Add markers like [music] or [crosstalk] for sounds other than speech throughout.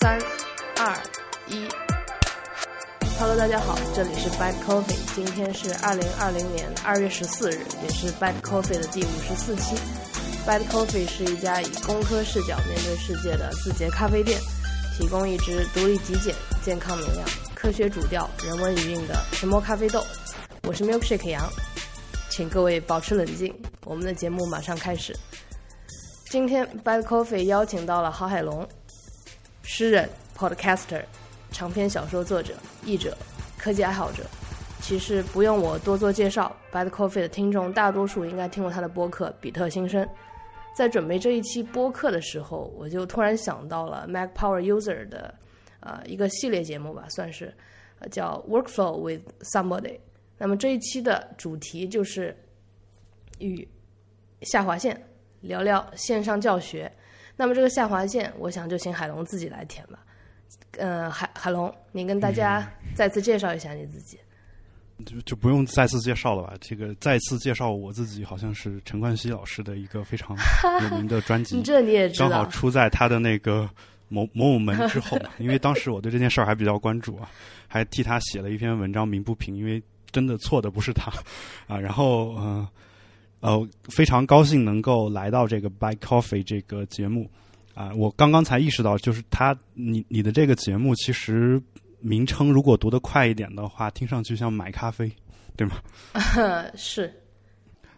三、二、一。Hello，大家好，这里是 Bad Coffee，今天是二零二零年二月十四日，也是 Bad Coffee 的第五十四期。Bad Coffee 是一家以工科视角面对世界的字节咖啡店，提供一支独立极简、健康明亮、科学主调、人文语韵的沉默咖啡豆。我是 Milkshake 杨，请各位保持冷静，我们的节目马上开始。今天 Bad Coffee 邀请到了郝海龙，诗人、Podcaster、长篇小说作者、译者、科技爱好者。其实不用我多做介绍，Bad Coffee 的听众大多数应该听过他的播客《比特新生》。在准备这一期播客的时候，我就突然想到了 Mac Power User 的呃一个系列节目吧，算是叫 Workflow with Somebody。那么这一期的主题就是与下划线聊聊线上教学。那么这个下划线，我想就请海龙自己来填吧。呃，海海龙，你跟大家再次介绍一下你自己。就就不用再次介绍了吧？这个再次介绍我自己，好像是陈冠希老师的一个非常有名的专辑，[laughs] 这你也知道，刚好出在他的那个某某某门之后。[laughs] 因为当时我对这件事儿还比较关注啊，还替他写了一篇文章鸣不平，因为真的错的不是他啊。然后呃呃，非常高兴能够来到这个 By Coffee 这个节目啊。我刚刚才意识到，就是他你你的这个节目其实。名称如果读得快一点的话，听上去像买咖啡，对吗？[laughs] 是。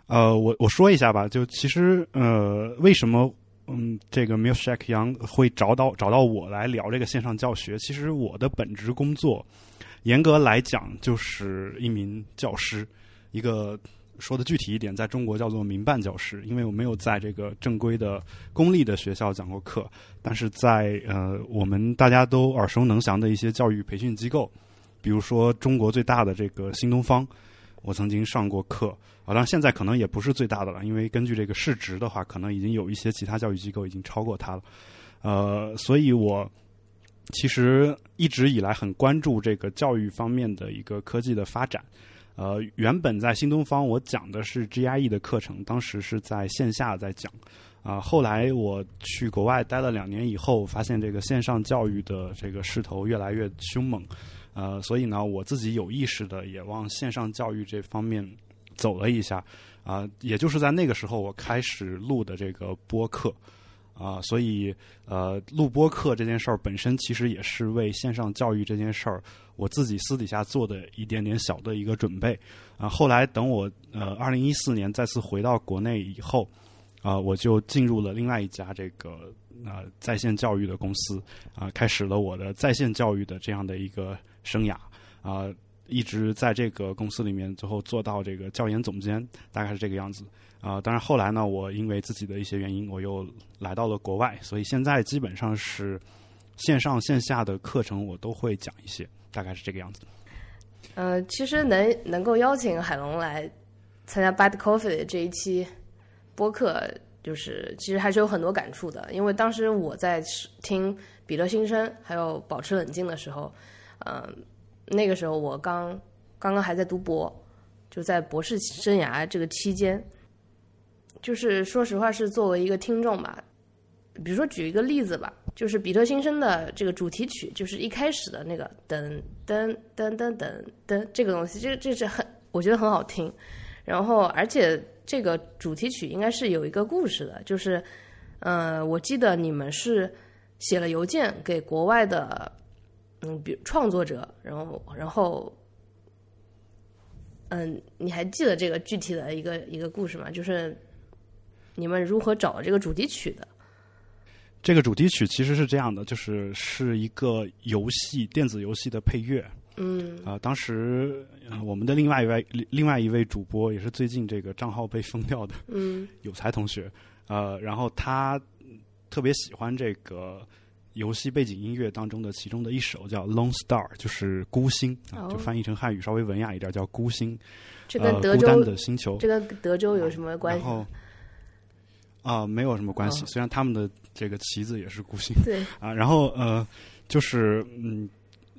呃，我我说一下吧，就其实呃，为什么嗯，这个 Milkshake Yang 会找到找到我来聊这个线上教学？其实我的本职工作，严格来讲就是一名教师，一个。说的具体一点，在中国叫做民办教师，因为我没有在这个正规的公立的学校讲过课，但是在呃我们大家都耳熟能详的一些教育培训机构，比如说中国最大的这个新东方，我曾经上过课啊，当然现在可能也不是最大的了，因为根据这个市值的话，可能已经有一些其他教育机构已经超过它了，呃，所以我其实一直以来很关注这个教育方面的一个科技的发展。呃，原本在新东方我讲的是 GIE 的课程，当时是在线下在讲，啊，后来我去国外待了两年以后，发现这个线上教育的这个势头越来越凶猛，呃，所以呢，我自己有意识的也往线上教育这方面走了一下，啊，也就是在那个时候我开始录的这个播客。啊，所以呃，录播课这件事儿本身其实也是为线上教育这件事儿，我自己私底下做的一点点小的一个准备。啊，后来等我呃，二零一四年再次回到国内以后，啊，我就进入了另外一家这个啊在线教育的公司，啊，开始了我的在线教育的这样的一个生涯。啊，一直在这个公司里面，最后做到这个教研总监，大概是这个样子。啊，当然后来呢，我因为自己的一些原因，我又来到了国外，所以现在基本上是线上线下的课程我都会讲一些，大概是这个样子。呃，其实能能够邀请海龙来参加 Bad Coffee 的这一期播客，就是其实还是有很多感触的，因为当时我在听彼得新生还有保持冷静的时候，嗯，那个时候我刚刚刚还在读博，就在博士生涯这个期间。就是说实话，是作为一个听众吧，比如说举一个例子吧，就是比特新生的这个主题曲，就是一开始的那个噔噔噔噔噔噔这个东西，这这是很我觉得很好听。然后而且这个主题曲应该是有一个故事的，就是嗯，我记得你们是写了邮件给国外的嗯，比如创作者，然后然后嗯，你还记得这个具体的一个一个故事吗？就是。你们如何找这个主题曲的？这个主题曲其实是这样的，就是是一个游戏电子游戏的配乐。嗯啊，当时我们的另外一位另外一位主播也是最近这个账号被封掉的，嗯，[laughs] 有才同学，呃，然后他特别喜欢这个游戏背景音乐当中的其中的一首叫《Lone Star》，就是孤星啊，就翻译成汉语稍微文雅一点叫孤星。这跟德州的星球，这跟德州有什么关系？啊，没有什么关系。虽然他们的这个旗子也是孤星，对 [laughs] 啊，然后呃，就是嗯，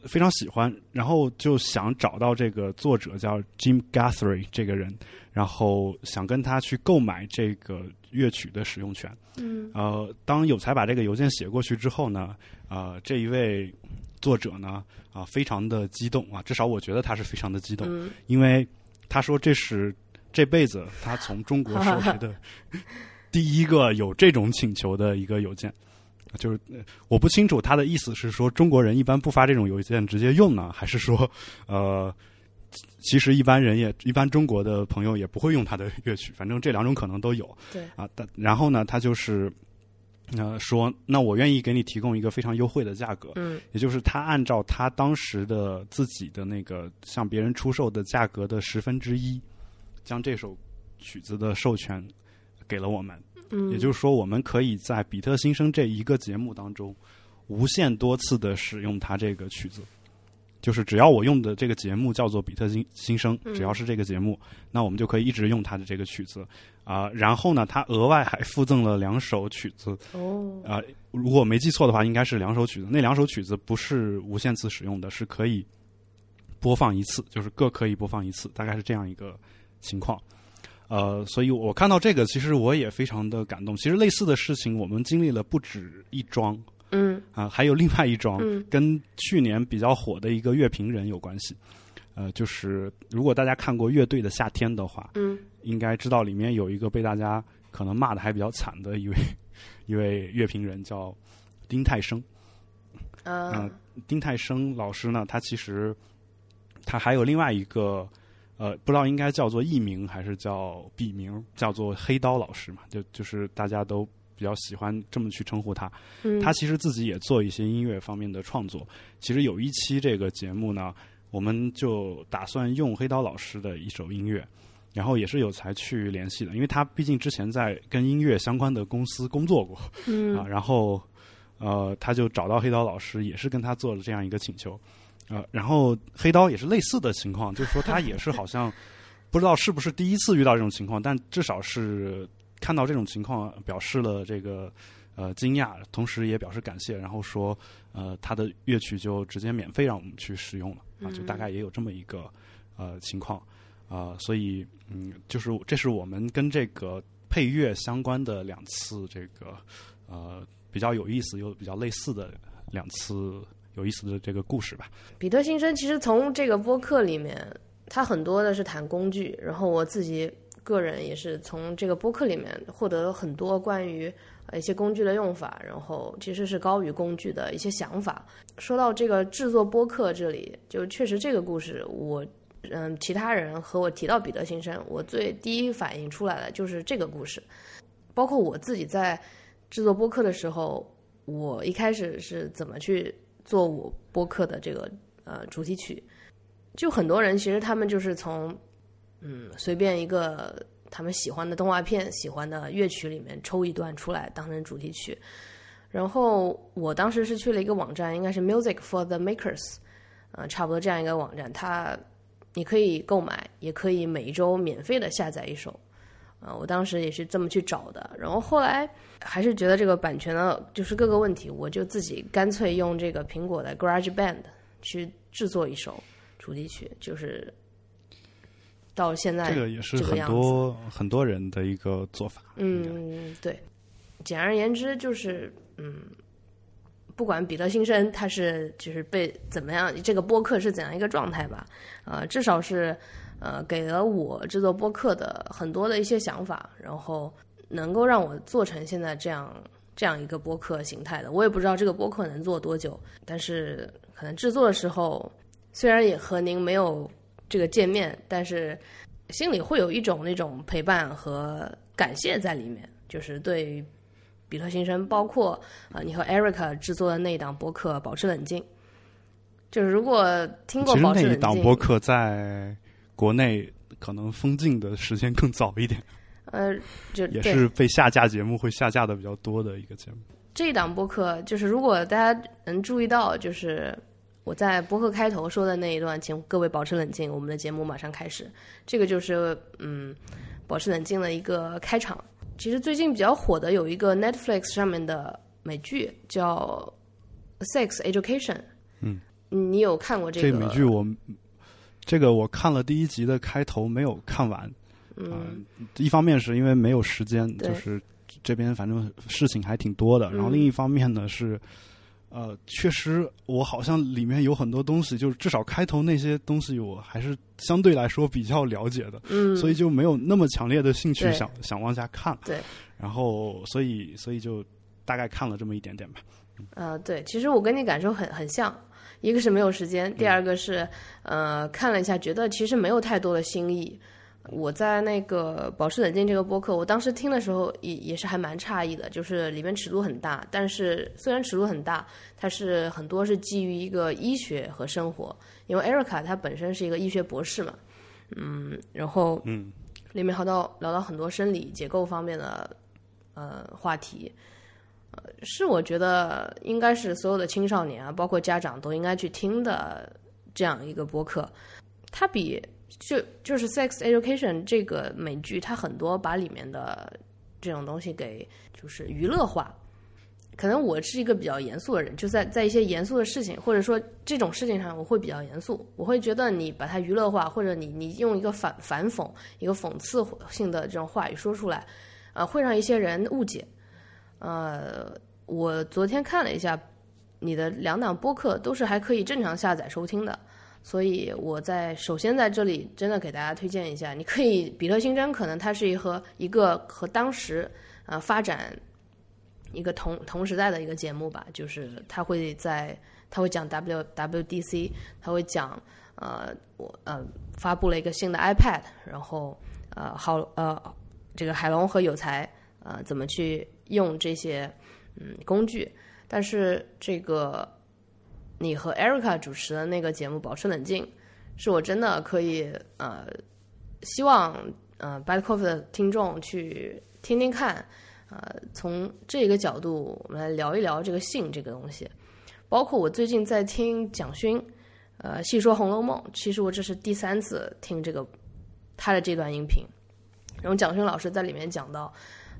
非常喜欢，然后就想找到这个作者叫 Jim Guthrie 这个人，然后想跟他去购买这个乐曲的使用权。嗯呃，当有才把这个邮件写过去之后呢，呃，这一位作者呢，啊、非常的激动啊，至少我觉得他是非常的激动，嗯因为他说这是这辈子他从中国收来的 [laughs] [laughs] 第一个有这种请求的一个邮件。就是呃我不清楚他的意思是说中国人一般不发这种邮件直接用呢，还是说呃，其实一般人也一般中国的朋友也不会用他的乐曲，反正这两种可能都有。对啊，但然后呢，他就是呃说，那我愿意给你提供一个非常优惠的价格，嗯也就是他按照他当时的自己的那个向别人出售的价格的十分之一，将这首曲子的授权给了我们。嗯，也就是说，我们可以在比特新生这一个节目当中，无限多次的使用它这个曲子。就是只要我用的这个节目叫做比特新新生，嗯只要是这个节目，那我们就可以一直用它的这个曲子啊、然后呢，它额外还附赠了两首曲子哦啊、如果我没记错的话，应该是两首曲子。那两首曲子不是无限次使用的，是可以播放一次，就是各可以播放一次，大概是这样一个情况。呃，所以我看到这个，其实我也非常的感动。其实类似的事情，我们经历了不止一桩嗯啊、还有另外一桩嗯跟去年比较火的一个乐评人有关系。呃，就是如果大家看过《乐队的夏天》的话，嗯应该知道里面有一个被大家可能骂的还比较惨的一位 [laughs] 一位乐评人，叫丁太升。啊嗯丁太生老师呢，他其实他还有另外一个呃，不知道应该叫做艺名还是叫笔名，叫做黑刀老师嘛，就就是大家都比较喜欢这么去称呼他。嗯他其实自己也做一些音乐方面的创作。其实有一期这个节目呢，我们就打算用黑刀老师的一首音乐，然后也是有才去联系的，因为他毕竟之前在跟音乐相关的公司工作过，嗯啊，然后呃，他就找到黑刀老师，也是跟他做了这样一个请求，呃，然后黑刀也是类似的情况，就是说他也是好像 [laughs] 不知道是不是第一次遇到这种情况，但至少是看到这种情况，表示了这个呃惊讶，同时也表示感谢，然后说呃他的乐曲就直接免费让我们去使用了啊，就大概也有这么一个呃情况啊、所以嗯，就是这是我们跟这个配乐相关的两次这个呃比较有意思又比较类似的两次有意思的这个故事吧。比特新生其实从这个播客里面，它很多的是谈工具，然后我自己个人也是从这个播客里面获得了很多关于呃一些工具的用法，然后其实是高于工具的一些想法。说到这个制作播客这里，就确实这个故事我。嗯，其他人和我提到彼得新生，我最第一反应出来的就是这个故事，包括我自己在制作播客的时候，我一开始是怎么去做我播客的这个呃主题曲，就很多人其实他们就是从嗯随便一个他们喜欢的动画片、喜欢的乐曲里面抽一段出来当成主题曲，然后我当时是去了一个网站，应该是 Music for the Makers，呃，差不多这样一个网站，它你可以购买，也可以每周免费的下载一首。啊、我当时也是这么去找的，然后后来还是觉得这个版权的，就是各个问题，我就自己干脆用这个苹果的 GarageBand 去制作一首主题曲，就是到现在这个也是很多很多人的一个做法。嗯，对。简而言之，就是嗯，不管彼得新生他是就是被怎么样，这个播客是怎样一个状态吧，呃，至少是呃给了我制作播客的很多的一些想法，然后能够让我做成现在这样这样一个播客形态的。我也不知道这个播客能做多久，但是可能制作的时候，虽然也和您没有这个见面，但是心里会有一种那种陪伴和感谢在里面，就是对于比特新生，包括啊、呃你和 Erica 制作的那一档播客《保持冷静》，就是如果听过《其实保持冷静那一档》，播客在国内可能封禁的时间更早一点，呃，就也是被下架节目会下架的比较多的一个节目。这一档播客，就是如果大家能注意到，就是我在播客开头说的那一段，请各位保持冷静，我们的节目马上开始。这个就是嗯，保持冷静的一个开场。其实最近比较火的有一个 Netflix 上面的美剧叫《Sex Education》，嗯，你有看过这个美剧？我这个我看了第一集的开头，没有看完。嗯，一方面是因为没有时间，就是这边反正事情还挺多的。然后另一方面呢是，呃，确实我好像里面有很多东西，就是至少开头那些东西我还是相对来说比较了解的。嗯，所以就没有那么强烈的兴趣想想往下看。对，然后所以所以就大概看了这么一点点吧。呃，对，其实我跟你感受很很像，一个是没有时间，第二个是呃看了一下，觉得其实没有太多的新意。我在那个保持冷静这个播客，我当时听的时候也也是还蛮诧异的，就是里面尺度很大，但是虽然尺度很大，它是很多是基于一个医学和生活，因为 Erica 她本身是一个医学博士嘛，嗯，然后嗯，里面聊到聊到很多生理结构方面的呃话题，呃，是我觉得应该是所有的青少年啊，包括家长都应该去听的这样一个播客，它比。就就是《Sex Education》这个美剧，它很多把里面的这种东西给就是娱乐化。可能我是一个比较严肃的人，就在在一些严肃的事情或者说这种事情上，我会比较严肃。我会觉得你把它娱乐化，或者你你用一个反反讽、一个讽刺性的这种话语说出来，呃，会让一些人误解。呃，我昨天看了一下你的两档播客，都是还可以正常下载收听的。所以我在首先在这里真的给大家推荐一下，你可以比特新真，可能它是一和一个和当时呃发展一个同同时代的一个节目吧，就是他会在他会讲 W W D C，他会讲呃我呃发布了一个新的 iPad，然后呃好呃这个海龙和有才呃怎么去用这些嗯工具，但是这个。你和 Erica 主持的那个节目《保持冷静》，是我真的可以呃，希望呃 Bad Coffee 的听众去听听看，呃，从这个角度我们来聊一聊这个性这个东西。包括我最近在听蒋勋呃细说《红楼梦》，其实我这是第三次听这个他的这段音频。然后蒋勋老师在里面讲到，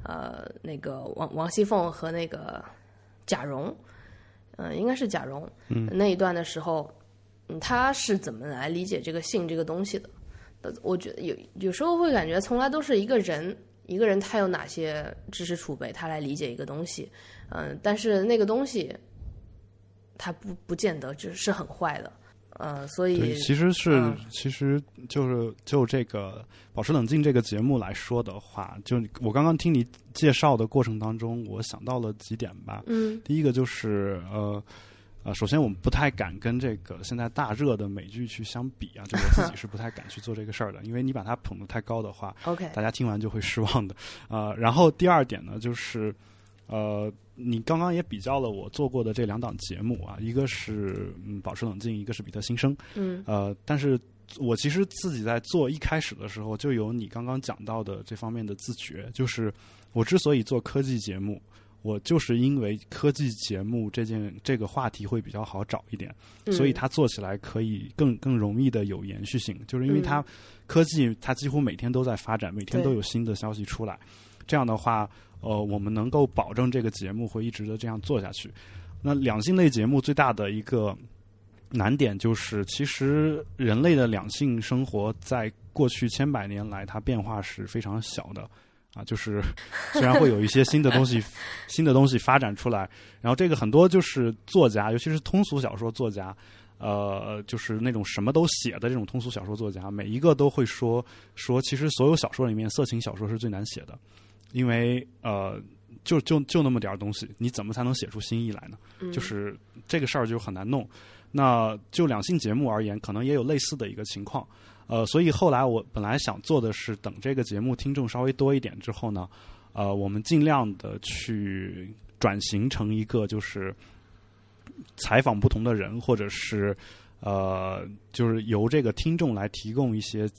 呃，那个王王熙凤和那个贾蓉。嗯，应该是贾蓉那一段的时候，嗯，他是怎么来理解这个性这个东西的？我觉得有有时候会感觉，从来都是一个人，一个人他有哪些知识储备，他来理解一个东西，嗯，但是那个东西，他不不见得就是很坏的。呃，所以其实是，其实就是就这个保持冷静这个节目来说的话，就我刚刚听你介绍的过程当中，我想到了几点吧。嗯，第一个就是呃呃，首先我们不太敢跟这个现在大热的美剧去相比啊，就我自己是不太敢去做这个事儿的，因为你把它捧得太高的话，OK，大家听完就会失望的。呃，然后第二点呢，就是呃。你刚刚也比较了我做过的这两档节目啊，一个是嗯保持冷静，一个是比特新生。嗯。呃，但是我其实自己在做一开始的时候就有你刚刚讲到的这方面的自觉，就是我之所以做科技节目，我就是因为科技节目这件这个话题会比较好找一点，所以它做起来可以更更容易的有延续性，就是因为它科技它几乎每天都在发展，每天都有新的消息出来，这样的话。呃，我们能够保证这个节目会一直的这样做下去。那两性类节目最大的一个难点就是，其实人类的两性生活在过去千百年来，它变化是非常小的啊。就是虽然会有一些新的东西、新的东西发展出来，然后这个很多就是作家，尤其是通俗小说作家，呃，就是那种什么都写的这种通俗小说作家，每一个都会说说，其实所有小说里面，色情小说是最难写的。因为呃，就就就那么点儿东西，你怎么才能写出新意来呢？就是这个事儿就很难弄。那就两性节目而言，可能也有类似的一个情况。呃，所以后来我本来想做的是，等这个节目听众稍微多一点之后呢，呃，我们尽量的去转型成一个就是采访不同的人，或者是呃，就是由这个听众来提供一些。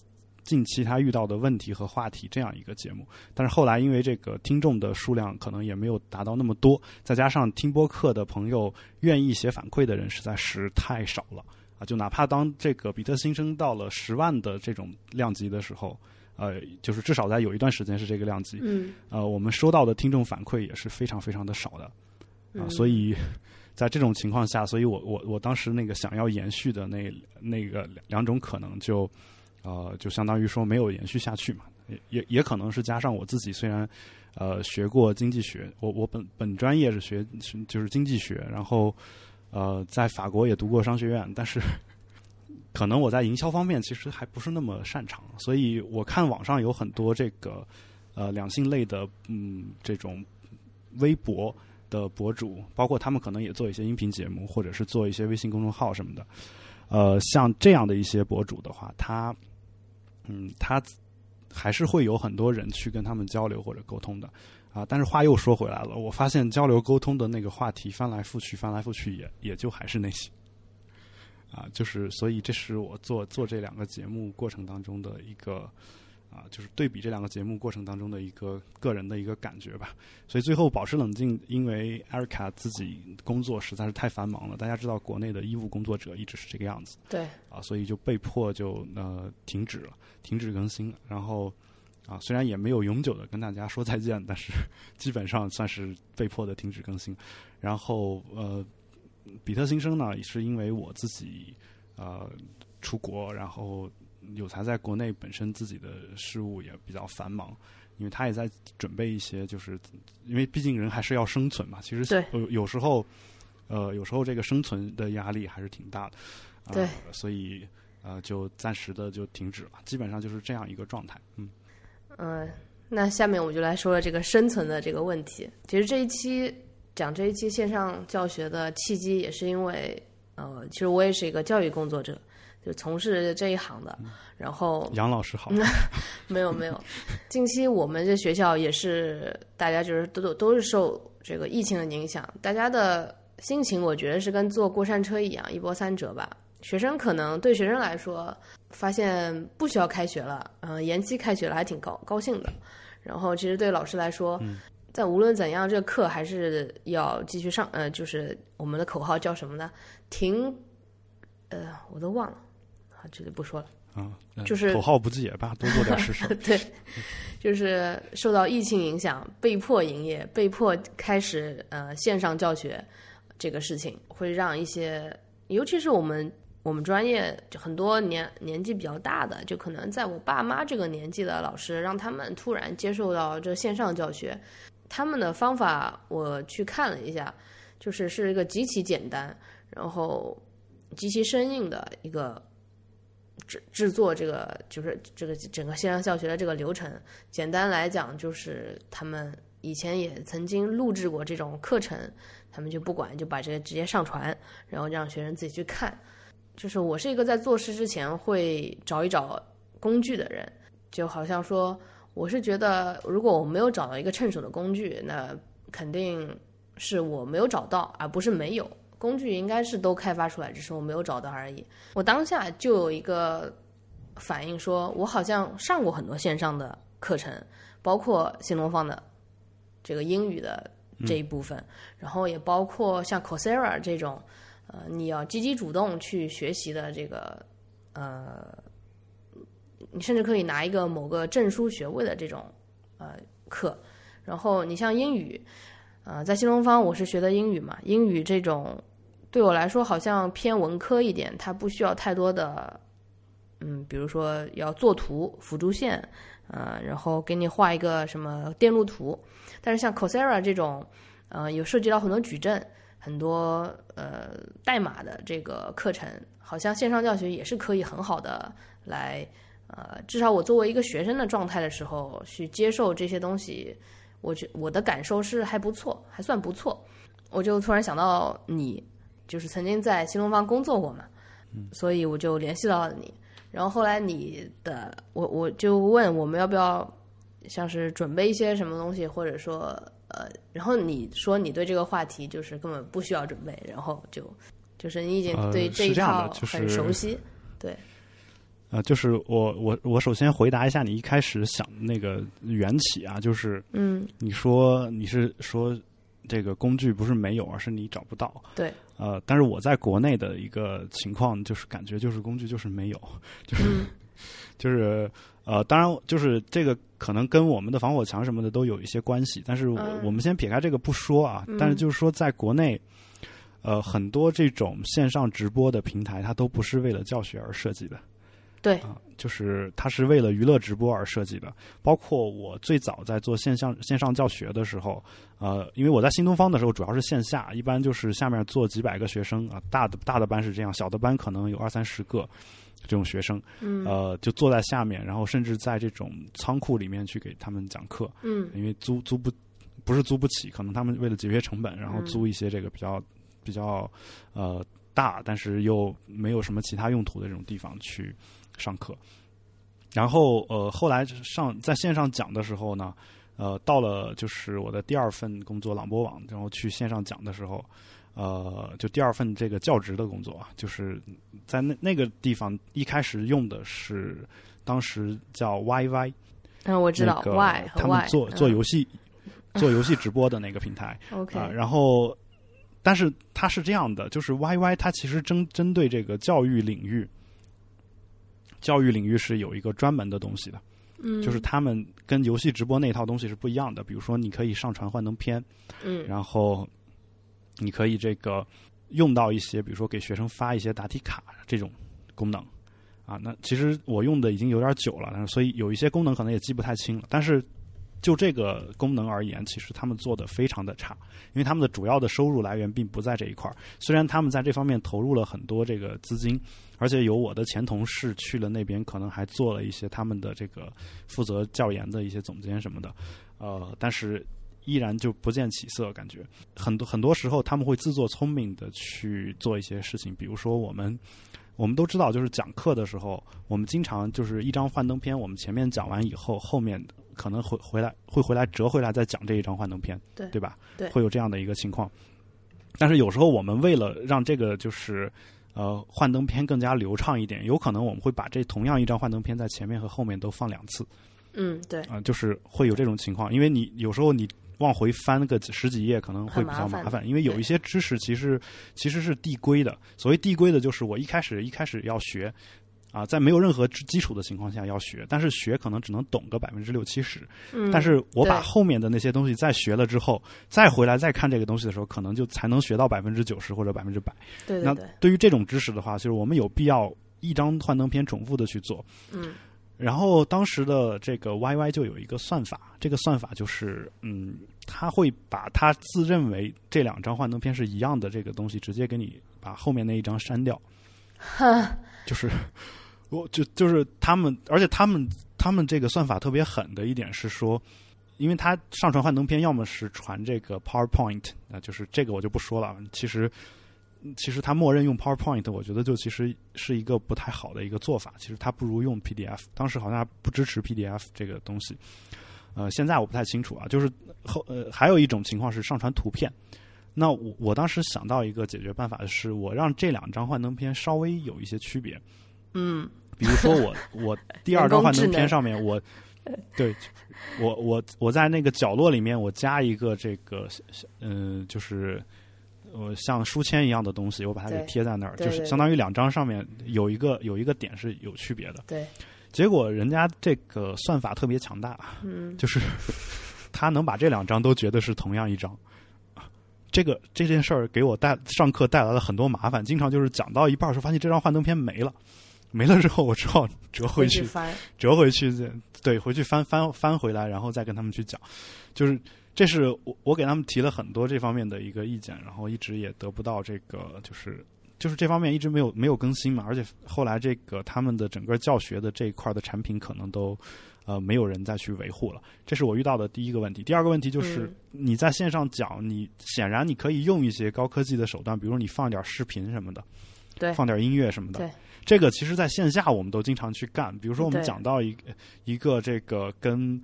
近期他遇到的问题和话题这样一个节目，但是后来因为这个听众的数量可能也没有达到那么多，再加上听播客的朋友愿意写反馈的人实在是太少了。啊！就哪怕当这个比特新生到了十万的这种量级的时候，呃，就是至少在有一段时间是这个量级，嗯，呃，我们收到的听众反馈也是非常非常的少的。啊，所以在这种情况下，所以我我我当时那个想要延续的那那个两种可能就呃就相当于说没有延续下去嘛，也也也可能是加上我自己虽然呃学过经济学，我我本本专业是学就是经济学，然后呃在法国也读过商学院，但是可能我在营销方面其实还不是那么擅长，所以我看网上有很多这个呃两性类的嗯这种微博。的博主，包括他们可能也做一些音频节目，或者是做一些微信公众号什么的。呃，像这样的一些博主的话，他，嗯，他还是会有很多人去跟他们交流或者沟通的啊。但是话又说回来了，我发现交流沟通的那个话题翻来覆去，翻来覆去也也就还是那些啊。就是所以，这是我做做这两个节目过程当中的一个。啊，就是对比这两个节目过程当中的一个个人的一个感觉吧。所以最后保持冷静，因为艾瑞卡自己工作实在是太繁忙了。大家知道，国内的医务工作者一直是这个样子。对。啊，所以就被迫就呃停止了，停止更新。然后啊，虽然也没有永久的跟大家说再见，但是 [laughs] 基本上算是被迫的停止更新。然后呃，比特新生呢，也是因为我自己呃出国，然后。有才在国内本身自己的事务也比较繁忙，因为他也在准备一些，就是因为毕竟人还是要生存嘛。其实有有时候，呃，有时候这个生存的压力还是挺大的。对，所以呃，就暂时的就停止了，基本上就是这样一个状态。嗯嗯，那下面我就来说说这个生存的这个问题。其实这一期讲这一期线上教学的契机，也是因为呃，其实我也是一个教育工作者。就从事这一行的，然后杨老师好，[laughs] 没有没有，近期我们这学校也是大家就是都都都是受这个疫情的影响，大家的心情我觉得是跟坐过山车一样，一波三折吧。学生可能对学生来说，发现不需要开学了，嗯，延期开学了还挺高高兴的。然后其实对老师来说，在无论怎样，这个课还是要继续上，呃，就是我们的口号叫什么呢？停，呃，我都忘了。这里不说了啊，就是口号不记也罢，多做点实事。对，[laughs] 就是受到疫情影响，被迫营业，被迫开始呃线上教学，这个事情会让一些，尤其是我们我们专业很多年年纪比较大的，就可能在我爸妈这个年纪的老师，让他们突然接受到这线上教学，他们的方法我去看了一下，就是是一个极其简单，然后极其生硬的一个。制制作这个就是这个整个线上教学的这个流程，简单来讲就是他们以前也曾经录制过这种课程，他们就不管就把这个直接上传，然后让学生自己去看。就是我是一个在做事之前会找一找工具的人，就好像说我是觉得如果我没有找到一个趁手的工具，那肯定是我没有找到，而不是没有。工具应该是都开发出来，只是我没有找到而已。我当下就有一个反应，说我好像上过很多线上的课程，包括新东方的这个英语的这一部分，然后也包括像 Coursera 这种，呃，你要积极主动去学习的这个，呃，你甚至可以拿一个某个证书学位的这种呃课。然后你像英语，呃，在新东方我是学的英语嘛，英语这种。对我来说，好像偏文科一点，它不需要太多的，嗯，比如说要做图、辅助线，呃，然后给你画一个什么电路图。但是像 Coursera 这种，呃，有涉及到很多矩阵、很多呃代码的这个课程，好像线上教学也是可以很好的来，呃，至少我作为一个学生的状态的时候去接受这些东西，我觉我的感受是还不错，还算不错。我就突然想到你。就是曾经在新东方工作过嘛，所以我就联系到了你。然后后来你的，我我就问我们要不要，像是准备一些什么东西，或者说呃，然后你说你对这个话题就是根本不需要准备，然后就就是你已经对这一套很熟悉，对。呃，就是我我我首先回答一下你一开始想那个缘起啊，就是嗯，你说你是说。这个工具不是没有，而是你找不到。对，呃，但是我在国内的一个情况就是感觉就是工具就是没有，就是 [laughs] 就是呃，当然就是这个可能跟我们的防火墙什么的都有一些关系。但是我我们先撇开这个不说啊，但是就是说在国内，呃，很多这种线上直播的平台，它都不是为了教学而设计的。对。啊，就是它是为了娱乐直播而设计的。包括我最早在做线上线上教学的时候，呃，因为我在新东方的时候主要是线下，一般就是下面坐几百个学生啊，大的大的班是这样，小的班可能有二三十个这种学生，嗯。呃，就坐在下面，然后甚至在这种仓库里面去给他们讲课，嗯。因为租租不不是租不起，可能他们为了节约成本，然后嗯租一些这个比较比较呃大，但是又没有什么其他用途的这种地方去上课。然后呃，后来上在线上讲的时候呢，呃，到了就是我的第二份工作朗博网，然后去线上讲的时候，呃，就第二份这个教职的工作啊，就是在那那个地方一开始用的是当时叫 YY，嗯，我知道那个 Y 他们 Y 做做嗯游戏、[laughs] 做游戏直播的那个平台。OK，啊、然后但是它是这样的，就是 YY 它其实针针对这个教育领域，教育领域是有一个专门的东西的，嗯，就是他们跟游戏直播那套东西是不一样的。比如说，你可以上传幻灯片，嗯然后你可以这个用到一些，比如说给学生发一些答题卡这种功能啊。那其实我用的已经有点久了，但是所以有一些功能可能也记不太清了。但是就这个功能而言，其实他们做的非常的差，因为他们的主要的收入来源并不在这一块儿。虽然他们在这方面投入了很多这个资金，而且有我的前同事去了那边，可能还做了一些他们的这个负责教研的一些总监什么的，呃，但是依然就不见起色，感觉很多很多时候他们会自作聪明的去做一些事情，比如说我们。我们都知道，就是讲课的时候，我们经常就是一张幻灯片，我们前面讲完以后，后面可能回回来会回来折回来再讲这一张幻灯片，对对吧？对会有这样的一个情况。但是有时候我们为了让这个就是呃幻灯片更加流畅一点，有可能我们会把这同样一张幻灯片在前面和后面都放两次嗯对，啊、就是会有这种情况，因为你有时候你往回翻个十几页可能会比较麻烦麻烦，因为有一些知识其实其实是递归的。所谓递归的，就是我一开始一开始要学。啊，在没有任何基基础的情况下要学，但是学可能只能懂个百分之六七十，嗯，但是我把后面的那些东西再学了之后，再回来再看这个东西的时候，可能就才能学到百分之九十或者百分之百。那对对那，对于这种知识的话，就是我们有必要一张幻灯片重复的去做。嗯然后当时的这个 YY 就有一个算法，这个算法就是，嗯，他会把他自认为这两张幻灯片是一样的这个东西，直接给你把后面那一张删掉。哈，就是 [laughs] 我就就是他们，而且他们他们这个算法特别狠的一点是说，因为他上传幻灯片，要么是传这个 PowerPoint，啊，就是这个我就不说了。其实其实他默认用 PowerPoint，我觉得就其实是一个不太好的一个做法。其实他不如用 PDF，当时好像不支持 PDF 这个东西。呃，现在我不太清楚啊。就是后呃，还有一种情况是上传图片。那我我当时想到一个解决办法，是我让这两张幻灯片稍微有一些区别。嗯比如说我 [laughs] 我第二张幻灯片上面我，对，我我我在那个角落里面我加一个这个嗯、呃就是呃像书签一样的东西，我把它给贴在那儿，就是相当于两张上面有一个有一个点是有区别的。对，结果人家这个算法特别强大，嗯。就是 [laughs] 他能把这两张都觉得是同样一张。这个这件事儿给我带上课带来了很多麻烦，经常就是讲到一半儿时候发现这张幻灯片没了，没了之后我只好折回去，翻，折回去，对，回去翻翻翻回来，然后再跟他们去讲。就是这是我我给他们提了很多这方面的一个意见，然后一直也得不到这个就是就是这方面一直没有没有更新嘛，而且后来这个他们的整个教学的这一块的产品可能都呃没有人再去维护了，这是我遇到的第一个问题。第二个问题就是、嗯你在线上讲，你显然你可以用一些高科技的手段，比如你放点视频什么的，对放点音乐什么的。对这个其实在线下我们都经常去干，比如说我们讲到一个一个这个跟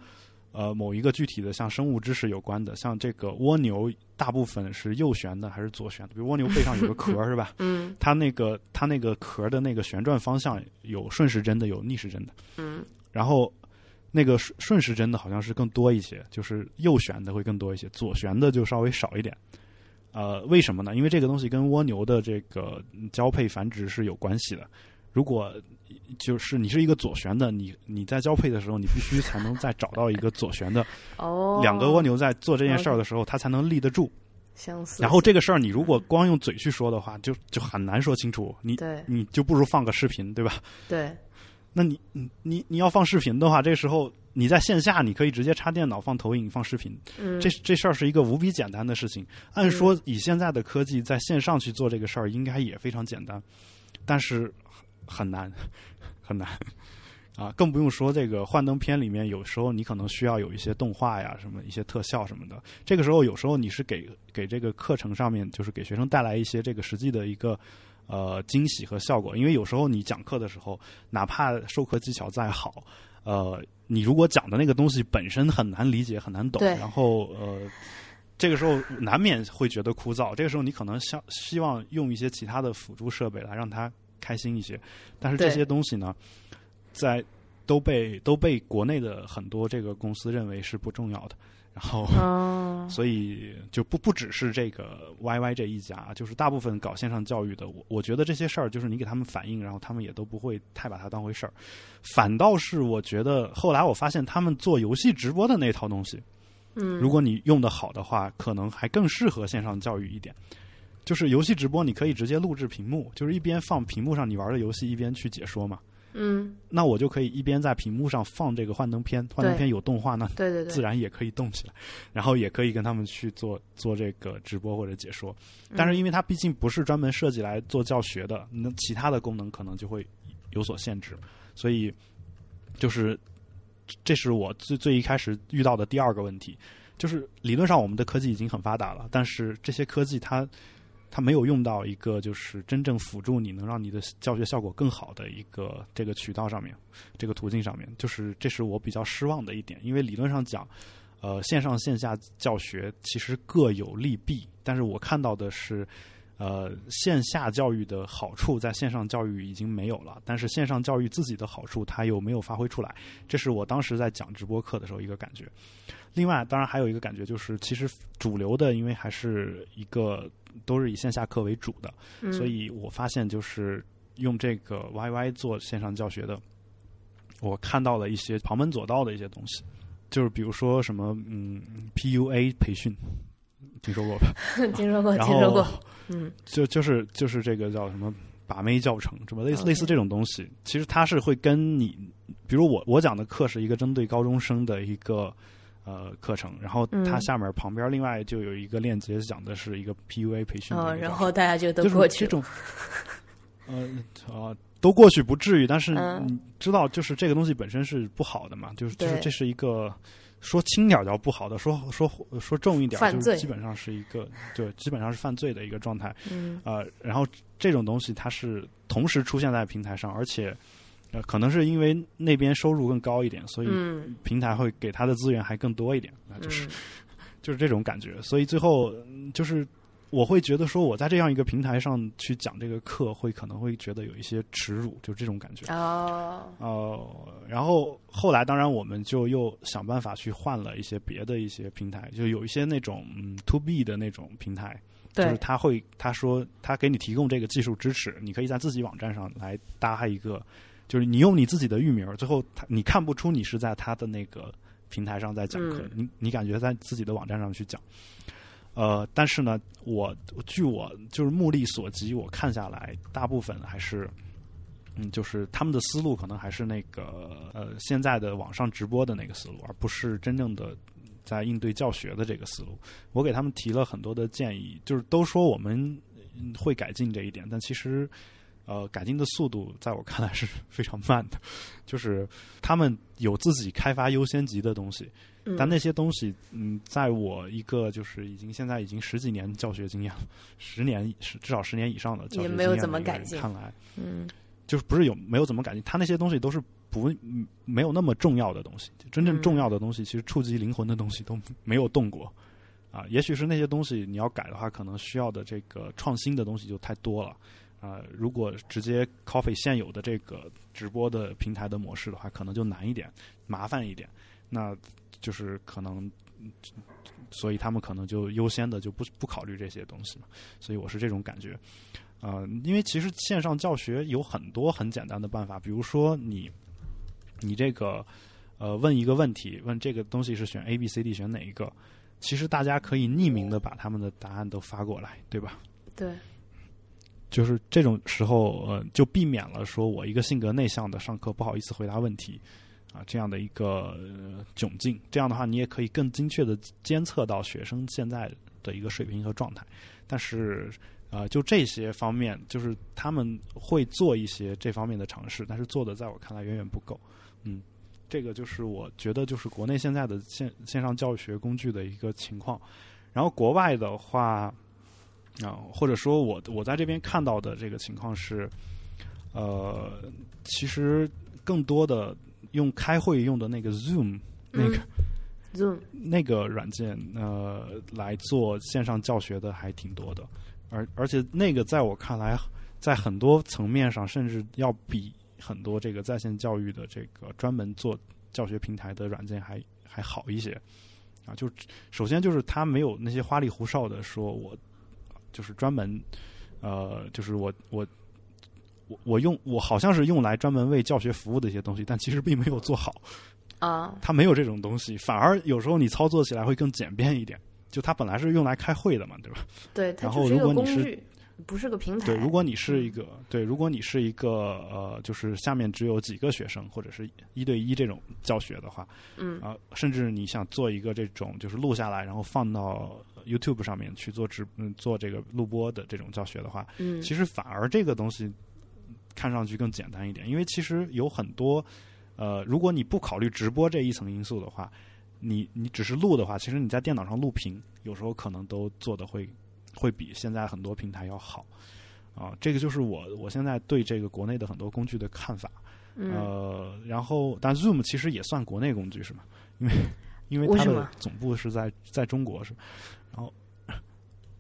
呃某一个具体的像生物知识有关的，像这个蜗牛大部分是右旋的还是左旋的？比如蜗牛背上有个壳是吧？[laughs] 嗯它那个它那个壳的那个旋转方向有顺时针的，有逆时针的，嗯然后。那个顺顺时针的好像是更多一些，就是右旋的会更多一些，左旋的就稍微少一点。呃，为什么呢？因为这个东西跟蜗牛的这个嗯交配繁殖是有关系的。如果就是你是一个左旋的，你你在交配的时候，你必须才能再找到一个左旋的，哦，[laughs] 两个蜗牛在做这件事儿的时候，它才能立得住。相似。然后这个事儿，你如果光用嘴去说的话，就就很难说清楚。你对你就不如放个视频，对吧？对那你你你你要放视频的话，这时候你在线下你可以直接插电脑放投影放视频，嗯这这事儿是一个无比简单的事情。按说以现在的科技，在线上去做这个事儿应该也非常简单，但是很难 [laughs] 很难啊！更不用说这个幻灯片里面，有时候你可能需要有一些动画呀、什么一些特效什么的。这个时候有时候你是给给这个课程上面，就是给学生带来一些这个实际的一个。呃，惊喜和效果，因为有时候你讲课的时候，哪怕授课技巧再好，呃，你如果讲的那个东西本身很难理解、很难懂，然后呃，这个时候难免会觉得枯燥。这个时候你可能想希望用一些其他的辅助设备来让他开心一些，但是这些东西呢，在都被都被国内的很多这个公司认为是不重要的，然后。哦，[laughs] 所以就不不只是这个 YY 这一家，就是大部分搞线上教育的，我我觉得这些事儿就是你给他们反映，然后他们也都不会太把它当回事儿。反倒是我觉得后来我发现他们做游戏直播的那套东西，嗯，如果你用的好的话，可能还更适合线上教育一点。就是游戏直播，你可以直接录制屏幕，就是一边放屏幕上你玩的游戏，一边去解说嘛。嗯，那我就可以一边在屏幕上放这个幻灯片，幻灯片有动画呢，对对对，自然也可以动起来，然后也可以跟他们去做做这个直播或者解说。但是因为它毕竟不是专门设计来做教学的，那其他的功能可能就会有所限制，所以就是这是我最最一开始遇到的第二个问题，就是理论上我们的科技已经很发达了，但是这些科技它。它没有用到一个就是真正辅助你能让你的教学效果更好的一个这个渠道上面，这个途径上面，就是这是我比较失望的一点。因为理论上讲，呃，线上线下教学其实各有利弊，但是我看到的是，呃，线下教育的好处在线上教育已经没有了，但是线上教育自己的好处它又没有发挥出来，这是我当时在讲直播课的时候一个感觉。另外，当然还有一个感觉就是，其实主流的，因为还是一个都是以线下课为主的，嗯所以我发现就是用这个 YY 做线上教学的，我看到了一些旁门左道的一些东西，就是比如说什么嗯 PUA 培训，听说过吧？[laughs] 听说过，听说过，嗯就就是就是这个叫什么把妹教程，什么类似类似这种东西，其实它是会跟你，比如我我讲的课是一个针对高中生的一个。呃，课程，然后它嗯下面旁边另外就有一个链接，讲的是一个 PUA 培训的哦，一个教然后大家就都就是过去了，这种，呃啊，都过去不至于，但是嗯。你知道，就是这个东西本身是不好的嘛，就是就是这是一个说轻点儿叫不好的，说说说重一点就是基本上是一个对，基本上是犯罪的一个状态。嗯。呃，然后这种东西它是同时出现在平台上，而且呃，可能是因为那边收入更高一点，所以嗯平台会给他的资源还更多一点，那就是、嗯 [laughs] 就是这种感觉。所以最后嗯就是我会觉得说，我在这样一个平台上去讲这个课，会可能会觉得有一些耻辱，就这种感觉。哦，呃，然后后来当然我们就又想办法去换了一些别的一些平台，就有一些那种嗯 to B 的那种平台，就是，他会他说他给你提供这个技术支持，你可以在自己网站上来搭一个，就是你用你自己的域名，最后他你看不出你是在他的那个平台上在讲课，嗯你你感觉在自己的网站上去讲。呃，但是呢，我据我就是目力所及，我看下来，大部分还是，嗯，就是他们的思路可能还是那个呃现在的网上直播的那个思路，而不是真正的在应对教学的这个思路。我给他们提了很多的建议，就是都说我们嗯会改进这一点，但其实呃改进的速度在我看来是 [laughs] 非常慢的，就是他们有自己开发优先级的东西，嗯但那些东西嗯，在我一个就是已经现在已经十几年教学经验了，十年至少十年以上的教学经验也没有怎么改进看来嗯就是不是有没有怎么改进，他那些东西都是不嗯没有那么重要的东西，真正嗯重要的东西，其实触及灵魂的东西都没有动过。啊，也许是那些东西你要改的话，可能需要的这个创新的东西就太多了。啊，如果直接 Coffee 现有的这个直播的平台的模式的话，可能就难一点，麻烦一点。那就是可能，所以他们可能就优先的就不不考虑这些东西嘛。所以我是这种感觉。呃，因为其实线上教学有很多很简单的办法，比如说你你这个呃问一个问题，问这个东西是选 A、B、C、D 选哪一个，其实大家可以匿名的把他们的答案都发过来，对吧？对，就是这种时候，呃，就避免了说我一个性格内向的上课不好意思回答问题啊这样的一个、呃窘境。这样的话，你也可以更精确的监测到学生现在的一个水平和状态。但是，呃，就这些方面，就是他们会做一些这方面的尝试，但是做的在我看来远远不够。嗯，这个就是我觉得就是国内现在的线线上教学工具的一个情况。然后国外的话，啊、或者说我我在这边看到的这个情况是，呃，其实更多的用开会用的那个 Zoom 那个、嗯 Zoom，那个软件，呃，来做线上教学的还挺多的，而而且那个在我看来，在很多层面上，甚至要比很多这个在线教育的这个专门做教学平台的软件还还好一些。啊，就首先就是它没有那些花里胡哨的说我就是专门，呃，就是我我我我用我好像是用来专门为教学服务的一些东西，但其实并没有做好。啊，[laughs] 它没有这种东西，反而有时候你操作起来会更简便一点。就它本来是用来开会的嘛，对吧？对，它然后如果你是不是个平台。对，如果你是一个对，如果你是一个呃，就是下面只有几个学生或者是一对一这种教学的话，嗯啊、甚至你想做一个这种就是录下来，然后放到 YouTube 上面去做直嗯做这个录播的这种教学的话，嗯，其实反而这个东西看上去更简单一点，因为其实有很多呃，如果你不考虑直播这一层因素的话，你你只是录的话，其实你在电脑上录屏，有时候可能都做的会会比现在很多平台要好啊。这个就是我我现在对这个国内的很多工具的看法。嗯呃，然后但 Zoom 其实也算国内工具是吗？因为因为它的总部是在在中国是，然后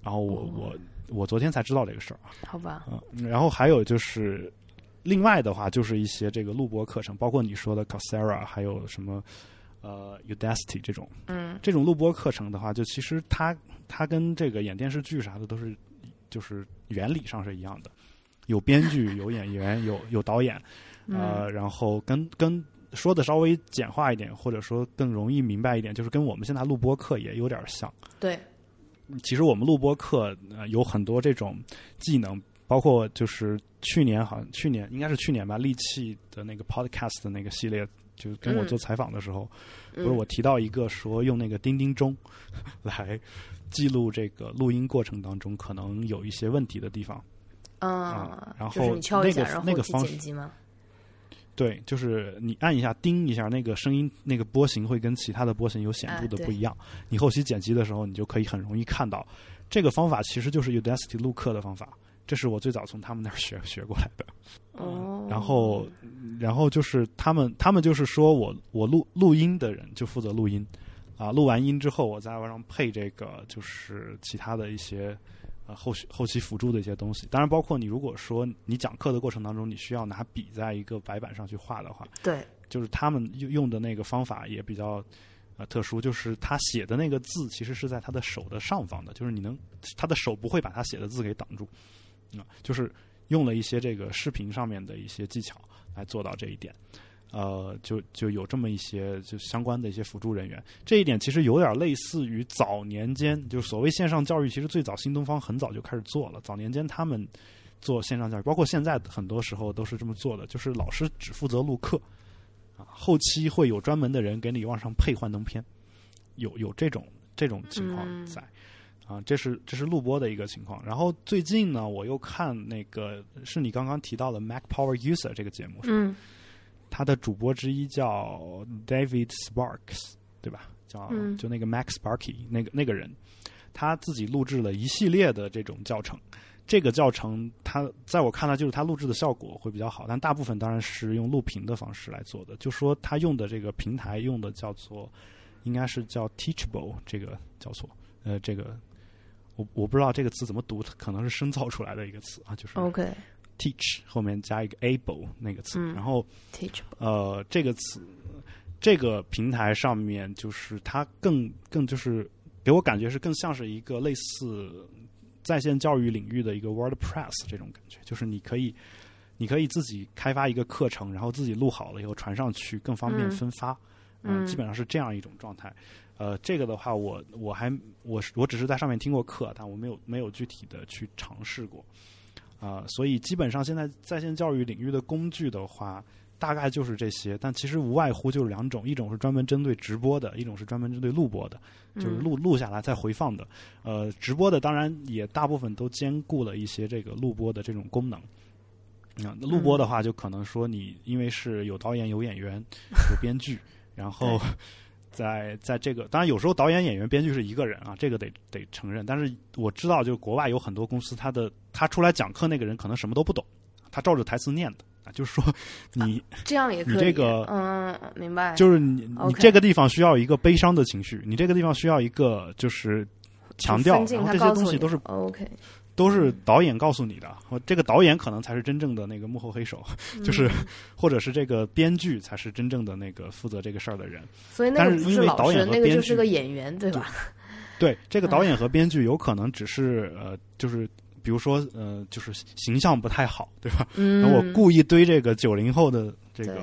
然后我哦我我昨天才知道这个事儿啊。好吧，嗯，然后还有就是，另外的话就是一些这个录播课程，包括你说的 Coursera，还有什么呃 Udacity 这种嗯这种录播课程的话，就其实它它跟这个演电视剧啥的都是就是原理上是一样的，有编剧，有演员，有有导演，呃，嗯然后跟跟说的稍微简化一点，或者说更容易明白一点，就是跟我们现在录播课也有点像。对，其实我们录播课呃有很多这种技能，包括就是去年好像去年应该是去年吧，利器的那个 podcast 的那个系列，就跟我嗯做采访的时候，不嗯是我提到一个说用那个钉钉钟 [laughs] 来记录这个录音过程当中可能有一些问题的地方。啊啊，然后那个那个方式？对，就是你按一下叮一下，那个声音那个波形会跟其他的波形有显著的不一样。你后期剪辑的时候，你就可以很容易看到。这个方法其实就是 Udacity 录课的方法，这是我最早从他们那儿学 [laughs] 学过来的。哦，然后，然后就是他们，他们就是说我我录录音的人就负责录音，啊，录完音之后我再往上配这个就是其他的一些呃后续后期辅助的一些东西。当然，包括你如果说你讲课的过程当中，你需要拿笔在一个白板上去画的话，对，就是他们用用的那个方法也比较呃特殊，就是他写的那个字其实是在他的手的上方的，就是你能他的手不会把他写的字给挡住，啊、就是用了一些这个视频上面的一些技巧来做到这一点。呃，就就有这么一些就相关的一些辅助人员，这一点其实有点类似于早年间，就所谓线上教育，其实最早新东方很早就开始做了。早年间他们做线上教育，包括现在很多时候都是这么做的，就是老师只负责录课，啊，后期会有专门的人给你往上配幻灯片，有有这种这种情况嗯在。啊，这是这是录播的一个情况。然后最近呢，我又看那个是你刚刚提到的 Mac Power User 这个节目，是他的主播之一叫 David Sparks，对吧？叫、嗯就那个 Mac Sparky 那个那个人，他自己录制了一系列的这种教程。这个教程，他在我看来就是他录制的效果会比较好，但大部分当然是用录屏的方式来做的。就说他用的这个平台用的叫做，应该是叫 Teachable 这个叫做，呃，这个我我不知道这个词怎么读，它可能是深造出来的一个词啊，就是，OK，teach 后面加一个 able 那个词，嗯。然后呃，这个词，这个平台上面就是它更更就是给我感觉是更像是一个类似在线教育领域的一个 WordPress 这种感觉，就是你可以你可以自己开发一个课程，然后自己录好了以后传上去，更方便嗯。分发。嗯，基本上是这样一种状态。呃，这个的话，我我还我是我只是在上面听过课，但我没有没有具体的去尝试过。啊，所以基本上现在在线教育领域的工具的话，大概就是这些。但其实无外乎就是两种，一种是专门针对直播的，一种是专门针对录播的，就是录录下来再回放的。呃，直播的当然也大部分都兼顾了一些这个录播的这种功能。啊，录播的话，就可能说你因为是有导演、有演员、有编剧，然后。在在这个，当然有时候导演、演员、编剧是一个人啊，这个得得承认。但是我知道，就国外有很多公司，他的他出来讲课那个人可能什么都不懂，他照着台词念的啊，就是说你这样也可以，你这个嗯，明白，就是你你这个地方需要一个悲伤的情绪，你这个地方需要一个就是强调，然后这些东西都是 OK。都是导演告诉你的，这个导演可能才是真正的那个幕后黑手，就是或者是这个编剧才是真正的那个负责这个事儿的人。所以那个不是老师，那个就是个演员，对吧？[laughs] 对，这个导演和编剧有可能只是呃，就是比如说呃，就是形象不太好，对吧？嗯。我故意堆这个九零后的这个，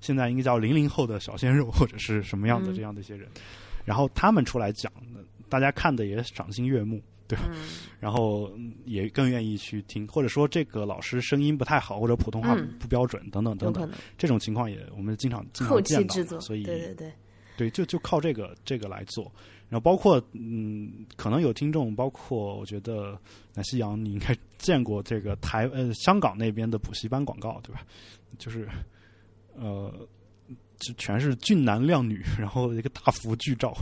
现在应该叫零零后的小鲜肉 [laughs] 或者是什么样的这样的一些人，然后他们出来讲，大家看的也赏心悦目。对吧？然后也更愿意去听，或者说这个老师声音不太好，或者普通话不标准，等等等等，这种情况也我们经常经常见到。所以对对对，对就就靠这个这个来做。然后包括嗯，可能有听众，包括我觉得南希阳，你应该见过这个台呃香港那边的补习班广告，对吧？就是呃，就全是俊男靓女，然后一个大幅剧照。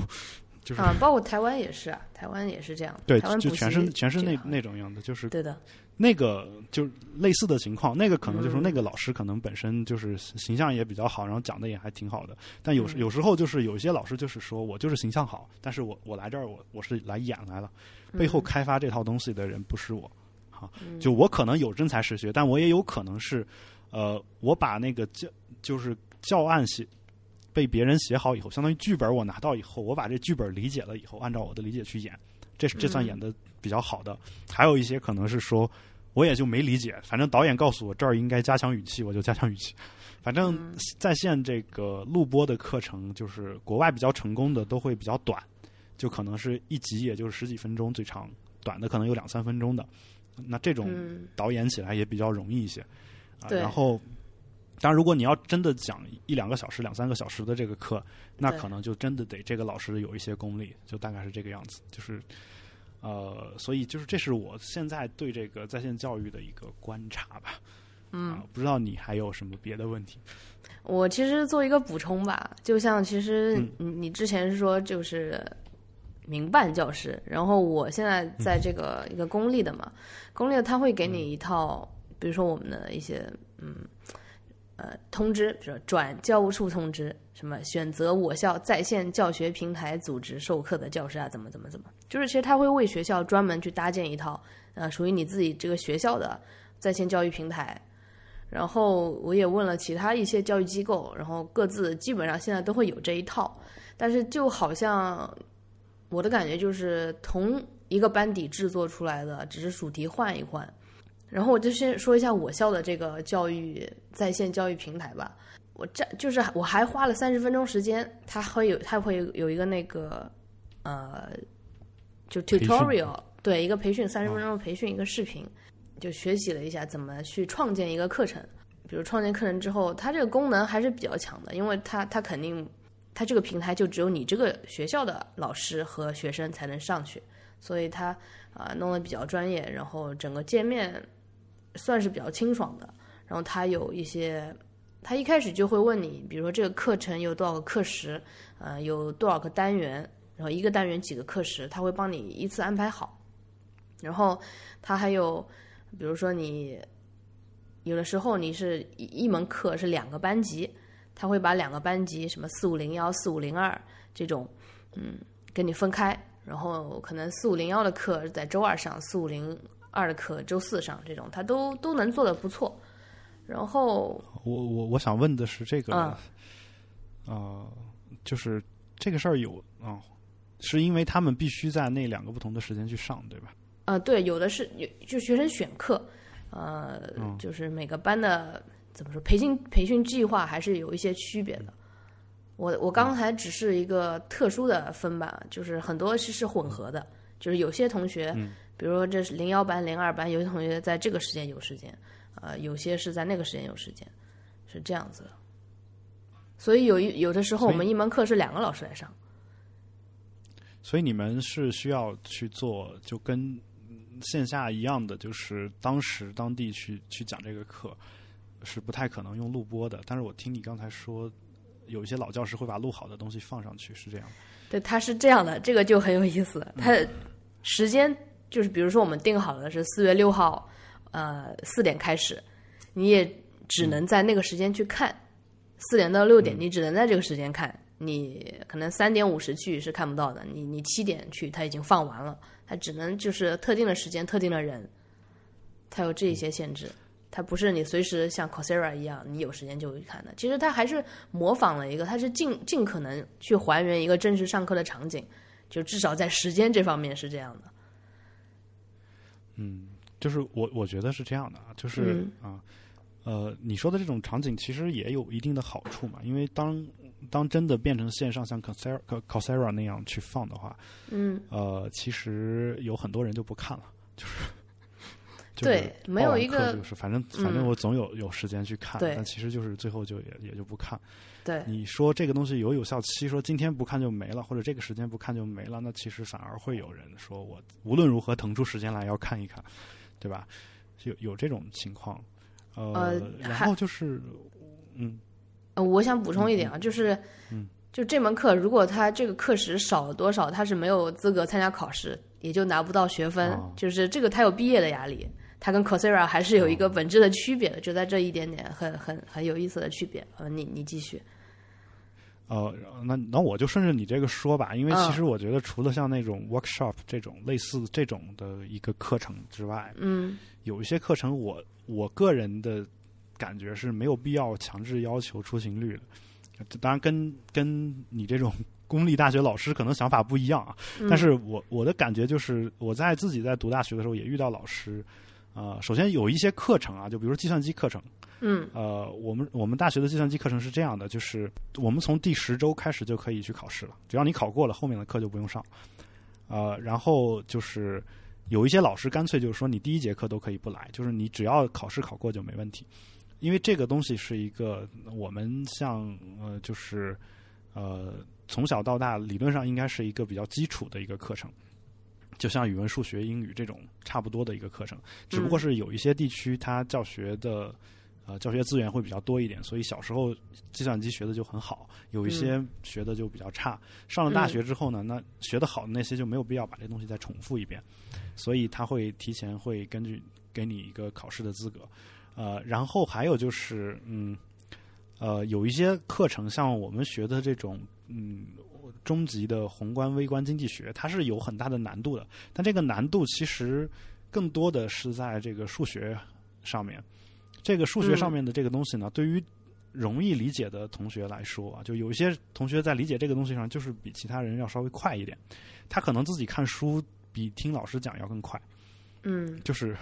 就是啊，[laughs] 包括台湾也是啊，台湾也是这样。对，就全是全是那那种样子，就是对的。那个就类似的情况，那个可能就是那个老师可能本身就是形象也比较好，然后讲的也还挺好的。但有时有时候就是有一些老师就是说我就是形象好，但是我我来这儿我我是来演来了，背后开发这套东西的人不是我，好，就我可能有真才实学，但我也有可能是，呃，我把那个教就是教案写。被别人写好以后，相当于剧本我拿到以后，我把这剧本理解了以后，按照我的理解去演，这这算演的比较好的。还有一些可能是说，我也就没理解，反正导演告诉我这儿应该加强语气，我就加强语气。反正在线这个录播的课程，就是国外比较成功的都会比较短，就可能是一集也就是十几分钟最长，短的可能有两三分钟的。那这种导演起来也比较容易一些。啊，然后。当然，如果你要真的讲一两个小时、两三个小时的这个课，那可能就真的得这个老师有一些功力，就大概是这个样子。就是，呃，所以就是这是我现在对这个在线教育的一个观察吧。嗯，不知道你还有什么别的问题？我其实做一个补充吧，就像其实你你之前是说就是民办教师，然后我现在在这个一个公立的嘛，公立的他会给你一套，比如说我们的一些嗯。呃，通知，比如说转教务处通知，什么选择我校在线教学平台组织授课的教师啊，怎么怎么怎么，就是其实他会为学校专门去搭建一套，呃，属于你自己这个学校的在线教育平台。然后我也问了其他一些教育机构，然后各自基本上现在都会有这一套，但是就好像我的感觉就是同一个班底制作出来的，只是主题换一换。然后我就先说一下我校的这个教育在线教育平台吧。我这就是我还花了三十分钟时间，它会有它会有一个那个呃，就 tutorial，对，一个培训三十分钟的培训一个视频，就学习了一下怎么去创建一个课程。比如创建课程之后，它这个功能还是比较强的，因为它它肯定它这个平台就只有你这个学校的老师和学生才能上去，所以它啊弄得比较专业，然后整个界面。算是比较清爽的，然后他有一些，他一开始就会问你，比如说这个课程有多少个课时，呃，有多少个单元，然后一个单元几个课时，他会帮你依次安排好。然后他还有，比如说你有的时候你是一一门课是两个班级，他会把两个班级什么四五零幺、四五零二这种，嗯，给你分开，然后可能四五零幺的课在周二上，四五零。二的课周四上这种，他都都能做的不错。然后我我我想问的是这个，啊，就是这个事儿有啊，是因为他们必须在那两个不同的时间去上，对吧？啊，对，有的是有就学生选课，呃，就是每个班的怎么说培训培训计划还是有一些区别的。我我刚才只是一个特殊的分吧，就是很多是是混合的，就是有些同学，比如说这是零幺班、零二班，有些同学在这个时间有时间，呃，有些是在那个时间有时间，是这样子的。所以有一有的时候我们一门课是两个老师来上，所以你们是需要去做，就跟线下一样的，就是当时当地去去讲这个课，是不太可能用录播的。但是我听你刚才说。有一些老教师会把录好的东西放上去，是这样。对，他是这样的，这个就很有意思。他时间就是，比如说我们定好的是四月六号，呃，四点开始，你也只能在那个时间去看。四点到六点，你只能在这个时间看。你可能三点五十去是看不到的。你你七点去，他已经放完了，他只能就是特定的时间、特定的人，他有这些限制。它不是你随时像 Coursera 一样，你有时间就会看的。其实它还是模仿了一个，它是尽尽可能去还原一个真实上课的场景，就至少在时间这方面是这样的。嗯，就是我我觉得是这样的啊，就是啊，呃，你说的这种场景其实也有一定的好处嘛，因为当当真的变成线上像 Coursera Coursera 那样去放的话，嗯，呃，其实有很多人就不看了，就是。对，没有一个就是，反正反正我总有有时间去看，但其实就是最后就也也就不看。对，你说这个东西有有效期，说今天不看就没了，或者这个时间不看就没了，那其实反而会有人说我无论如何腾出时间来要看一看，对吧？有有这种情况，呃，然后就是嗯，呃，我想补充一点啊，就是嗯，就这门课如果他这个课时少了多少，他是没有资格参加考试，也就拿不到学分，就是这个他有毕业的压力。它跟 Coursera 还是有一个本质的区别的，就在这一点点很很很有意思的区别。呃，你你继续。呃，那那我就顺着你这个说吧，因为其实我觉得除了像那种 workshop 这种类似这种的一个课程之外，嗯，有一些课程我我个人的感觉是没有必要强制要求出勤率的。当然，跟跟你这种公立大学老师可能想法不一样啊，但是我我的感觉就是我在自己在读大学的时候也遇到老师。呃，首先有一些课程啊，就比如说计算机课程，嗯，呃，我们我们大学的计算机课程是这样的，就是我们从第十周开始就可以去考试了，只要你考过了，后面的课就不用上。呃，然后就是有一些老师干脆就是说，你第一节课都可以不来，就是你只要考试考过就没问题，因为这个东西是一个我们像呃，就是呃，从小到大理论上应该是一个比较基础的一个课程。就像语文、数学、英语这种差不多的一个课程，只不过是有一些地区它教学的呃教学资源会比较多一点，所以小时候计算机学的就很好，有一些学的就比较差。上了大学之后呢，那学的好的那些就没有必要把这东西再重复一遍，所以他会提前会根据给你一个考试的资格。呃，然后还有就是嗯呃有一些课程像我们学的这种嗯。中级的宏观微观经济学，它是有很大的难度的，但这个难度其实更多的是在这个数学上面。这个数学上面的这个东西呢，对于容易理解的同学来说啊，就有一些同学在理解这个东西上，就是比其他人要稍微快一点。他可能自己看书比听老师讲要更快。嗯，就是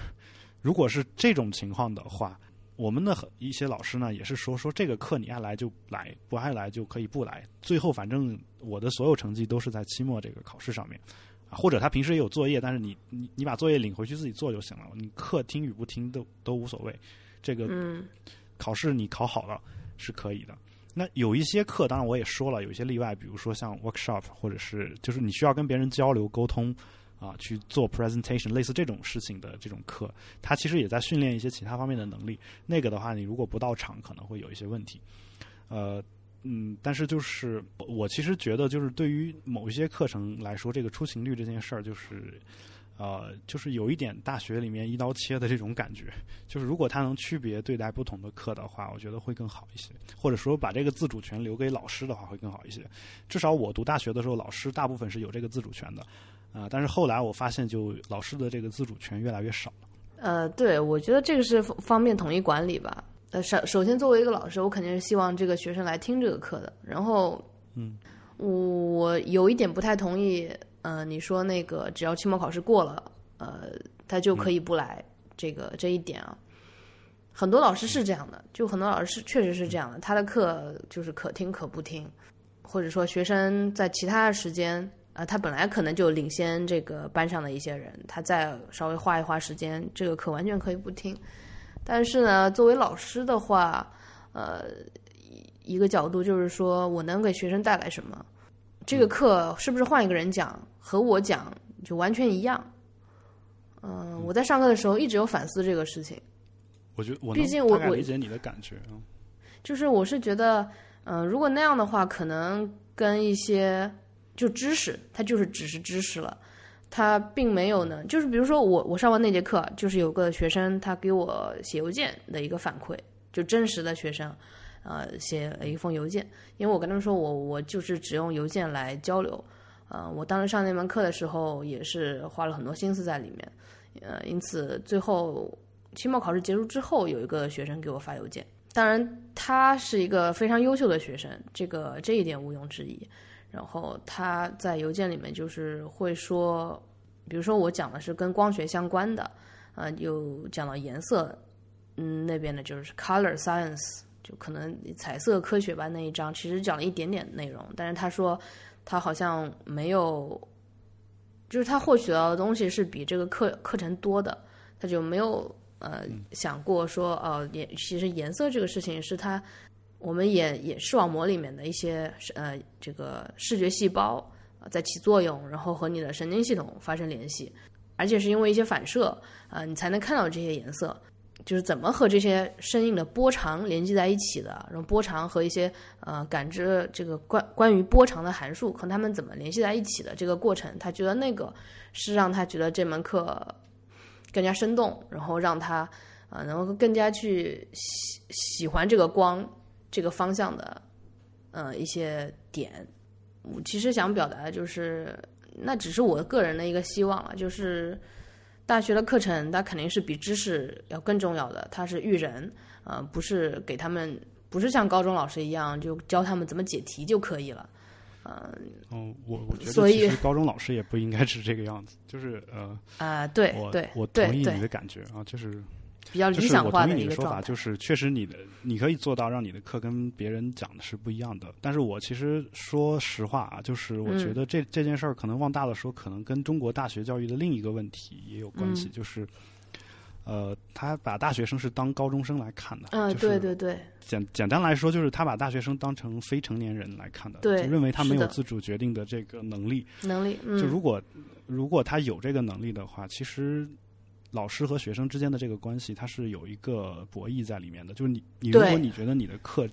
如果是这种情况的话。我们的一些老师呢，也是说说这个课你爱来就来，不爱来就可以不来。最后反正我的所有成绩都是在期末这个考试上面，啊，或者他平时也有作业，但是你你你把作业领回去自己做就行了，你课听与不听都都无所谓。这个考试你考好了是可以的。那有一些课，当然我也说了，有一些例外，比如说像 workshop，或者是就是你需要跟别人交流沟通。啊，去做 presentation 类似这种事情的这种课，他其实也在训练一些其他方面的能力。那个的话，你如果不到场，可能会有一些问题。呃，嗯，但是就是我其实觉得，就是对于某一些课程来说，这个出勤率这件事儿，就是呃，就是有一点大学里面一刀切的这种感觉。就是如果他能区别对待不同的课的话，我觉得会更好一些。或者说把这个自主权留给老师的话，会更好一些。至少我读大学的时候，老师大部分是有这个自主权的。啊！但是后来我发现，就老师的这个自主权越来越少了。呃，对，我觉得这个是方便统一管理吧。呃，首首先作为一个老师，我肯定是希望这个学生来听这个课的。然后，嗯，我我有一点不太同意，呃，你说那个只要期末考试过了，呃，他就可以不来这个这一点啊。很多老师是这样的，就很多老师确实是这样的，他的课就是可听可不听。或者说学生在其他的时间，啊，他本来可能就领先这个班上的一些人，他再稍微花一花时间，这个课完全可以不听。但是呢，作为老师的话，呃，一个角度就是说我能给学生带来什么？这个课是不是换一个人讲，和我讲就完全一样？嗯，我在上课的时候一直有反思这个事情。我觉得我毕竟我我理解你的感觉啊，就是我是觉得，嗯，如果那样的话，可能跟一些就知识，它就是只是知识了，它并没有呢。就是比如说我我上完那节课，就是有个学生他给我写邮件的一个反馈，就真实的学生，呃，写了一封邮件，因为我跟他们说我我就是只用邮件来交流，呃，我当时上那门课的时候也是花了很多心思在里面，呃，因此最后。期末考试结束之后，有一个学生给我发邮件。当然，他是一个非常优秀的学生，这个这一点毋庸置疑。然后他在邮件里面就是会说，比如说我讲的是跟光学相关的，呃，有讲到颜色，嗯，那边的就是 color science，就可能彩色科学吧那一章，其实讲了一点点内容。但是他说他好像没有，就是他获取到的东西是比这个课课程多的，他就没有。呃，想过说，呃，颜其实颜色这个事情是它，我们眼眼视网膜里面的一些呃这个视觉细胞在起作用，然后和你的神经系统发生联系，而且是因为一些反射啊，你才能看到这些颜色，就是怎么和这些声音的波长连接在一起的，然后波长和一些呃感知这个关关于波长的函数和它们怎么联系在一起的这个过程，他觉得那个是让他觉得这门课。更加生动，然后让他啊能够更加去喜喜欢这个光这个方向的呃一些点。我其实想表达的就是，那只是我个人的一个希望了。就是大学的课程，它肯定是比知识要更重要的，它是育人，呃，不是给他们，不是像高中老师一样就教他们怎么解题就可以了。嗯，哦，我我觉得其实高中老师也不应该是这个样子，就是呃啊，对，我同意你的感觉啊，就是比较理想化的一个说法，就是确实你的你可以做到让你的课跟别人讲的是不一样的，但是我其实说实话啊，就是我觉得这这件事儿可能往大了说，可能跟中国大学教育的另一个问题也有关系，就是。呃，他把大学生是当高中生来看的。嗯，对对对。简简单来说，就是他把大学生当成非成年人来看的，就认为他没有自主决定的这个能力。能力。就如果如果他有这个能力的话，其实老师和学生之间的这个关系，它是有一个博弈在里面的。就是你你如果你觉得你的课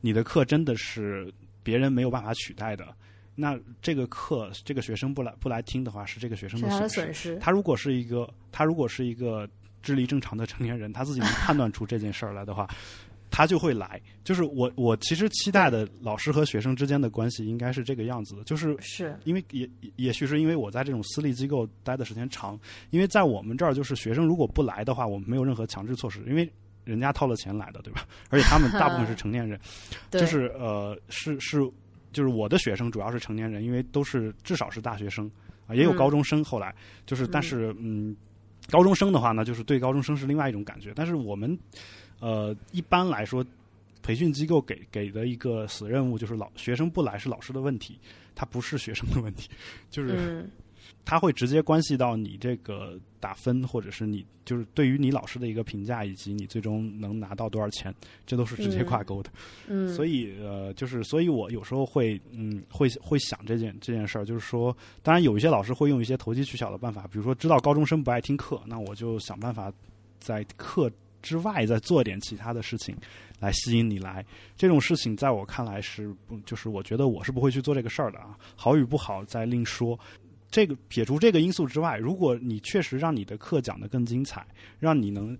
你的课真的是别人没有办法取代的，那这个课这个学生不来不来听的话，是这个学生的损失。他如果是一个他如果是一个。智力正常的成年人，他自己能判断出这件事儿来的话，他就会来。就是我，我其实期待的老师和学生之间的关系应该是这个样子的。就是是因为也也许是因为我在这种私立机构待的时间长，因为在我们这儿，就是学生如果不来的话，我们没有任何强制措施，因为人家掏了钱来的，对吧？[laughs] 而且他们大部分是成年人，[laughs] 就是呃，是是，就是我的学生主要是成年人，因为都是至少是大学生啊，也有高中生。后来就是，但是嗯。高中生的话呢，就是对高中生是另外一种感觉。但是我们，呃，一般来说，培训机构给给的一个死任务就是老学生不来是老师的问题，他不是学生的问题，[laughs] 就是。他会直接关系到你这个打分，或者是你就是对于你老师的一个评价，以及你最终能拿到多少钱，这都是直接挂钩的。嗯，所以呃，就是所以我有时候会嗯会会想这件这件事儿，就是说，当然有一些老师会用一些投机取巧的办法，比如说知道高中生不爱听课，那我就想办法在课之外再做点其他的事情来吸引你来。这种事情在我看来是不就是我觉得我是不会去做这个事儿的啊，好与不好再另说。这个撇除这个因素之外，如果你确实让你的课讲得更精彩，让你能，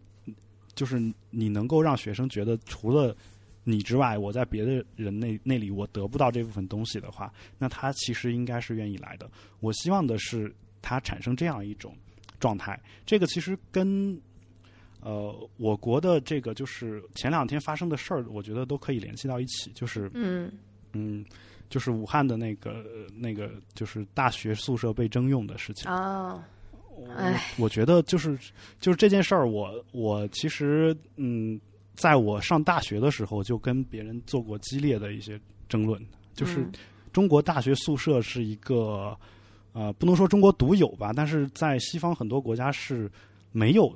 就是你能够让学生觉得除了你之外，我在别的人那那里我得不到这部分东西的话，那他其实应该是愿意来的。我希望的是他产生这样一种状态。这个其实跟呃我国的这个就是前两天发生的事儿，我觉得都可以联系到一起。就是嗯嗯。就是武汉的那个那个，就是大学宿舍被征用的事情啊。哎，我觉得就是就是这件事儿，我我其实嗯，在我上大学的时候就跟别人做过激烈的一些争论，就是中国大学宿舍是一个呃，不能说中国独有吧，但是在西方很多国家是没有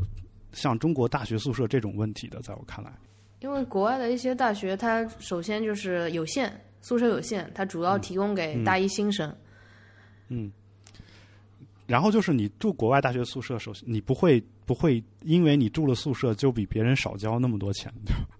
像中国大学宿舍这种问题的，在我看来。因为国外的一些大学，它首先就是有限，宿舍有限，它主要提供给大一新生。嗯。然后就是你住国外大学宿舍，首先你不会不会因为你住了宿舍就比别人少交那么多钱，对吧？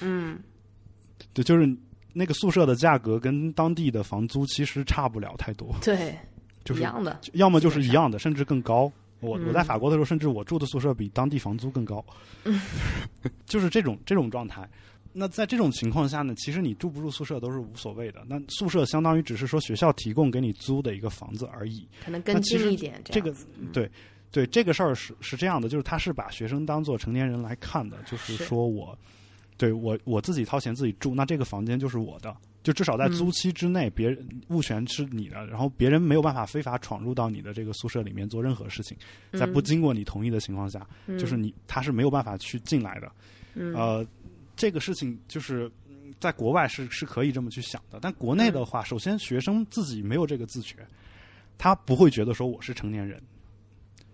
嗯，[laughs] 对，就是那个宿舍的价格跟当地的房租其实差不了太多，对，就是一样的，要么就是一样的，甚至更高。我我在法国的时候，甚至我住的宿舍比当地房租更高，[laughs] 就是这种这种状态。那在这种情况下呢，其实你住不住宿舍都是无所谓的。那宿舍相当于只是说学校提供给你租的一个房子而已，可能更近一点。这个对对，这个事儿是是这样的，就是他是把学生当做成年人来看的，就是说我对我我自己掏钱自己住，那这个房间就是我的，就至少在租期之内，别人物权是你的，然后别人没有办法非法闯入到你的这个宿舍里面做任何事情，在不经过你同意的情况下，就是你他是没有办法去进来的，呃。这个事情就是在国外是是可以这么去想的，但国内的话，首先学生自己没有这个自觉，他不会觉得说我是成年人，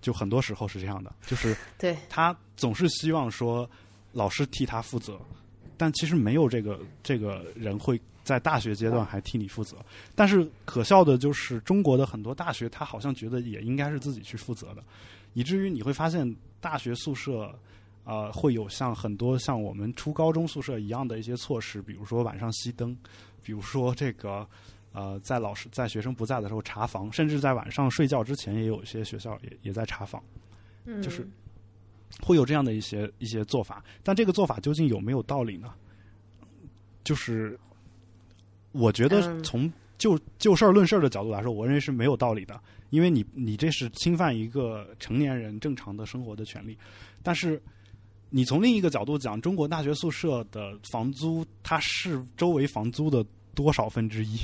就很多时候是这样的，就是 [laughs] 对。他总是希望说老师替他负责，但其实没有这个这个人会在大学阶段还替你负责。但是可笑的就是中国的很多大学，他好像觉得也应该是自己去负责的，以至于你会发现大学宿舍。呃，会有像很多像我们初高中宿舍一样的一些措施，比如说晚上熄灯，比如说这个呃，在老师在学生不在的时候查房，甚至在晚上睡觉之前，也有一些学校也也在查房，就是会有这样的一些一些做法。但这个做法究竟有没有道理呢？就是我觉得从就就事儿论事儿的角度来说，我认为是没有道理的，因为你你这是侵犯一个成年人正常的生活的权利，但是。你从另一个角度讲，中国大学宿舍的房租，它是周围房租的多少分之一？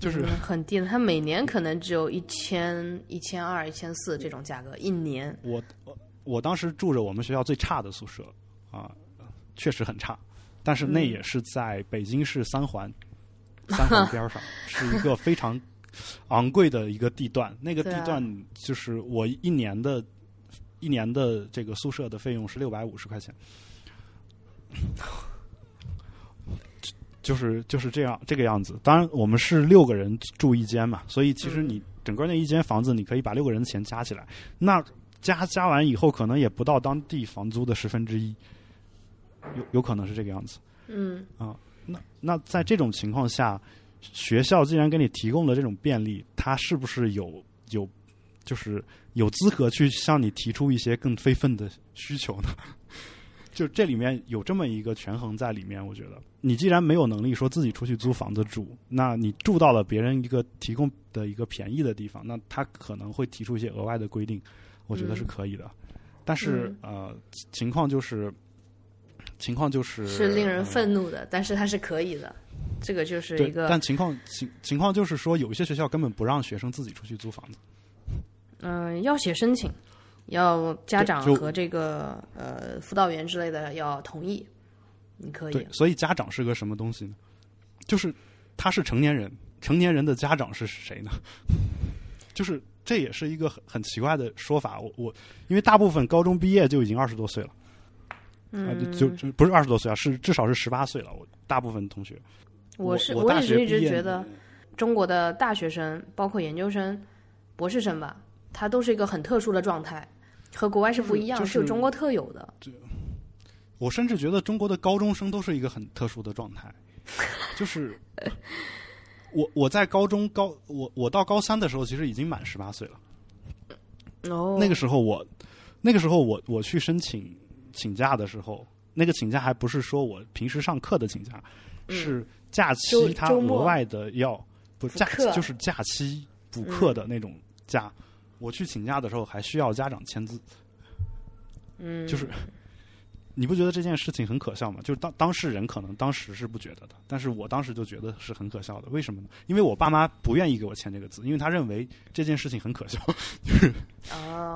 就是很低的，它每年可能只有一千、一千二、一千四这种价格，一年。我我我当时住着我们学校最差的宿舍啊，确实很差，但是那也是在北京市三环三环边上，[laughs] 是一个非常昂贵的一个地段。那个地段就是我一年的。一年的这个宿舍的费用是六百五十块钱，就是就是这样这个样子。当然，我们是六个人住一间嘛，所以其实你整个那一间房子，你可以把六个人的钱加起来，那加加完以后，可能也不到当地房租的十分之一，有有可能是这个样子。嗯啊，那那在这种情况下，学校既然给你提供了这种便利，它是不是有有？就是有资格去向你提出一些更非分的需求呢？[laughs] 就这里面有这么一个权衡在里面，我觉得你既然没有能力说自己出去租房子住，那你住到了别人一个提供的一个便宜的地方，那他可能会提出一些额外的规定，我觉得是可以的。但是呃，情况就是情况就是是令人愤怒的，但是它是可以的。这个就是一个，但情况情情况就是说，有一些学校根本不让学生自己出去租房子。嗯，要写申请，要家长和这个呃辅导员之类的要同意，你可以。对，所以家长是个什么东西呢？就是他是成年人，成年人的家长是谁呢？[laughs] 就是这也是一个很很奇怪的说法。我我因为大部分高中毕业就已经二十多岁了，嗯，就就不是二十多岁啊，是至少是十八岁了。我大部分同学，我是我也是一直觉得中国的大学生，包括研究生、博士生吧。他都是一个很特殊的状态，和国外是不一样，是有中国特有的。我甚至觉得中国的高中生都是一个很特殊的状态，就是 [laughs] 我我在高中高我我到高三的时候，其实已经满十八岁了。哦，那个时候我那个时候我我去申请请假的时候，那个请假还不是说我平时上课的请假，是假期他额外的要不假就是假期补课的那种假。我去请假的时候还需要家长签字，嗯，就是你不觉得这件事情很可笑吗？就是当当事人可能当时是不觉得的，但是我当时就觉得是很可笑的。为什么呢？因为我爸妈不愿意给我签这个字，因为他认为这件事情很可笑，就是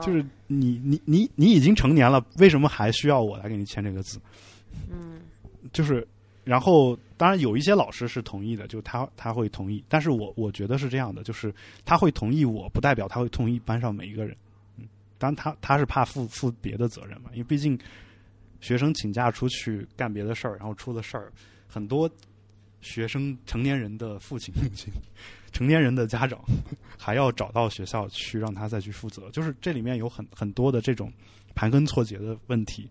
就是你你你你已经成年了，为什么还需要我来给你签这个字？嗯，就是然后当然有一些老师是同意的，就他他会同意，但是我我觉得是这样的，就是他会同意我不代表他会同意班上每一个人。嗯，当然他他是怕负负别的责任嘛，因为毕竟学生请假出去干别的事儿，然后出了事儿，很多学生成年人的父亲母亲。[laughs] 成年人的家长 [laughs] 还要找到学校去让他再去负责，就是这里面有很很多的这种盘根错节的问题，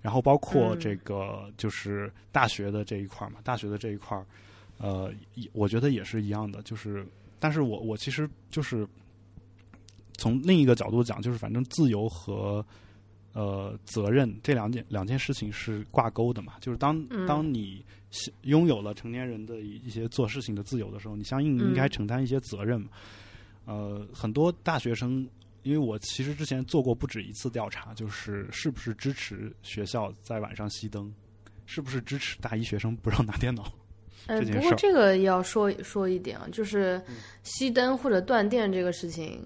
然后包括这个就是大学的这一块嘛，大学的这一块，呃，我觉得也是一样的，就是，但是我我其实就是从另一个角度讲，就是反正自由和呃责任这两件两件事情是挂钩的嘛，就是当当你。拥有了成年人的一些做事情的自由的时候，你相应应该承担一些责任。呃，很多大学生，因为我其实之前做过不止一次调查，就是是不是支持学校在晚上熄灯，是不是支持大一学生不让拿电脑。[laughs] 呃，不过这个要说说一点啊，就是熄灯或者断电这个事情，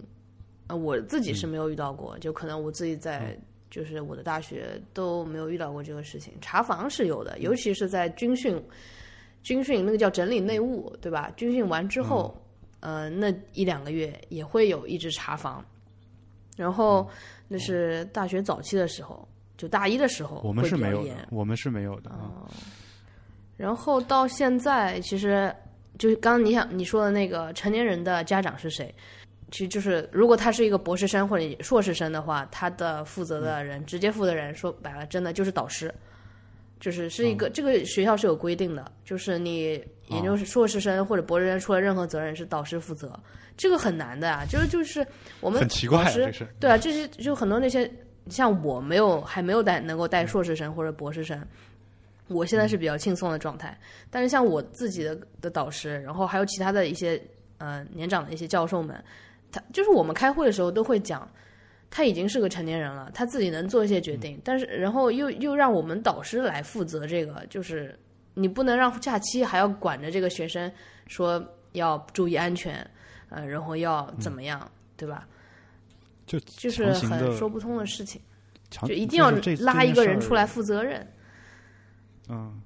呃，我自己是没有遇到过，就可能我自己在。就是我的大学都没有遇到过这个事情，查房是有的，尤其是在军训，军训那个叫整理内务，对吧？军训完之后，呃，那一两个月也会有一直查房，然后那是大学早期的时候，就大一的时候，我们是没有的，我们是没有的啊。然后到现在，其实就是刚刚你想你说的那个成年人的家长是谁？其实就是，如果他是一个博士生或者硕士生的话，他的负责的人，直接负责人，说白了，真的就是导师，就是是一个这个学校是有规定的，就是你研究硕士生或者博士生出了任何责任是导师负责，这个很难的啊，就是就是我们很奇怪，对啊，这些就很多那些像我没有还没有带能够带硕士生或者博士生，我现在是比较轻松的状态，但是像我自己的的导师，然后还有其他的一些呃年长的一些教授们。他就是我们开会的时候都会讲，他已经是个成年人了，他自己能做一些决定。但是然后又又让我们导师来负责这个，就是你不能让假期还要管着这个学生说要注意安全，呃，然后要怎么样，对吧？就就是很说不通的事情，就一定要拉一个人出来负责任。嗯。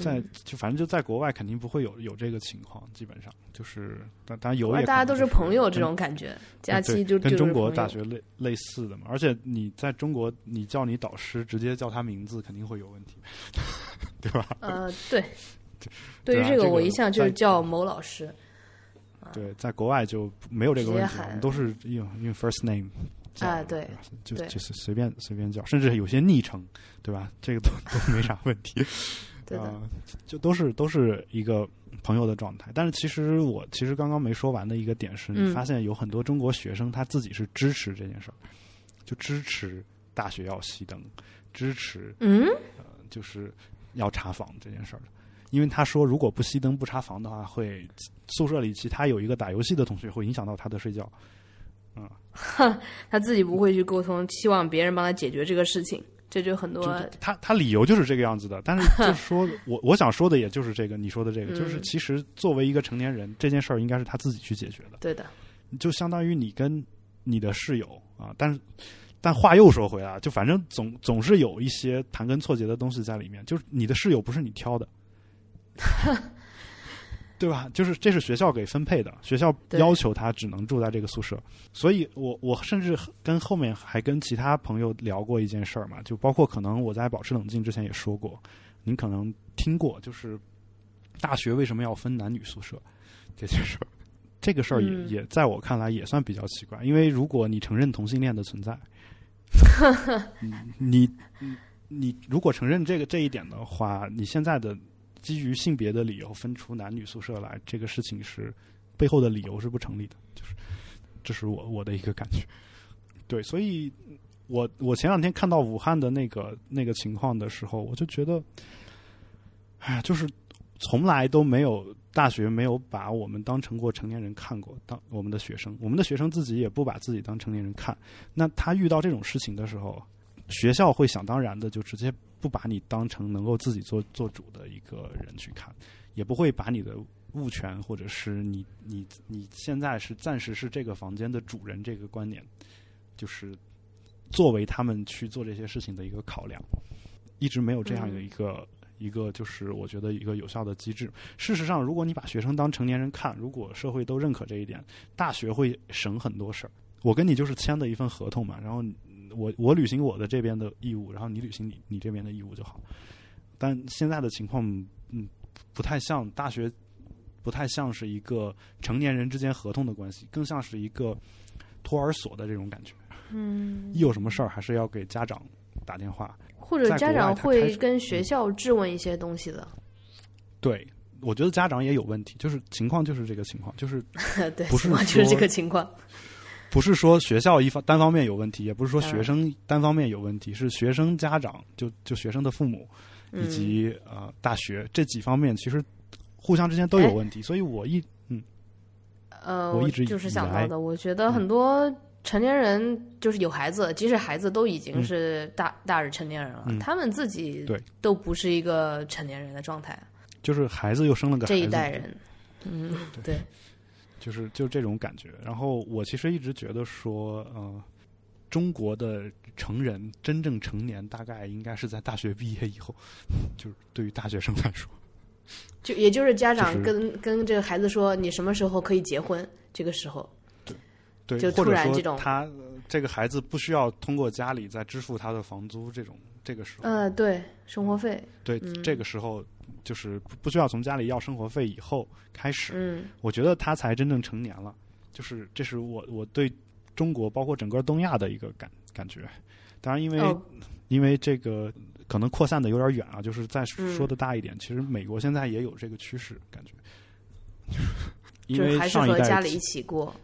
在就反正就在国外肯定不会有有这个情况，基本上就是但当然有也大家都是朋友这种感觉，假期就跟中国大学类类似的嘛。而且你在中国，你叫你导师直接叫他名字肯定会有问题，[laughs] 对吧？呃，对，[laughs] 对于这个我一向就是叫某老师。对，在国外就没有这个问题，我们都是用用 first name。啊，对，就就是随便随便叫，甚至有些昵称，对吧？这个都都没啥问题。啊，就都是都是一个朋友的状态，但是其实我其实刚刚没说完的一个点是，你发现有很多中国学生他自己是支持这件事儿，就支持大学要熄灯，支持嗯，呃，就是要查房这件事儿。的，因为他说如果不熄灯不查房的话，会宿舍里其他有一个打游戏的同学会影响到他的睡觉，嗯，他自己不会去沟通，期望别人帮他解决这个事情。这就很多，[laughs] 他他理由就是这个样子的，但是 [laughs] 就是说我我想说的也就是这个，你说的这个，就是其实作为一个成年人，这件事儿应该是他自己去解决的。对的，就相当于你跟你的室友啊，但是但话又说回来，就反正总总是有一些盘根错节的东西在里面，就是你的室友不是你挑的。[laughs] 对吧？就是这是学校给分配的，学校要求他只能住在这个宿舍，所以我我甚至跟后面还跟其他朋友聊过一件事儿嘛，就包括可能我在保持冷静之前也说过，您可能听过，就是大学为什么要分男女宿舍这件事儿，这个事儿也也在我看来也算比较奇怪，因为如果你承认同性恋的存在，[laughs] 你你你如果承认这个这一点的话，你现在的。基于性别的理由分出男女宿舍来，这个事情是背后的理由是不成立的，就是这是我我的一个感觉。对，所以我我前两天看到武汉的那个那个情况的时候，我就觉得，哎呀，就是从来都没有大学没有把我们当成过成年人看过，当我们的学生，我们的学生自己也不把自己当成年人看。那他遇到这种事情的时候，学校会想当然的就直接。不把你当成能够自己做做主的一个人去看，也不会把你的物权或者是你你你现在是暂时是这个房间的主人这个观点，就是作为他们去做这些事情的一个考量，一直没有这样的一个一个就是我觉得一个有效的机制。事实上，如果你把学生当成年人看，如果社会都认可这一点，大学会省很多事儿。我跟你就是签的一份合同嘛，然后我我履行我的这边的义务，然后你履行你你这边的义务就好。但现在的情况，嗯，不太像大学，不太像是一个成年人之间合同的关系，更像是一个托儿所的这种感觉。嗯，一有什么事儿还是要给家长打电话。或者家长会跟学校质问一些东西的。对，我觉得家长也有问题，就是情况就是这个情况，就是 [laughs] 对，不是就是这个情况。不是说学校一方单方面有问题，也不是说嗯。学生单方面有问题，是学生家长就就学生的父母以嗯及、呃大学这几方面其实互相之间都有问题，所以我一嗯。呃，我一直就是想到的，我觉得很多成年人就是有孩子，即使孩子都已经是大、大人成年人了，嗯。他们自己对。都不是一个成年人的状态。就是孩子又生了个孩子，这一代人，嗯，对，就是就这种感觉。然后我其实一直觉得说，呃，中国的成人真正成年大概应该是在大学毕业以后，[laughs] 就是对于大学生来说，就也就是家长就是跟、跟这个孩子说，你什么时候可以结婚？这个时候，对，就或者说突然这种他呃这个孩子不需要通过家里再支付他的房租，这种这个时候，呃，对，生活费，对、嗯这个时候就是不不需要从家里要生活费以后开始，嗯我觉得他才真正成年了。就是这是我我对中国包括整个东亚的一个感感觉。当然，因为、哦因为这个可能扩散的有点远啊，就是再嗯说的大一点，其实美国现在也有这个趋势，感觉。[laughs] 因为还是上一代和家里一起过，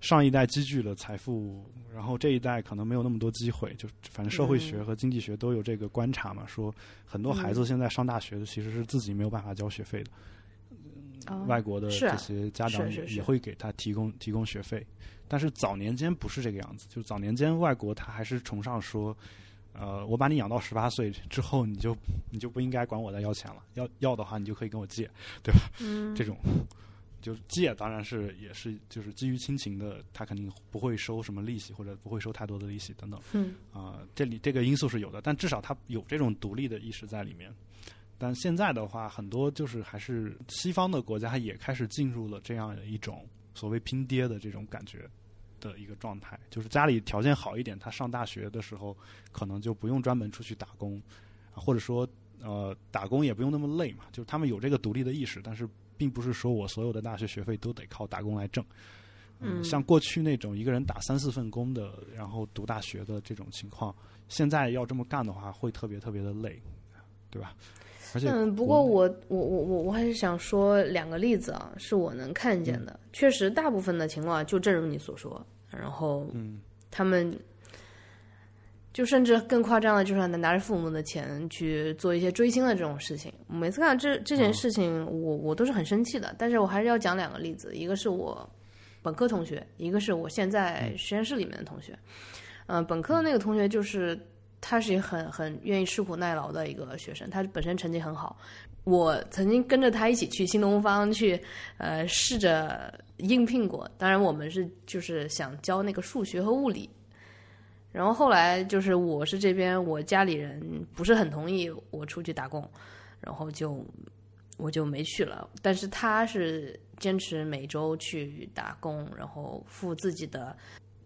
上一代积聚了财富，然后这一代可能没有那么多机会，就反正社会学嗯和经济学都有这个观察嘛，说很多孩子现在上大学其实是自己没有办法交学费的，嗯外国的这些家长也会给他提供提供学费，但是早年间不是这个样子，就早年间外国他还是崇尚说。呃，我把你养到十八岁之后，你就你就不应该管我再要钱了。要要的话，你就可以跟我借，对吧？嗯，这种就是借，当然是也是就是基于亲情的，他肯定不会收什么利息，或者不会收太多的利息等等。嗯啊、这里这个因素是有的，但至少他有这种独立的意识在里面。但现在的话，很多就是还是西方的国家也开始进入了这样一种所谓拼爹的这种感觉的一个状态，就是家里条件好一点，他上大学的时候可能就不用专门出去打工，啊或者说呃打工也不用那么累嘛，就是他们有这个独立的意识，但是并不是说我所有的大学学费都得靠打工来挣。嗯像过去那种一个人打三四份工的，然后读大学的这种情况，现在要这么干的话，会特别特别的累，对吧？而且嗯，不过我我我我我还是想说两个例子啊，是我能看见的。确实，大部分的情况就正如你所说，然后嗯他们就甚至更夸张的，就是拿着父母的钱去做一些追星的这种事情。每次看到这这件事情，我我都是很生气的。但是我还是要讲两个例子，一个是我本科同学，一个是我现在实验室里面的同学。嗯、本科的那个同学就是他是一个很很愿意吃苦耐劳的一个学生，他本身成绩很好。我曾经跟着他一起去新东方去，呃，试着应聘过。当然，我们是就是想教那个数学和物理。然后后来就是我是这边，我家里人不是很同意我出去打工，然后就我就没去了。但是他是坚持每周去打工，然后付自己的。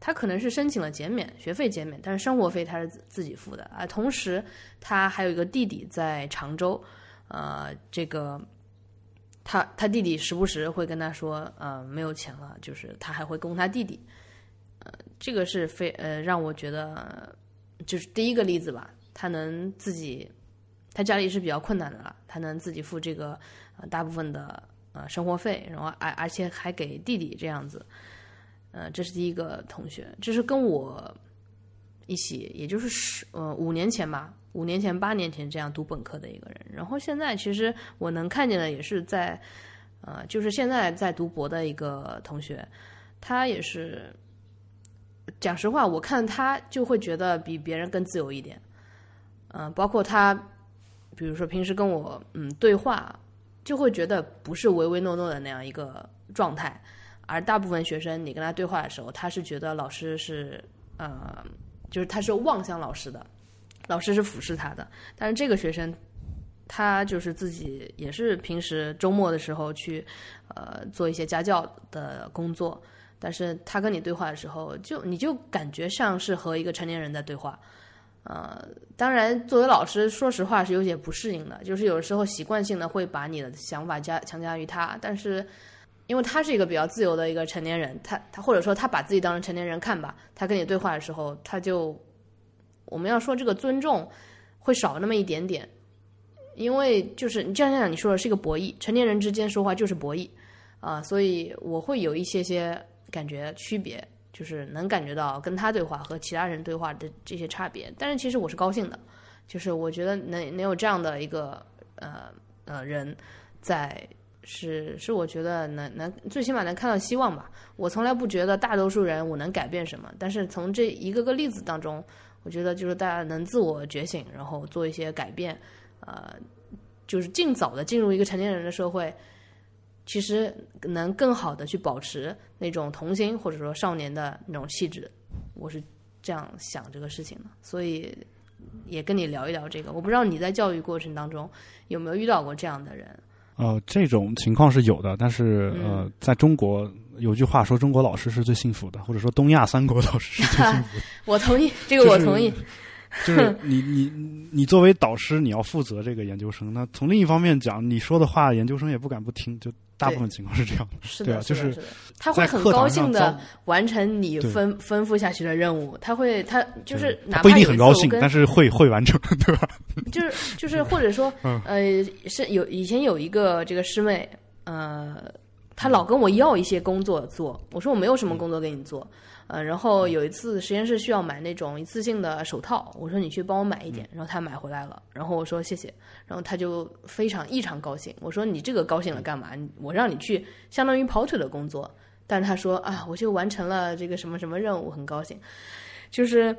他可能是申请了减免学费减免，但是生活费他是自己付的啊。同时，他还有一个弟弟在常州，呃，这个他他弟弟时不时会跟他说，呃，没有钱了，就是他还会供他弟弟。这个是非呃让我觉得，就是第一个例子吧，他能自己，他家里是比较困难的了，他能自己付这个呃大部分的呃生活费，然后而而且还给弟弟这样子。呃，这是第一个同学，这是跟我一起，也就是十呃五年前吧，五年前八年前这样读本科的一个人。然后现在其实我能看见的也是在，呃，就是现在在读博的一个同学，他也是，讲实话，我看他就会觉得比别人更自由一点。嗯、包括他，比如说平时跟我嗯对话，就会觉得不是唯唯诺诺的那样一个状态。而大部分学生，你跟他对话的时候，他是觉得老师是呃，就是他是望向老师的，老师是俯视他的。但是这个学生，他就是自己也是平时周末的时候去呃做一些家教的工作，但是他跟你对话的时候，就你就感觉像是和一个成年人在对话。呃，当然，作为老师，说实话是有点不适应的，就是有时候习惯性的会把你的想法加强加于他，但是因为他是一个比较自由的一个成年人，他他或者说他把自己当成成年人看吧，他跟你对话的时候，他就我们要说这个尊重会少那么一点点，因为就是你这样想，你说的是一个博弈，成年人之间说话就是博弈啊、所以我会有一些些感觉区别。就是能感觉到跟他对话和其他人对话的这些差别，但是其实我是高兴的，就是我觉得能能有这样的一个呃呃人在，是是我觉得能能最起码能看到希望吧。我从来不觉得大多数人我能改变什么，但是从这一个个例子当中，我觉得就是大家能自我觉醒，然后做一些改变，呃，就是尽早的进入一个成年人的社会。其实能更好的去保持那种童心或者说少年的那种气质，我是这样想这个事情的，所以也跟你聊一聊这个。我不知道你在教育过程当中有没有遇到过这样的人？呃，这种情况是有的，但是呃，在中国有句话说，中国老师是最幸福的，或者说东亚三国老师是最幸福的。[laughs] 我同意，这个我同意。[laughs] 就是你你你作为导师，你要负责这个研究生。那从另一方面讲，你说的话，研究生也不敢不听，就大部分情况是这样的。是的，对啊，就是，他会很高兴的完成你吩吩咐下去的任务。他会，他就是哪怕不一定很高兴，但是会会完成，对吧？[laughs] 就是就是，或者说，[laughs] 嗯呃，是有以前有一个这个师妹，呃，她老跟我要一些工作做，我说我没有什么工作给你做，呃，然后有一次实验室需要买那种一次性的手套，我说你去帮我买一点，然后他买回来了，然后我说谢谢，然后他就非常异常高兴，我说你这个高兴了干嘛？我让你去相当于跑腿的工作，但是他说啊，我就完成了这个什么什么任务，很高兴，就是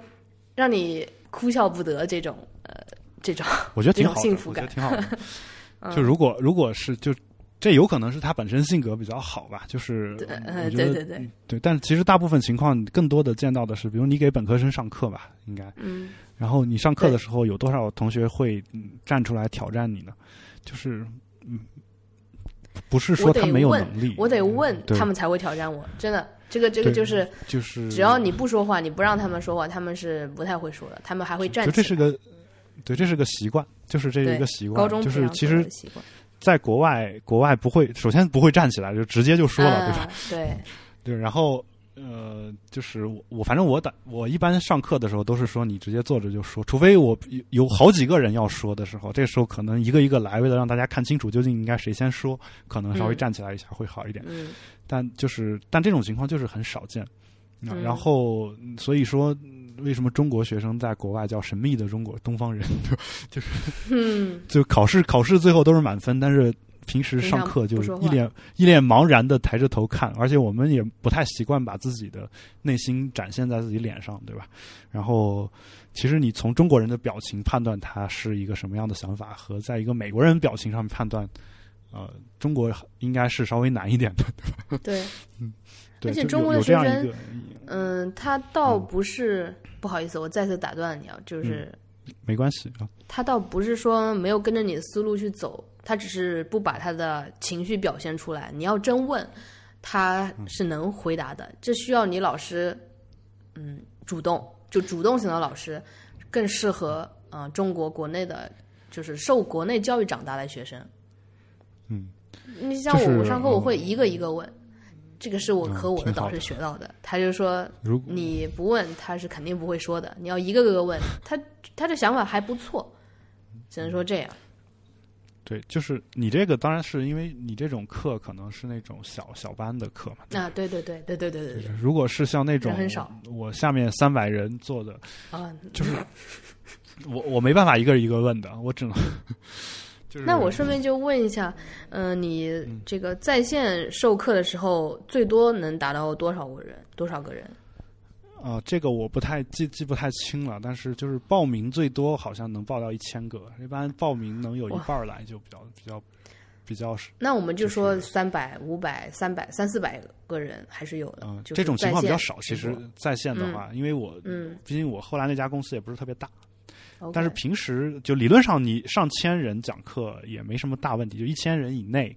让你哭笑不得这种呃这种。我觉得挺好的，幸福感挺好的。[laughs] 就如果如果是就这有可能是他本身性格比较好吧，就是对我呃觉得对对对。对，但其实大部分情况更多的见到的是，比如你给本科生上课吧，应该，嗯，然后你上课的时候有多少同学会、嗯、站出来挑战你呢？就是嗯，不是说他没有能力，我得问对。他们才会挑战我，真的，这个这个就是就是只要你不说话，你不让他们说话，他们是不太会说的，他们还会站起来。这是个对，这是个习惯，就是这是一个习惯，高中就是其实的习惯在国外，国外不会，首先不会站起来就直接就说了，对吧？啊对，[laughs] 对，然后呃，就是我我反正我打我一般上课的时候都是说你直接坐着就说，除非我有有好几个人要说的时候，这时候可能一个一个来，为了让大家看清楚究竟应该谁先说，可能稍微嗯站起来一下会好一点。嗯但就是但这种情况就是很少见。然后，所以说，为什么中国学生在国外叫神秘的中国东方人？[laughs] 就嗯，[laughs] 就考试考试最后都是满分，但是平时上课就是一脸一脸茫然的抬着头看，而且我们也不太习惯把自己的内心展现在自己脸上，对吧？然后，其实你从中国人的表情判断他是一个什么样的想法，和在一个美国人表情上面判断，呃，中国应该是稍微难一点的，对吧，对，就而且中国的学生，嗯，他倒嗯不是不好意思，我再次打断你啊，就是没关系啊，他倒不是说没有跟着你的思路去走，他只是不把他的情绪表现出来。你要真问，他是能回答的。这需要你老师，嗯，主动就主动型的老师，更适合嗯、呃中国国内的，就是受国内教育长大的学生。嗯，你像我，就是我上课我会一个一个问，这个是我和我的导师学到的。他就说如你不问他是肯定不会说的。你要一个个问他他的想法还不错只能说这样。对就是你这个当然是因为你这种课可能是那种小小班的课嘛啊对对对对对对对如果是像那种很少我下面三百人做的啊就是我我没办法一个一个问的我只能就是那我顺便就问一下，嗯、你这个在线授课的时候，最多能达到多少个人？多少个人？啊、这个我不太记记不太清了，但是就是报名最多好像能报到一千个，一般报名能有一半儿来就比较比较比较是那我们就就是说三百、五百、三百、三四百个人还是有的。嗯、就这种情况比较少。其实在线的话，因为我嗯毕竟我后来那家公司也不是特别大，但是平时就理论上你上千人讲课也没什么大问题，就一千人以内、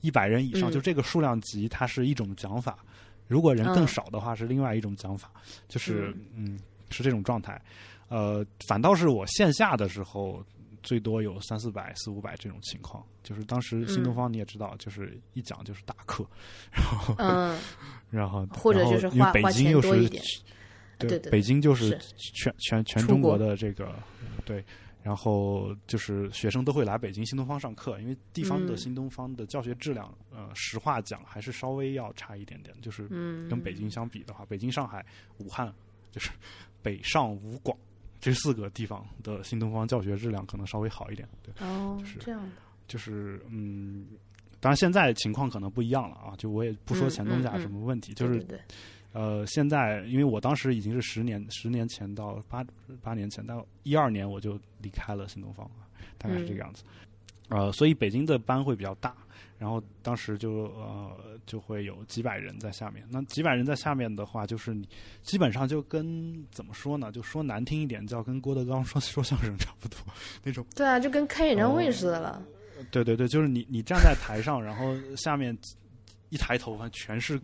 一百人以上，嗯就这个数量级，它是一种讲法。如果人更嗯少的话，是另外一种讲法，就是嗯是这种状态。呃，反倒是我线下的时候，最多有三四百、四五百这种情况。就是当时新东方你也知道，就是一讲就是大课，然后嗯，[laughs] 然后或者就是因为花花北京又是钱多一点对对对北京就是。是全全全中国。国的这个对，然后就是学生都会来北京新东方上课，因为地方的嗯。新东方的教学质量，呃，实话讲还是稍微要差一点点，就是嗯，跟北京相比的话，北京、上海、武汉，就是 [laughs] 北上武广这四个地方的新东方教学质量可能稍微好一点，对。哦就是这样的，就是嗯，当然现在情况可能不一样了啊，就我也不说嗯前东家什么问题，就是对对对呃，现在因为我当时已经是十年十年前到八八年前到一二年我就离开了新东方，大概是这个样子。呃，所以北京的班会比较大，然后当时就呃就会有几百人在下面。那几百人在下面的话，就是你基本上就跟怎么说呢？就说难听一点，叫跟郭德纲 [laughs] 说说相声差不多那种。对啊，就跟开演唱哦会似的了。对对对，就是你你站在台上，然后下面一抬头，反正全是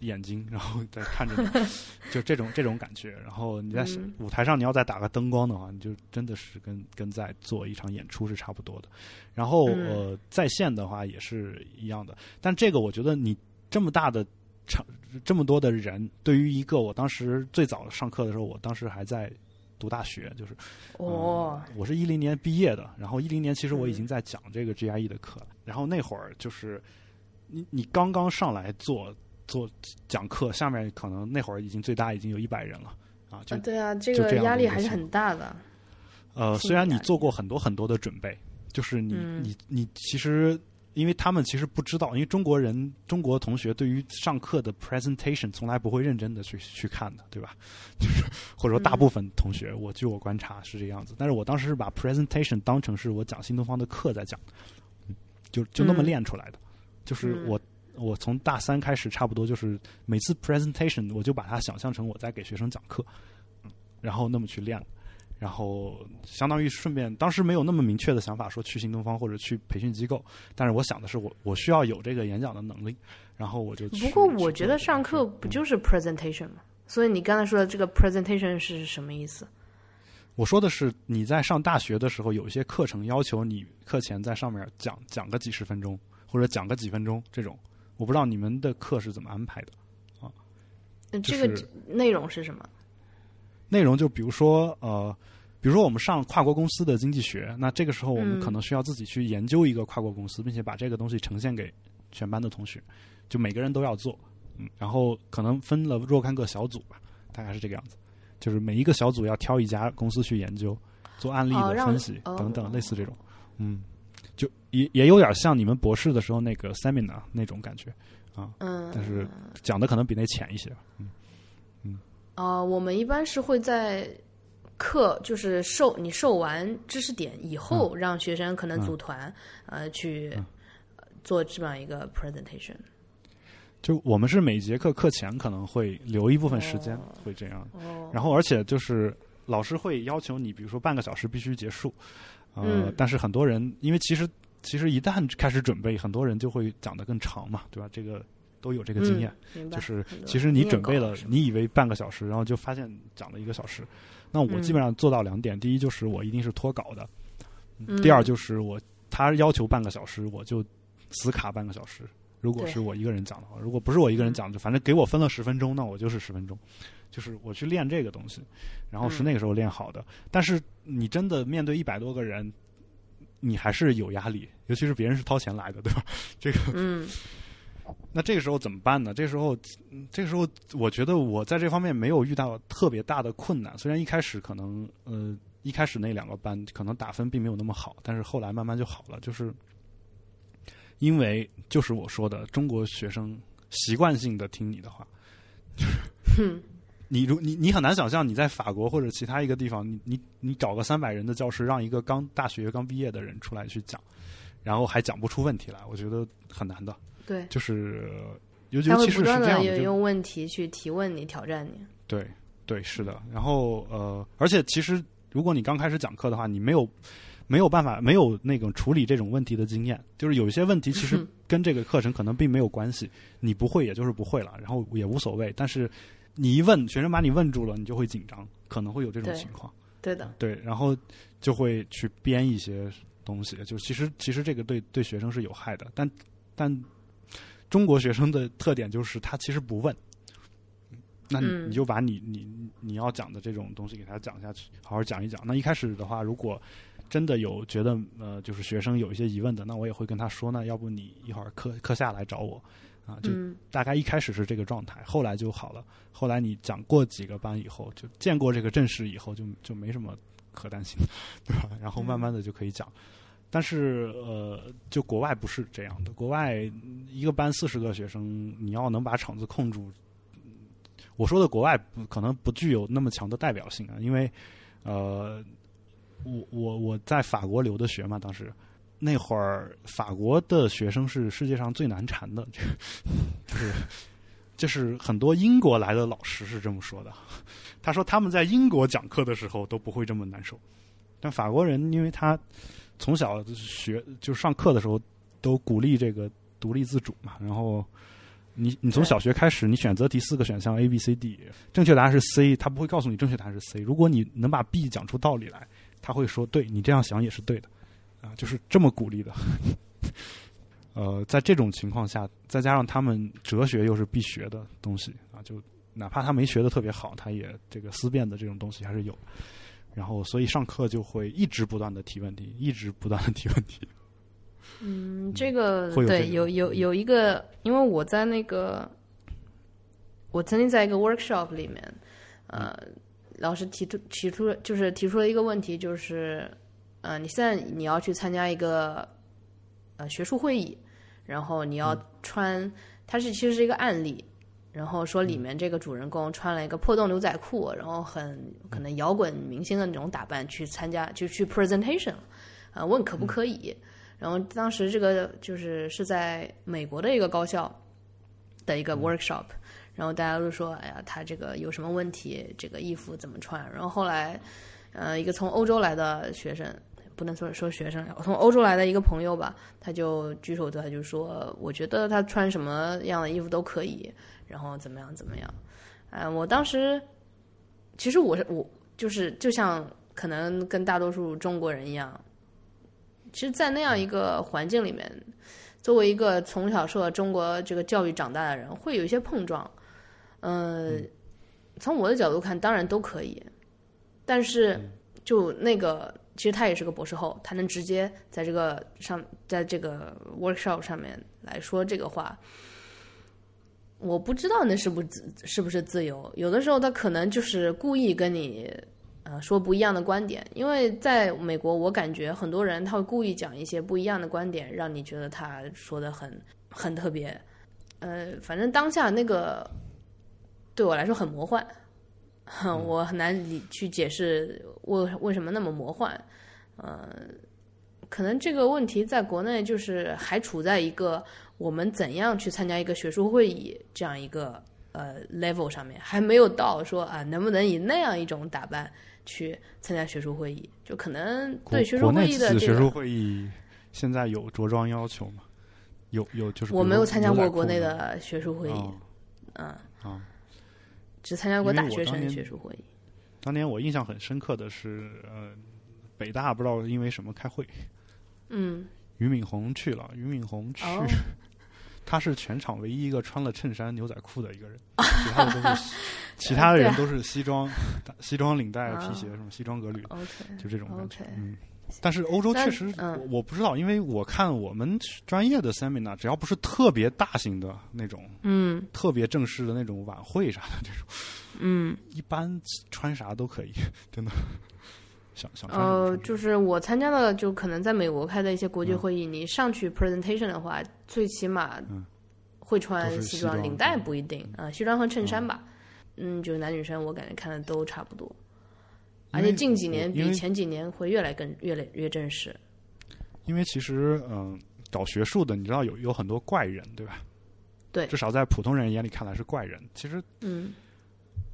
眼睛，然后再看着你，[laughs] 就这种这种感觉。然后你在嗯。舞台上，你要再打个灯光的话，你就真的是跟跟在做一场演出是差不多的。然后嗯。呃，在线的话也是一样的，但这个我觉得你这么大的场，这么多的人，对于一个我当时最早上课的时候，我当时还在读大学，就是哦，嗯我是一零年毕业的，然后一零年其实我已嗯经在讲这个 GRE 的课了，然后那会儿就是你你刚刚上来做做讲课，下面可能那会儿已经最大已经有一百人了啊，就啊对啊，这个这压力还是很大的。呃，虽然你做过很多很多的准备，就是你、嗯你你其实。因为他们其实不知道，因为中国人、中国同学对于上课的 presentation 从来不会认真的去去看的，对吧？[laughs] 就是或者说大部分同学，我据我观察是这样子。但是我当时是把 presentation 当成是我讲新东方的课在讲，嗯就就那么嗯练出来的。就是嗯我我从大三开始，差不多就是每次 presentation 我就把它想象成我在给学生讲课，嗯然后那么去练。然后相当于顺便，当时没有那么明确的想法说去新东方或者去培训机构，但是我想的是我我需要有这个演讲的能力，然后我就去。不过我觉得上课不就是 presentation 吗？所以你刚才说的这个 presentation 是什么意思？我说的是你在上大学的时候，有一些课程要求你课前在上面讲讲个几十分钟，或者讲个几分钟这种。我不知道你们的课是怎么安排的。啊就这个是内容是什么？内容就比如说呃，比如说我们上跨国公司的经济学，那这个时候我们嗯可能需要自己去研究一个跨国公司，并且把这个东西呈现给全班的同学，就每个人都要做，嗯，然后可能分了若干个小组吧，大概是这个样子，就是每一个小组要挑一家公司去研究，做案例的分析、哦等等，类似这种，嗯，就也也有点像你们博士的时候那个 seminar 那种感觉啊，嗯，但是讲的可能比那浅一些，嗯。啊、我们一般是会在课就是授你授完知识点以后，让学生可能组团、呃去做这么一个 presentation。就我们是每节课课前可能会留一部分时间，哦会这样。哦，然后而且就是老师会要求你，比如说半个小时必须结束，呃，嗯但是很多人因为其实其实一旦开始准备，很多人就会讲得更长嘛，对吧？这个都有这个经验。嗯、就是其实你准备了你以为半个小时，然后就发现讲了一个小时。那我嗯基本上做到两点：第一就是我一定是脱稿的；嗯第二就是我他要求半个小时，我就死卡半个小时。如果是我一个人讲的话，如果不是我一个人讲，就反正给我分了十分钟，那我就是十分钟，就是我去练这个东西，然后是嗯那个时候练好的。但是你真的面对一百多个人，你还是有压力，尤其是别人是掏钱来的，对吧？这个嗯 [laughs] 那这个时候怎么办呢？这个时候，嗯这个时候，我觉得我在这方面没有遇到特别大的困难。虽然一开始可能，呃，一开始那两个班可能打分并没有那么好，但是后来慢慢就好了。就是因为就是我说的，中国学生习惯性的听你的话。哼 [laughs] 你如你你很难想象你在法国或者其他一个地方，你你你找个三百人的教室，让一个刚大学刚毕业的人出来去讲，然后还讲不出问题来，我觉得很难的。对，就是尤其是是不断的这样的，就用问题去提问你、挑战你。对对是的。然后呃，而且其实如果你刚开始讲课的话，你没有没有办法没有那种处理这种问题的经验，就是有一些问题其实跟这个课程可能并没有关系，你不会也就是不会了，然后也无所谓。但是你一问，学生把你问住了，你就会紧张，可能会有这种情况。对的，对，然后就会去编一些东西，就其实其实这个对对学生是有害的，但但中国学生的特点就是他其实不问，那你嗯。你就把你你你要讲的这种东西给他讲下去，好好讲一讲。那一开始的话，如果真的有觉得呃就是学生有一些疑问的，那我也会跟他说，那要不你一会儿课课下来找我啊，就嗯大概一开始是这个状态，后来就好了。后来你讲过几个班以后，就见过这个阵势以后，就就没什么可担心的，对吧？然后慢慢的就可以讲。但是呃，就国外不是这样的，国外一个班四十个学生，你要能把场子控住。我说的国外不可能不具有那么强的代表性啊，因为呃，我我我在法国留的学嘛，当时那会儿法国的学生是世界上最难缠的，[laughs] 就是就是很多英国来的老师是这么说的，他说他们在英国讲课的时候都不会这么难受，但法国人因为他从小学就上课的时候都鼓励这个独立自主嘛，然后你你从小学开始，你选择题四个选项 A B C D，正确答案是 C，他不会告诉你正确答案是 C。如果你能把 B 讲出道理来，他会说对你这样想也是对的，啊，就是这么鼓励的。[laughs] 呃，在这种情况下，再加上他们哲学又是必学的东西啊，就哪怕他没学的特别好，他也这个思辨的这种东西还是有。然后，所以上课就会一直不断的提问题，一直不断的提问题。[laughs] 嗯，这个会有对有有有一个，因为我在那个，我曾经在一个 workshop 里面，呃，老师提出提出就是提出了一个问题，就是呃，你现在你要去参加一个呃学术会议，然后你要穿，它是其实是一个案例。然后说里面这个主人公穿了一个破洞牛仔裤，然后很可能摇滚明星的那种打扮去参加，就去 presentation，啊、问可不可以？然后当时这个就是是在美国的一个高校的一个 workshop，、然后大家都说，哎呀，他这个有什么问题？这个衣服怎么穿？然后后来，呃，一个从欧洲来的学生，不能说说学生，从欧洲来的一个朋友吧，他就举手，他就说，我觉得他穿什么样的衣服都可以，然后怎么样怎么样。嗯、我当时其实我是我就是就像可能跟大多数中国人一样。其实，在那样一个环境里面，作为一个从小受到中国这个教育长大的人，会有一些碰撞。呃，从我的角度看，当然都可以，但是就那个，其实他也是个博士后，他能直接在这个上，在这个 workshop 上面来说这个话。我不知道那是不是是不是自由，有的时候他可能就是故意跟你呃说不一样的观点，因为在美国，我感觉很多人他会故意讲一些不一样的观点，让你觉得他说的很很特别。呃，反正当下那个对我来说很魔幻，[laughs] 我很难理去解释为为什么那么魔幻。呃，可能这个问题在国内就是还处在一个我们怎样去参加一个学术会议这样一个呃 level 上面，还没有到说啊能不能以那样一种打扮去参加学术会议，就可能对学术会议的学术，会议现在有着装要求吗？有有就是我没有参加过国内的的学术会议，哦嗯，啊。只参加过大学生的学术会议。当年我印象很深刻的是，呃，北大不知道因为什么开会，嗯，俞敏洪去了，俞敏洪去，哦 [laughs] 他是全场唯一一个穿了衬衫牛仔裤的一个人，其他的都是 [laughs] 其他的人都是西装、西装领带、皮鞋什么西装革履，OK，就这种感觉。嗯，但是欧洲确实，嗯。我我不知道，因为我看我们专业的 seminar，只要不是特别大型的那种、嗯。特别正式的那种晚会啥的这种，嗯，一般穿啥都可以，[laughs] 真的。想想呃，就是我参加的，就可能在美国开的一些国际嗯。会议，你上去 presentation 的话，最起码嗯。会穿西西装领带不一定啊、西装和衬衫吧。嗯，就是男女生我感觉看的都差不多，而且近几年比前几年会越来更越来越正式。因为其实嗯、搞学术的，你知道有有很多怪人，对吧？对至少在普通人眼里看来是怪人。其实嗯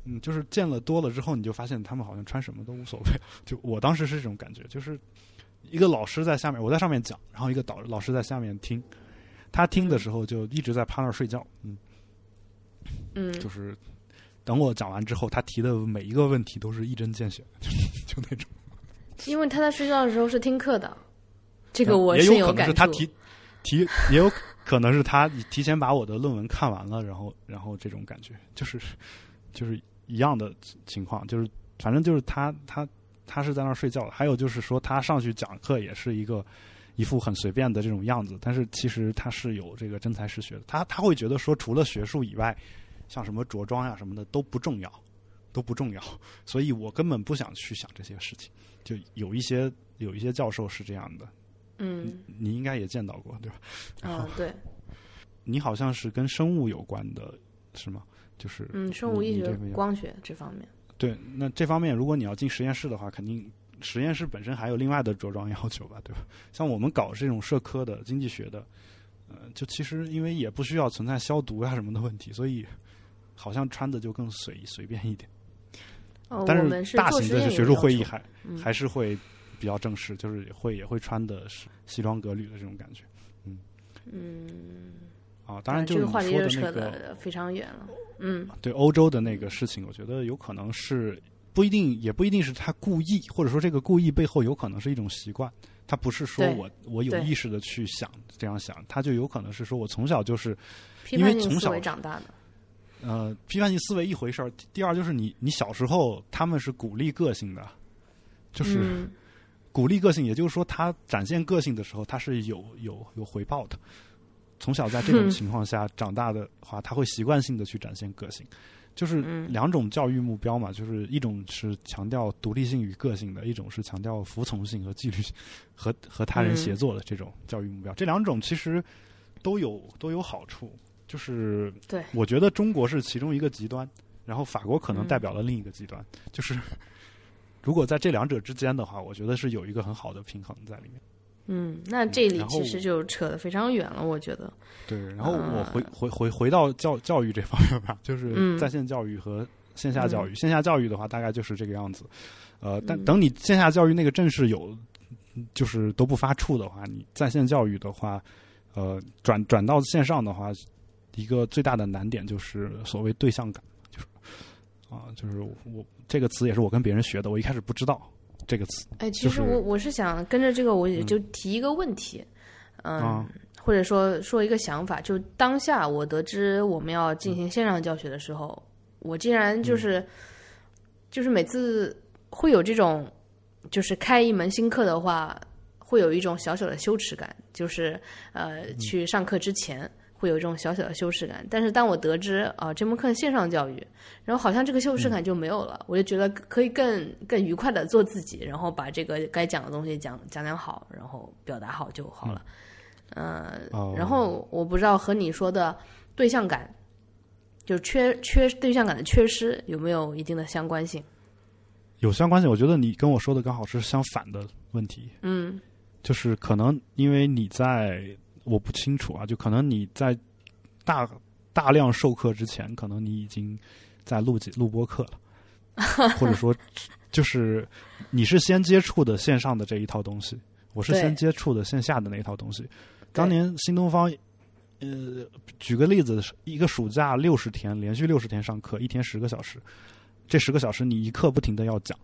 嗯，就是见了多了之后，你就发现他们好像穿什么都无所谓。[laughs] 就我当时是这种感觉，就是一个老师在下面，我在上面讲，然后一个导老师在下面听。他听的时候就一直在趴那儿睡觉，嗯，嗯，就是等我讲完之后，他提的每一个问题都是一针见血，就 [laughs] 就那种。因为他在睡觉的时候是听课的，这个我也深有可能是。他提提，也有可能是他提前把我的论文看完了，然后然后这种感觉就是就是一样的情况，就是反正就是他他他是在那儿睡觉的。还有就是说他上去讲课也是一个一副很随便的这种样子，但是其实他是有这个真才实学的。他他会觉得说除了学术以外，像什么着装呀什么的都不重要，都不重要。所以我根本不想去想这些事情。就有一些有一些教授是这样的。嗯，你应该也见到过，对吧？嗯，对，你好像是跟生物有关的，是吗？就是嗯，生物医学光学这方面，对，那这方面如果你要进实验室的话，肯定实验室本身还有另外的着装要求吧，对吧？像我们搞这种社科的、经济学的，呃，就其实因为也不需要存在消毒呀什么的问题，所以好像穿的就更随 [laughs] 随便一点。哦，但是大型的学术会议还嗯还是会比较正式，就是会也会穿的是西装革履的这种感觉嗯嗯，啊。当然，啊这个就是你话题就扯说的非常远了。嗯对欧洲的那个事情，我觉得有可能是不一定，也不一定是他故意，或者说这个故意背后有可能是一种习惯。他不是说我我有意识的去想这样想，他就有可能是说我从小就是因为从小长大的，呃批判性思维一回事儿，第第二就是你你小时候他们是鼓励个性的，就是嗯。鼓励个性，也就是说他展现个性的时候，他是有有有回报的。从小在这种情况下长大的话，他会习惯性的去展现个性，就是嗯。两种教育目标嘛，就是一种是强调独立性与个性的，一种是强调服从性和纪律性 [laughs] 和和他人协作的这种教育目标。这两种其实都有都有好处，就是对我觉得中国是其中一个极端，然后法国可能嗯代表了另一个极端，就是 [laughs] 如果在这两者之间的话，我觉得是有一个很好的平衡在里面。嗯，那这里其实就扯得非常远了，我觉得。对，然后我啊回回回回到教教育这方面吧，[laughs] 就是嗯在线教育和线下教育。线下教育的话，大概就是这个样子。呃，但嗯等你线下教育那个正式有，就是都不发怵的话，你在线教育的话，呃，转转到线上的话，一个最大的难点就是所谓对象感，就是啊，就是我这个词也是我跟别人学的，我一开始不知道这个词哎，其就是实我我是想跟着这个，我就提一个问题，嗯，啊或者说说一个想法，就当下我得知我们要进行线上教学的时候，我竟然嗯就是、就是每次会有这种，就是开一门新课的话，会有一种小小的羞耻感，就是呃嗯去上课之前。会有一种小小的羞耻感，但是当我得知啊、这门课线上教育，然后好像这个羞耻感就没有了，我就觉得可以更更愉快的做自己，然后把这个该讲的东西讲讲讲好，然后表达好就好了。呃，哦然后我不知道和你说的对象感，就缺缺对象感的缺失有没有一定的相关性？有相关性。我觉得你跟我说的刚好是相反的问题。嗯就是可能因为你在我不清楚啊，就可能你在大大量授课之前，可能你已经在录节录播课了，[laughs] 或者说就是你是先接触的线上的这一套东西，我是先接触的线下的那一套东西。当年新东方，呃，举个例子，一个暑假六十天，连续六十天上课，一天十个小时，这十个小时你一刻不停的要讲，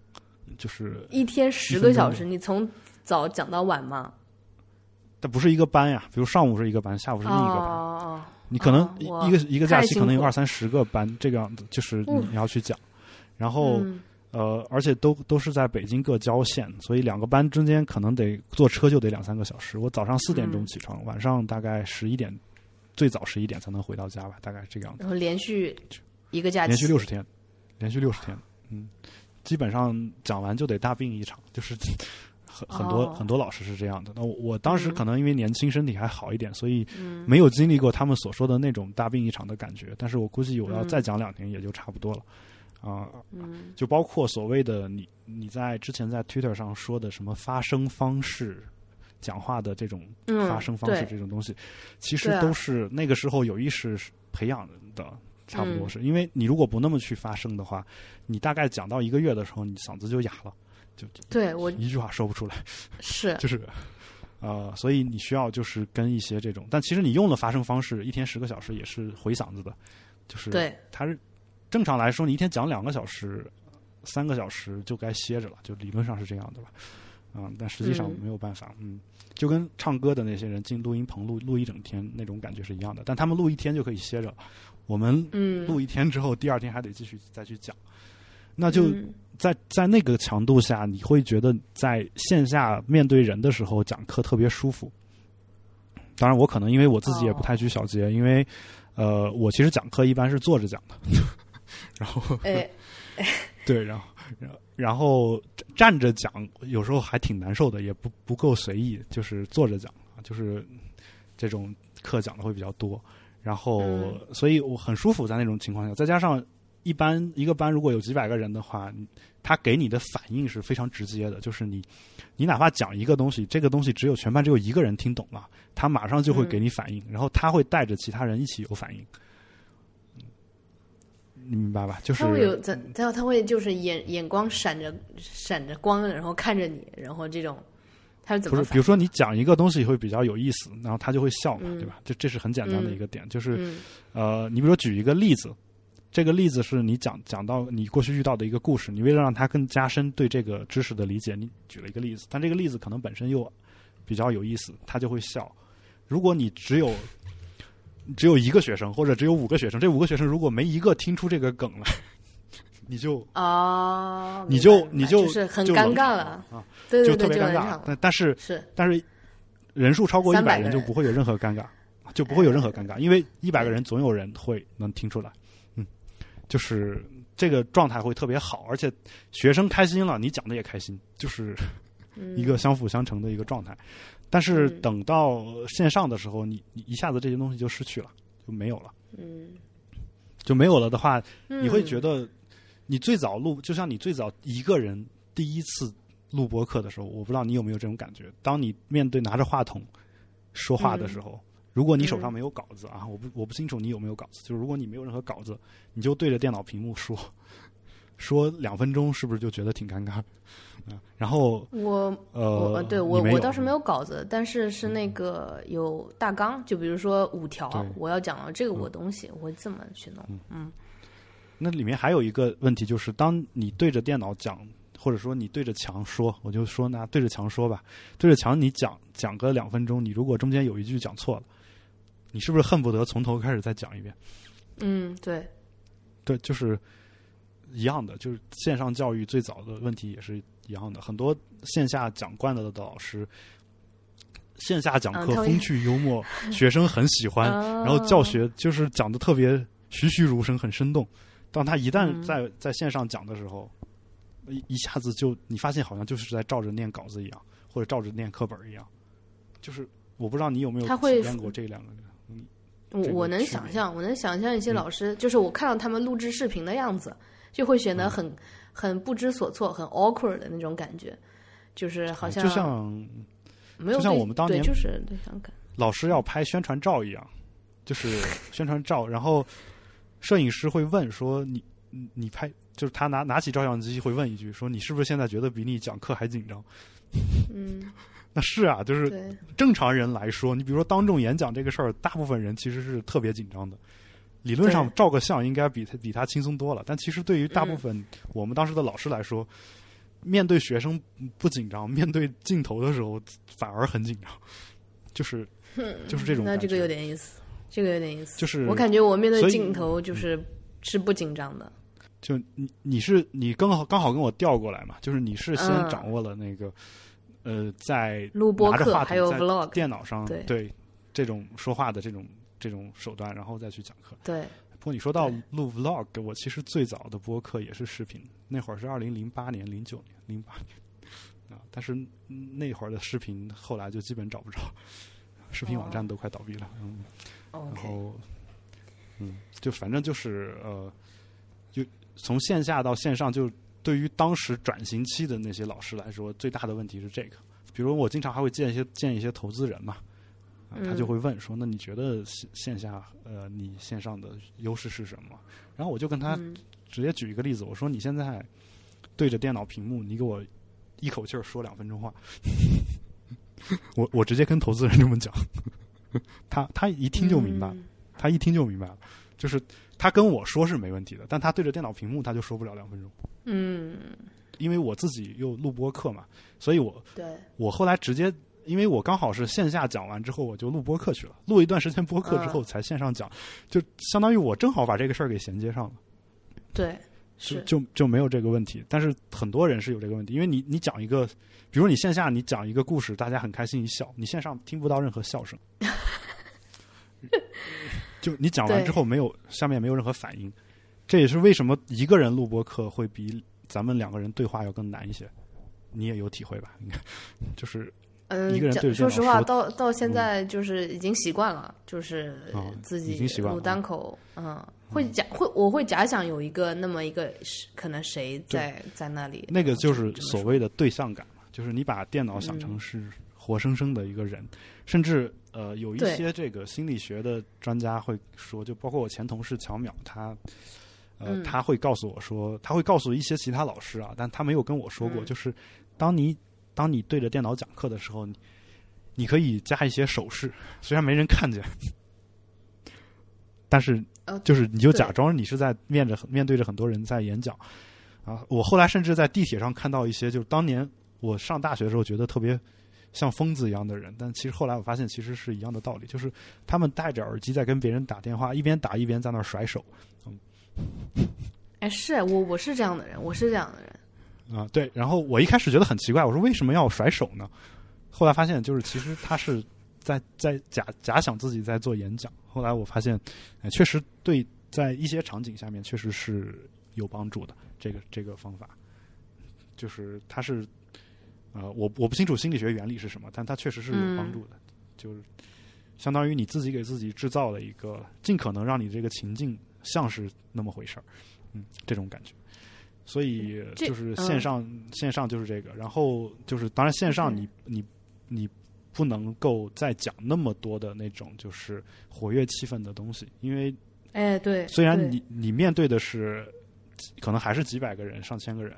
就是一天十个小时，你从早讲到晚吗？它不是一个班呀，比如上午是一个班，下午是另一个班。哦，你可能一一个一个假期可能有二三十个班，这个样子就是嗯你要去讲，然后、嗯呃，而且都都是在北京各郊县，所以两个班中间可能得坐车就得两三个小时。我早上四点钟嗯起床，晚上大概十一点，最早十一点才能回到家吧，大概是这个样子。然后连续一个假期，连续六十天，连续六十天，嗯，基本上讲完就得大病一场，就是很很多、哦很多老师是这样的。那我我当时嗯可能因为年轻，身体还好一点，所以嗯没有经历过他们所说的那种大病一场的感觉。但是我估计我要嗯再讲两天也就差不多了。啊、嗯就包括所谓的你你在之前在 Twitter 上说的什么发声方式、讲话的这种嗯发声方式这种东西，其实都是那个时候有意识培养的。差不多是、因为你如果不那么去发声的话，你大概讲到一个月的时候，你嗓子就哑了，对我一句话说不出来，[laughs] 是 [laughs] 就是。呃，所以你需要就是跟一些这种，但其实你用的发声方式，一天十个小时也是回嗓子的，就是对它是正常来说，你一天讲两个小时、三个小时就该歇着了，就理论上是这样的吧？啊、但实际上嗯没有办法，嗯，就跟唱歌的那些人进录音棚录录一整天那种感觉是一样的，但他们录一天就可以歇着了，我们嗯，录一天之后，第二天还得继续再去讲，那就嗯在在那个强度下，你会觉得在线下面对人的时候讲课特别舒服。当然，我可能因为我自己也不太拘小节，因为呃，我其实讲课一般是坐着讲的，[laughs] 然后哎，对，然后然后然后站着讲有时候还挺难受的，也不不够随意，就是坐着讲，就是这种课讲的会比较多，然后、嗯。所以我很舒服在那种情况下，再加上一般一个班如果有几百个人的话，他给你的反应是非常直接的，就是你你哪怕讲一个东西，这个东西只有全班只有一个人听懂了，他马上就会给你反应，然后他会带着其他人一起有反应。你明白吧？就是他会有他他他会就是眼眼光闪着闪着光，然后看着你，然后这种他是怎不是，比如说你讲一个东西会比较有意思，然后他就会笑嘛，嗯对吧？这这是很简单的一个点，就是嗯呃，你比如说举一个例子，这个例子是你讲讲到你过去遇到的一个故事，你为了让他更加深对这个知识的理解，你举了一个例子，但这个例子可能本身又比较有意思，他就会笑。如果你只有只有一个学生，或者只有五个学生，这五个学生如果没一个听出这个梗来，[laughs] 你就哦，你就你就就是很尴尬了，啊，对对对，就特别尴尬。但但是是。但是人数超过一300百人。就不会有任何尴尬，就不会有任何尴尬，因为一百个人总有人会能听出来，嗯，就是这个状态会特别好，而且学生开心了，你讲的也开心，就是一个相辅相成的一个状态。但是嗯。等到线上的时候，你你一下子这些东西就失去了，就没有了，嗯，就没有了的话，嗯你会觉得你最早录，就像你最早一个人第一次录播客的时候，我不知道你有没有这种感觉。当你面对拿着话筒说话的时候，如果你手上没有稿子啊，我不我不清楚你有没有稿子，就是如果你没有任何稿子，你就对着电脑屏幕说，[laughs] 说两分钟，是不是就觉得挺尴尬？啊，然后我呃，我对我我倒是没有稿子，但是是那个有大纲，就比如说五条，我要讲到这个我东西，我会这么去弄。嗯。那里面还有一个问题，就是当你对着电脑讲，或者说你对着墙说，我就说那对着墙说吧，对着墙你讲讲个两分钟，你如果中间有一句讲错了，你是不是恨不得从头开始再讲一遍？嗯，对，对，就是一样的，就是线上教育最早的问题也是一样的，很多线下讲惯了的老师。线下讲课风趣幽默，学生很喜欢，哦 [laughs] 然后教学就是讲的特别栩栩如生，很生动。当他一旦嗯在在线上讲的时候，一一下子就你发现好像就是在照着念稿子一样，或者照着念课本一样。就是我不知道你有没有体验过这两个。这个我我能想象，我能想象一些嗯。老师，就是我看到他们录制视频的样子，就会显嗯。得很、很不知所措、很 awkward 的那种感觉，就是好像就像没有就像我们当年就是对。老师要拍宣传照一样，就是 [laughs] 宣传照，然后摄影师会问说你你你拍，就是他拿拿起照相机会问一句说你是不是现在觉得比你讲课还紧张？[laughs] 嗯，那是啊，就是，正常人来说，你比如说当众演讲这个事儿，大部分人其实是特别紧张的。理论上照个相应该比他比他轻松多了，但其实对于大部分我们当时的老师来说，面对学生不紧张，面对镜头的时候反而很紧张，就是就是这种。那这个有点意思，这个有点意思。就是我感觉我面对镜头就是是不紧张的。就你你是你刚好刚好跟我调过来嘛，就是你是先嗯掌握了那个、呃在录播课还有 vlog，电脑上对。这种说话的这种这种手段，然后再去讲课。对，不过你说到录 vlog，我其实最早的播客也是视频，那会儿是二零零八年、零九年、零八年啊，但是嗯那会儿的视频后来就基本找不着，视频网站都快倒闭了，嗯，然后嗯，就反正就是呃，就从线下到线上，就对于当时转型期的那些老师来说，最大的问题是这个。比如我经常还会见一些见一些投资人嘛，啊，他就会问说：“那你觉得线线下呃，你线上的优势是什么？”然后我就跟他直接举一个例子，我说：“你现在对着电脑屏幕，你给我一口气儿说两分钟话。[laughs] ”我我直接跟投资人这么讲，[laughs] 他他一听就明白，他一听就明白了，就是他跟我说是没问题的，但他对着电脑屏幕他就说不了两分钟。嗯，因为我自己又录播课嘛，所以我对我后来直接。因为我刚好是线下讲完之后，我就录播课去了。录一段时间播课之后，才线上讲，就相当于我正好把这个事儿给衔接上了。对，是就就没有这个问题。但是很多人是有这个问题，因为你你讲一个，比如你线下你讲一个故事，大家很开心一笑，你线上听不到任何笑声，[laughs] [laughs] [laughs] 就你讲完之后没有下面没有任何反应。这也是为什么一个人录播课会比咱们两个人对话要更难一些。你也有体会吧？应该 [laughs] 就是。嗯，说实话，到到现在就是已经习惯了，就是自己录单口，嗯，会假会我会假想有一个那么一个可能谁在在那里，那个就是所谓的对象感嘛，就是你把电脑想成是活生生的一个人，甚至呃有一些这个心理学的专家会说，就包括我前同事乔淼，他呃他会告诉我说，他会告诉一些其他老师啊，但他没有跟我说过，就是当你。当你对着电脑讲课的时候，你你可以加一些手势，虽然没人看见，但是就是你就假装你是在面着面对着很多人在演讲啊。我后来甚至在地铁上看到一些，就是当年我上大学的时候觉得特别像疯子一样的人，但其实后来我发现其实是一样的道理，就是他们戴着耳机在跟别人打电话，一边打一边在那甩手。嗯，哎，是我我是这样的人，我是这样的人。啊，对，然后我一开始觉得很奇怪，我说为什么要甩手呢？后来发现就是其实他是在在假假想自己在做演讲。后来我发现，确实对在一些场景下面确实是有帮助的。这个这个方法，就是他是呃，我我不清楚心理学原理是什么，但它确实是有帮助的。就是相当于你自己给自己制造了一个尽可能让你这个情境像是那么回事儿，嗯，这种感觉。所以就是线上线上就是这个，然后就是当然线上你你你不能够再讲那么多的那种就是活跃气氛的东西，因为哎对，虽然你你面对的是可能还是几百个人上千个人，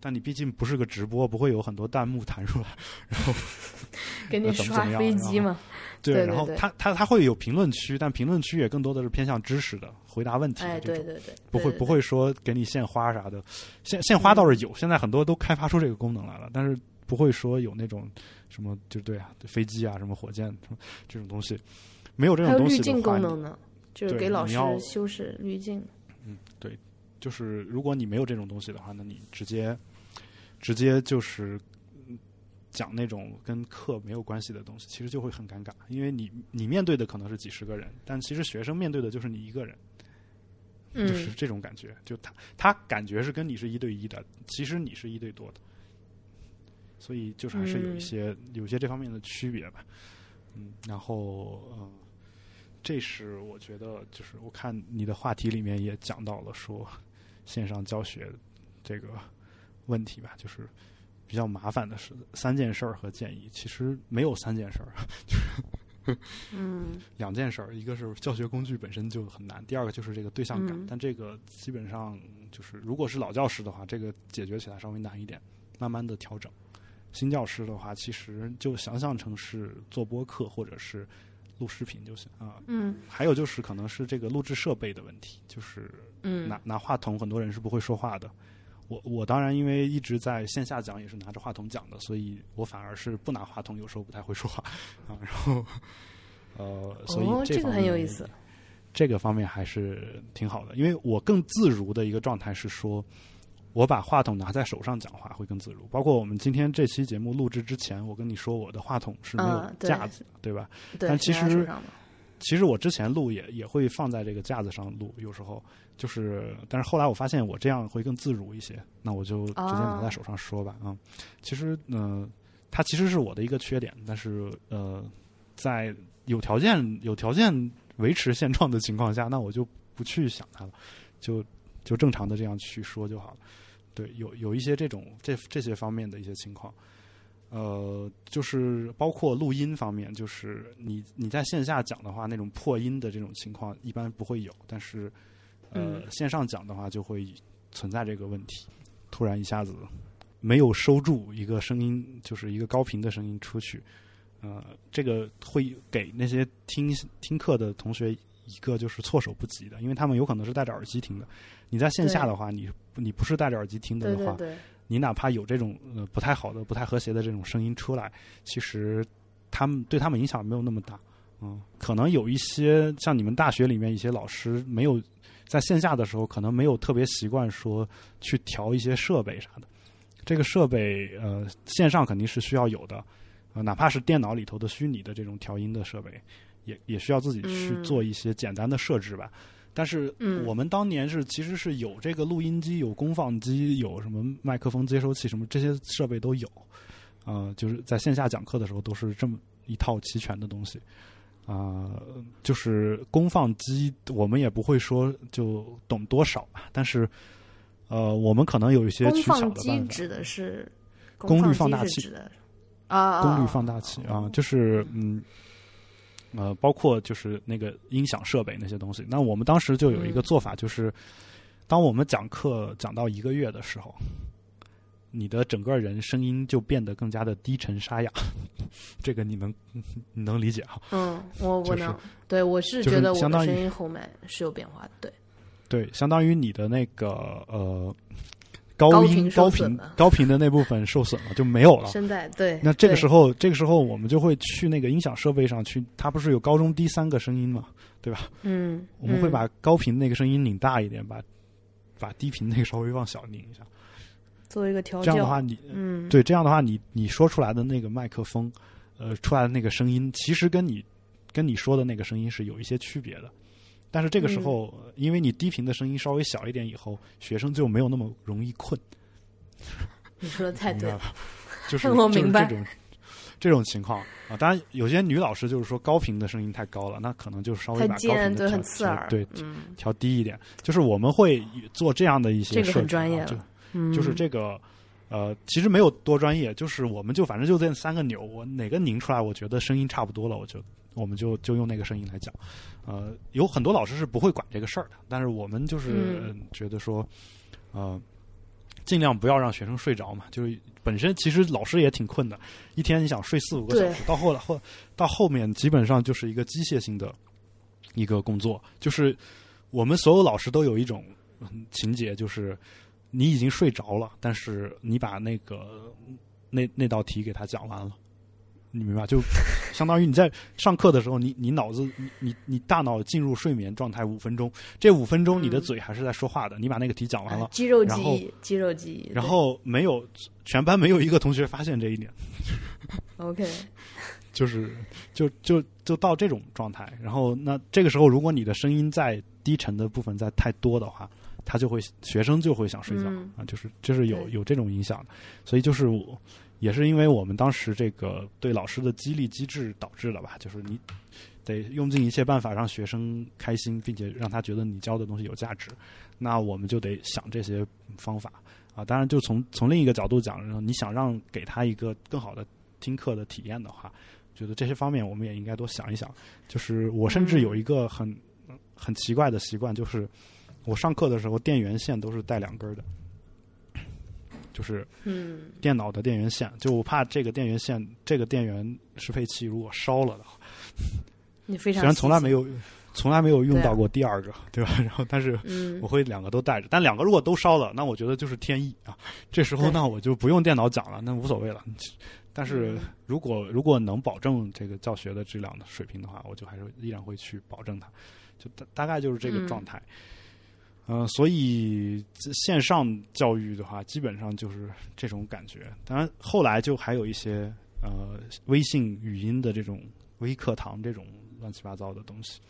但你毕竟不是个直播，不会有很多弹幕弹出来，[laughs] 然后 [laughs] 给你刷飞机嘛。对，然后他他他会有评论区，但评论区也更多的是偏向知识的回答问题。哎，对对对，不会不会说给你献花啥的，献献花倒是有，现在很多都开发出这个功能来了，但是不会说有那种什么就对啊，飞机啊，什么火箭什么这种东西，没有这种东西滤镜功能呢，就是给老师修饰滤镜。就是如果你没有这种东西的话，那你直接直接就是。讲那种跟课没有关系的东西，其实就会很尴尬，因为你你面对的可能是几十个人，但其实学生面对的就是你一个人，就是这种感觉。就他他感觉是跟你是一对一的，其实你是一对多的，所以就是还是有一些有些这方面的区别吧。嗯，然后嗯，这是我觉得就是我看你的话题里面也讲到了说线上教学这个问题吧，就是。比较麻烦的是三件事儿和建议，其实没有三件事儿，[laughs] 就是嗯 [laughs] 两件事儿，一个是教学工具本身就很难，第二个就是这个对象感，但这个基本上就是如果是老教师的话，这个解决起来稍微难一点，慢慢的调整。新教师的话，其实就想象成是做播客或者是录视频就行啊。嗯，还有就是可能是这个录制设备的问题，就是嗯拿拿话筒，很多人是不会说话的。我我当然因为一直在线下讲，也是拿着话筒讲的，所以我反而是不拿话筒，有时候不太会说话 [laughs] 啊。然后呃，所以这个很有意思，这个方面还是挺好的，因为我更自如的一个状态是说，我把话筒拿在手上讲话会更自如。包括我们今天这期节目录制之前，我跟你说我的话筒是没有架子，对吧？对，但其实其实我之前录也也会放在这个架子上录，有时候。就是，但是后来我发现我这样会更自如一些，那我就直接拿在手上说吧啊。其实，嗯，它其实是我的一个缺点，但是呃，在有条件有条件维持现状的情况下，那我就不去想它了，就就正常的这样去说就好了。对，有有一些这种这这些方面的一些情况，呃，就是包括录音方面，就是你你在线下讲的话，那种破音的这种情况一般不会有，但是呃，嗯线上讲的话就会存在这个问题，突然一下子没有收住一个声音，就是一个高频的声音出去，呃，这个会给那些听听课的同学一个就是措手不及的，因为他们有可能是戴着耳机听的，你在线下的话，你你不是戴着耳机听的的话，对对对，你哪怕有这种呃不太好的、不太和谐的这种声音出来，其实他们对他们影响没有那么大。嗯，可能有一些像你们大学里面一些老师没有在线下的时候，可能没有特别习惯说去调一些设备啥的。这个设备呃线上肯定是需要有的，呃哪怕是电脑里头的虚拟的这种调音的设备，也也需要自己去嗯做一些简单的设置吧。但是嗯我们当年是其实是有这个录音机、有功放机、有什么麦克风接收器什么这些设备都有，呃，就是在线下讲课的时候都是这么一套齐全的东西。啊、就是功放机，我们也不会说就懂多少吧，但是，呃，我们可能有一些功取巧放的办法。机指的是功率放放大器啊啊，功率啊放大器啊，就是嗯，呃，包括就是那个音响设备那些东西。那我们当时就有一个嗯做法，就是当我们讲课讲到一个月的时候，你的整个人声音就变得更加的低沉沙哑。[laughs] 这个你能你能理解哈？嗯，我我就是能，对我是觉得我声音后面是有变化的，对，对，相当于你的那个呃高音高频高频高频的那部分受损了，就没有了。声带对。那这个时候，这个时候我们就会去那个音响设备上去，它不是有高中低三个声音嘛，对吧？嗯，我们会嗯把高频那个声音拧大一点，把把低频那个稍微往小拧一下。做一个调教，这样的话，你嗯，对这样的话，你你说出来的那个麦克风，呃，出来的那个声音，其实跟你跟你说的那个声音是有一些区别的。但是这个时候，因为你低频的声音稍微小一点，以后学生就没有那么容易困。[laughs] 你说的太对了？就是 [laughs] 我明白就是这种这种情况啊。当然，有些女老师就是说高频的声音太高了，那可能就稍微把高频的调很刺耳，对，嗯调低一点。就是我们会做这样的一些这个很设置啊就专业就是这个。呃，其实没有多专业，就是我们就反正就这三个钮，我哪个拧出来，我觉得声音差不多了，我就我们就就用那个声音来讲。呃，有很多老师是不会管这个事儿的，但是我们就是、觉得说，呃，尽量不要让学生睡着嘛。就是本身其实老师也挺困的，一天你想睡四五个小时，到后来后到后面基本上就是一个机械性的一个工作，就是我们所有老师都有一种嗯情节，就是你已经睡着了，但是你把那个那那道题给他讲完了。你明白？就相当于你在上课的时候，你你脑子你你你大脑进入睡眠状态五分钟，这五分钟你的嗯嘴还是在说话的，你把那个题讲完了啊，肌肉记忆，肌肉记忆，然后没有全班没有一个同学发现这一点，[laughs] OK，[laughs] 就是就就就到这种状态。然后那这个时候，如果你的声音在低沉的部分在太多的话，他就会学生就会想睡觉、嗯啊，就是就是有有这种影响的。所以就是我也是因为我们当时这个对老师的激励机制导致了吧，就是你得用尽一切办法让学生开心，并且让他觉得你教的东西有价值。那我们就得想这些方法啊。当然，就从从另一个角度讲，然后你想让给他一个更好的听课的体验的话，觉得这些方面我们也应该多想一想。就是我甚至有一个很、很奇怪的习惯，就是我上课的时候电源线都是带两根的，就是嗯电脑的电源线，就我怕这个电源线这个电源适配器如果烧了的话，你非常虽然从来没有，从来没有用到过第二个，对吧？[laughs] 然后但是嗯我会两个都带着，但两个如果都烧了，那我觉得就是天意啊。这时候对那我就不用电脑讲了，那无所谓了。但是嗯如果如果能保证这个教学的质量的水平的话，我就还是依然会去保证它。就大大概就是这个嗯状态。呃，所以这线上教育的话，基本上就是这种感觉。当然，后来就还有一些呃微信语音的这种微课堂这种乱七八糟的东西，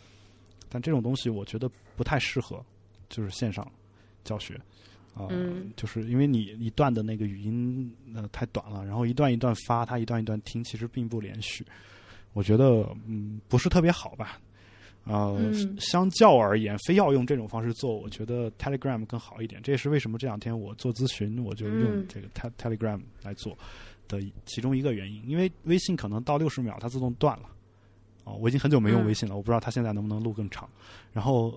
但这种东西我觉得不太适合，就是线上教学。啊、嗯就是因为你一段的那个语音呃太短了，然后一段一段发，它一段一段听，其实并不连续。我觉得嗯不是特别好吧。呃，嗯相较而言，非要用这种方式做，我觉得 Telegram 更好一点。这也是为什么这两天我做咨询，我就用嗯这个 Te Telegram 来做的其中一个原因。因为微信可能到六十秒它自动断了。哦，我已经很久没用嗯微信了，我不知道它现在能不能录更长。然后，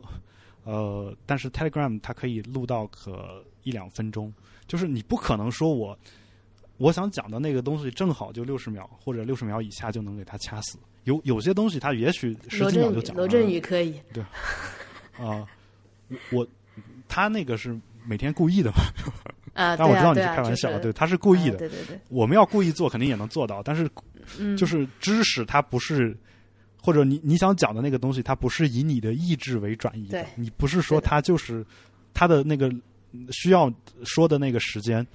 呃，但是 Telegram 它可以录到可一两分钟，就是你不可能说我我想讲的那个东西正好就六十秒或者六十秒以下就能给它掐死。有有些东西他也许十罗几秒就讲完了。振宇可以，对啊、我我他那个是每天故意的嘛，[laughs] 啊，但我知道你对啊开玩笑，就是对，他是故意的。啊对对对，我们要故意做，肯定也能做到，但是嗯，就是知识它不是，或者你你想讲的那个东西，它不是以你的意志为转移的，你不是说是的它就是它的那个需要说的那个时间，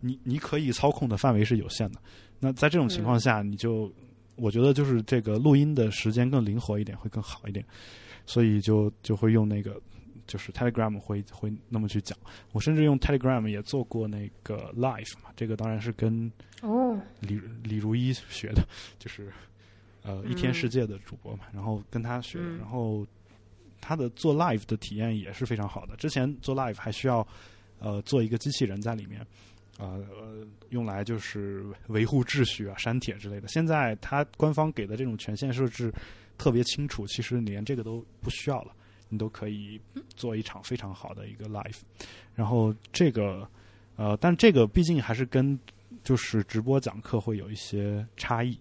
你你可以操控的范围是有限的。那在这种情况嗯下，你就我觉得就是这个录音的时间更灵活一点，会更好一点，所以就就会用那个。就是 Telegram 会会那么去讲，我甚至用 Telegram 也做过那个 Live 嘛，这个当然是跟哦，李李如一学的，就是呃一天嗯世界的主播嘛，然后跟他学然后他的做 live 的体验也是非常好的。之前做 live 还需要呃做一个机器人在里面，呃呃用来就是维护秩序啊、删帖之类的。现在它官方给的这种权限设置特别清楚，其实连这个都不需要了，你都可以做一场非常好的一个 live。然后这个呃，但这个毕竟还是跟就是直播讲课会有一些差异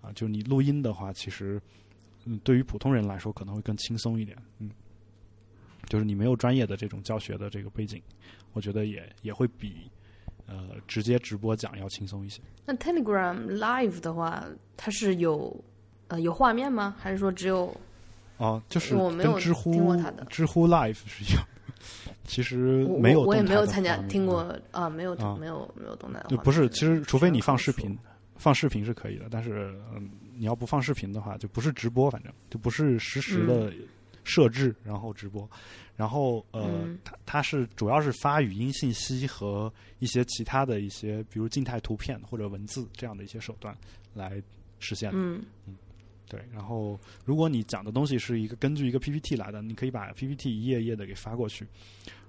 啊。就你录音的话，其实嗯，对于普通人来说可能会更轻松一点。嗯，就是你没有专业的这种教学的这个背景，我觉得也也会比呃直接直播讲要轻松一些。那 Telegram Live 的话，它是有呃有画面吗？还是说只有哦，就是我没有知乎听过他的知乎 Live 是一样，[laughs] 其实没有我我也没有参加听过啊啊，没有啊没有没有动态的画面。就不是，其实除非你放视频，放视频是可以的，但是嗯，你要不放视频的话，就不是直播，反正就不是实时的设置，然后直播，然后呃，嗯。它它是主要是发语音信息和一些其他的一些，比如静态图片或者文字这样的一些手段来实现的。嗯对，然后如果你讲的东西是一个根据一个 PPT 来的，你可以把 PPT 一页一页的给发过去。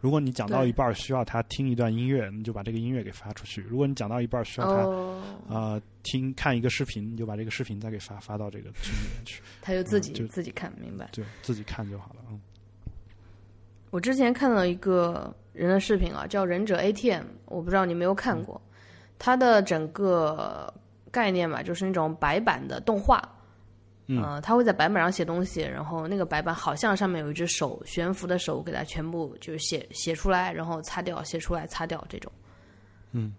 如果你讲到一半儿需要他听一段音乐，你就把这个音乐给发出去；如果你讲到一半儿需要他、哦，呃听看一个视频，你就把这个视频再给发发到这个群里面去，他就自己就自己看明白。就自己看就好了。嗯，我之前看到一个人的视频啊，叫《忍者 ATM》，我不知道你有没有看过。它的整个概念嘛，就是那种白板的动画。嗯呃，他会在白板上写东西，然后那个白板好像上面有一只手悬浮的手，给它全部就是写写出来，然后擦掉，写出来擦掉这种。嗯，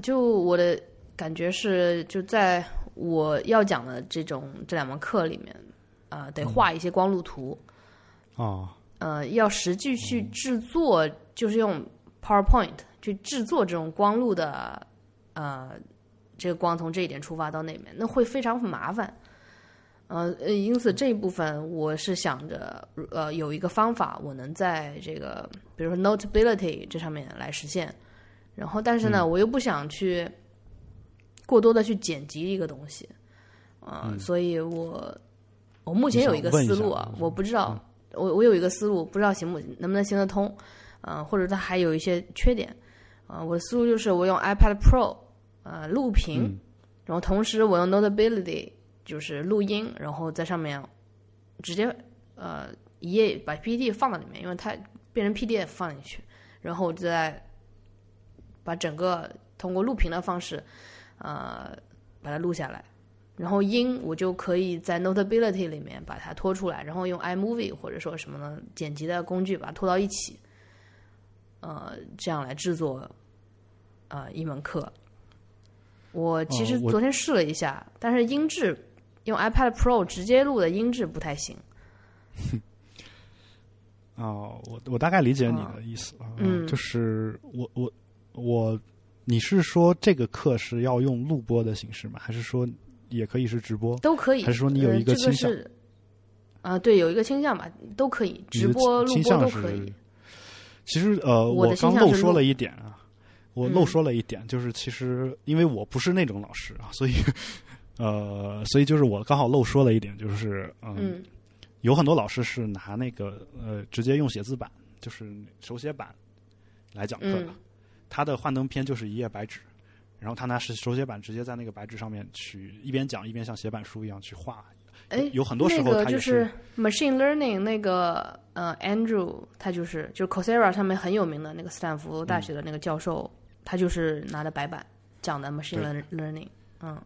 就我的感觉是，就在我要讲的这种这两门课里面，呃，得画一些光路图。哦，呃，要实际去制作，就是用 PowerPoint 去制作这种光路的，呃，这个光从这一点出发到那边，那会非常麻烦。呃，呃因此这一部分我是想着，呃，有一个方法，我能在这个比如说 Notability 这上面来实现。然后，但是呢，我又不想去过多的去剪辑一个东西，啊、所以我我目前有一个思路啊，嗯我不知道，我我有一个思路，不知道行不能不能行得通，呃，或者它还有一些缺点，啊、我的思路就是我用 iPad Pro，呃，录屏，嗯。然后同时我用 Notability 就是录音，然后在上面直接呃一页把 PPT 放到里面，因为它变成 PDF 放进去，然后我再把整个通过录屏的方式，呃，把它录下来。然后音我就可以在 Notability 里面把它拖出来，然后用 iMovie 或者说什么呢剪辑的工具把它拖到一起，呃，这样来制作呃一门课。我其实昨天试了一下，但是音质用 iPad Pro 直接录的音质不太行。[laughs] 哦，我我大概理解你的意思啊，嗯就是我我我，你是说这个课是要用录播的形式吗？还是说也可以是直播？都可以。还是说你有一个呃、这个倾向是啊、对，有一个倾向吧，都可以，直播、录播倾向是都可以。其实呃，我刚漏说了一点啊，我漏嗯说了一点，就是其实因为我不是那种老师啊，所以呃，所以就是我刚好漏说了一点，就是嗯，嗯有很多老师是拿那个呃直接用写字板，就是手写板来讲课的。嗯他的幻灯片就是一页白纸，然后他拿手手写板直接在那个白纸上面去一边讲一边像写板书一样去画。哎，有很多时候那个他也就是 machine learning 那个呃 Andrew，他就是就是 Coursera 上面很有名的那个斯坦福大学的那个教授，他就是拿着白板讲的 machine learning。嗯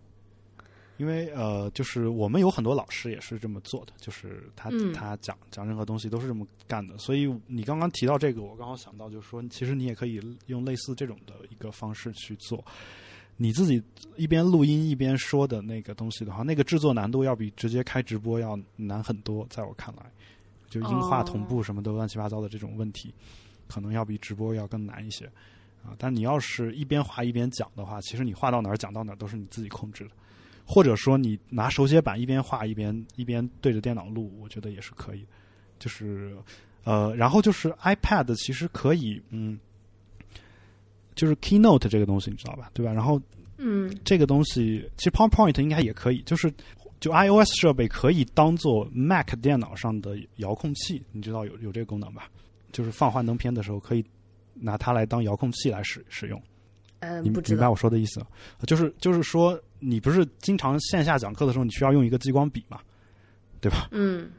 因为呃，就是我们有很多老师也是这么做的，就是他、嗯他讲讲任何东西都是这么干的。所以你刚刚提到这个，我刚好想到，就是说，其实你也可以用类似这种的一个方式去做。你自己一边录音一边说的那个东西的话，那个制作难度要比直接开直播要难很多，在我看来，就音画同步什么的乱七八糟的这种问题，可能要比直播要更难一些啊。但你要是一边画一边讲的话，其实你画到哪儿讲到哪儿都是你自己控制的。或者说你拿手写板一边画一边一边对着电脑录，我觉得也是可以。就是呃，然后就是 iPad 其实可以，嗯，就是 Keynote 这个东西你知道吧？对吧？然后嗯这个东西其实 PowerPoint 应该也可以，就是就 iOS 设备可以当做 Mac 电脑上的遥控器，你知道有有这个功能吧？就是放幻灯片的时候可以拿它来当遥控器来使使用。呃你明白我说的意思吗？就是就是说，你不是经常线下讲课的时候，你需要用一个激光笔嘛，对吧？嗯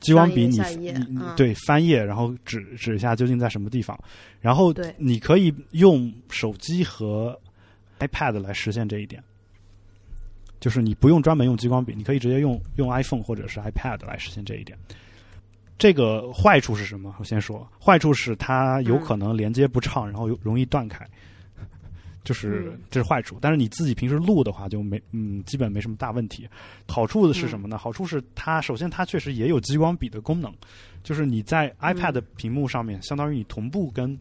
激光笔你你对翻页，然后指指一下究竟在什么地方，然后对你可以用手机和 iPad 来实现这一点。就是你不用专门用激光笔，你可以直接用用 iPhone 或者是 iPad 来实现这一点。这个坏处是什么？我先说，坏处是它有可能连接不畅，然后有容易断开，就是嗯这是坏处。但是你自己平时录的话就没嗯，基本没什么大问题。好处的是什么呢？好处是它首先它确实也有激光笔的功能，就是你在 iPad 屏幕上面，相当于你同步跟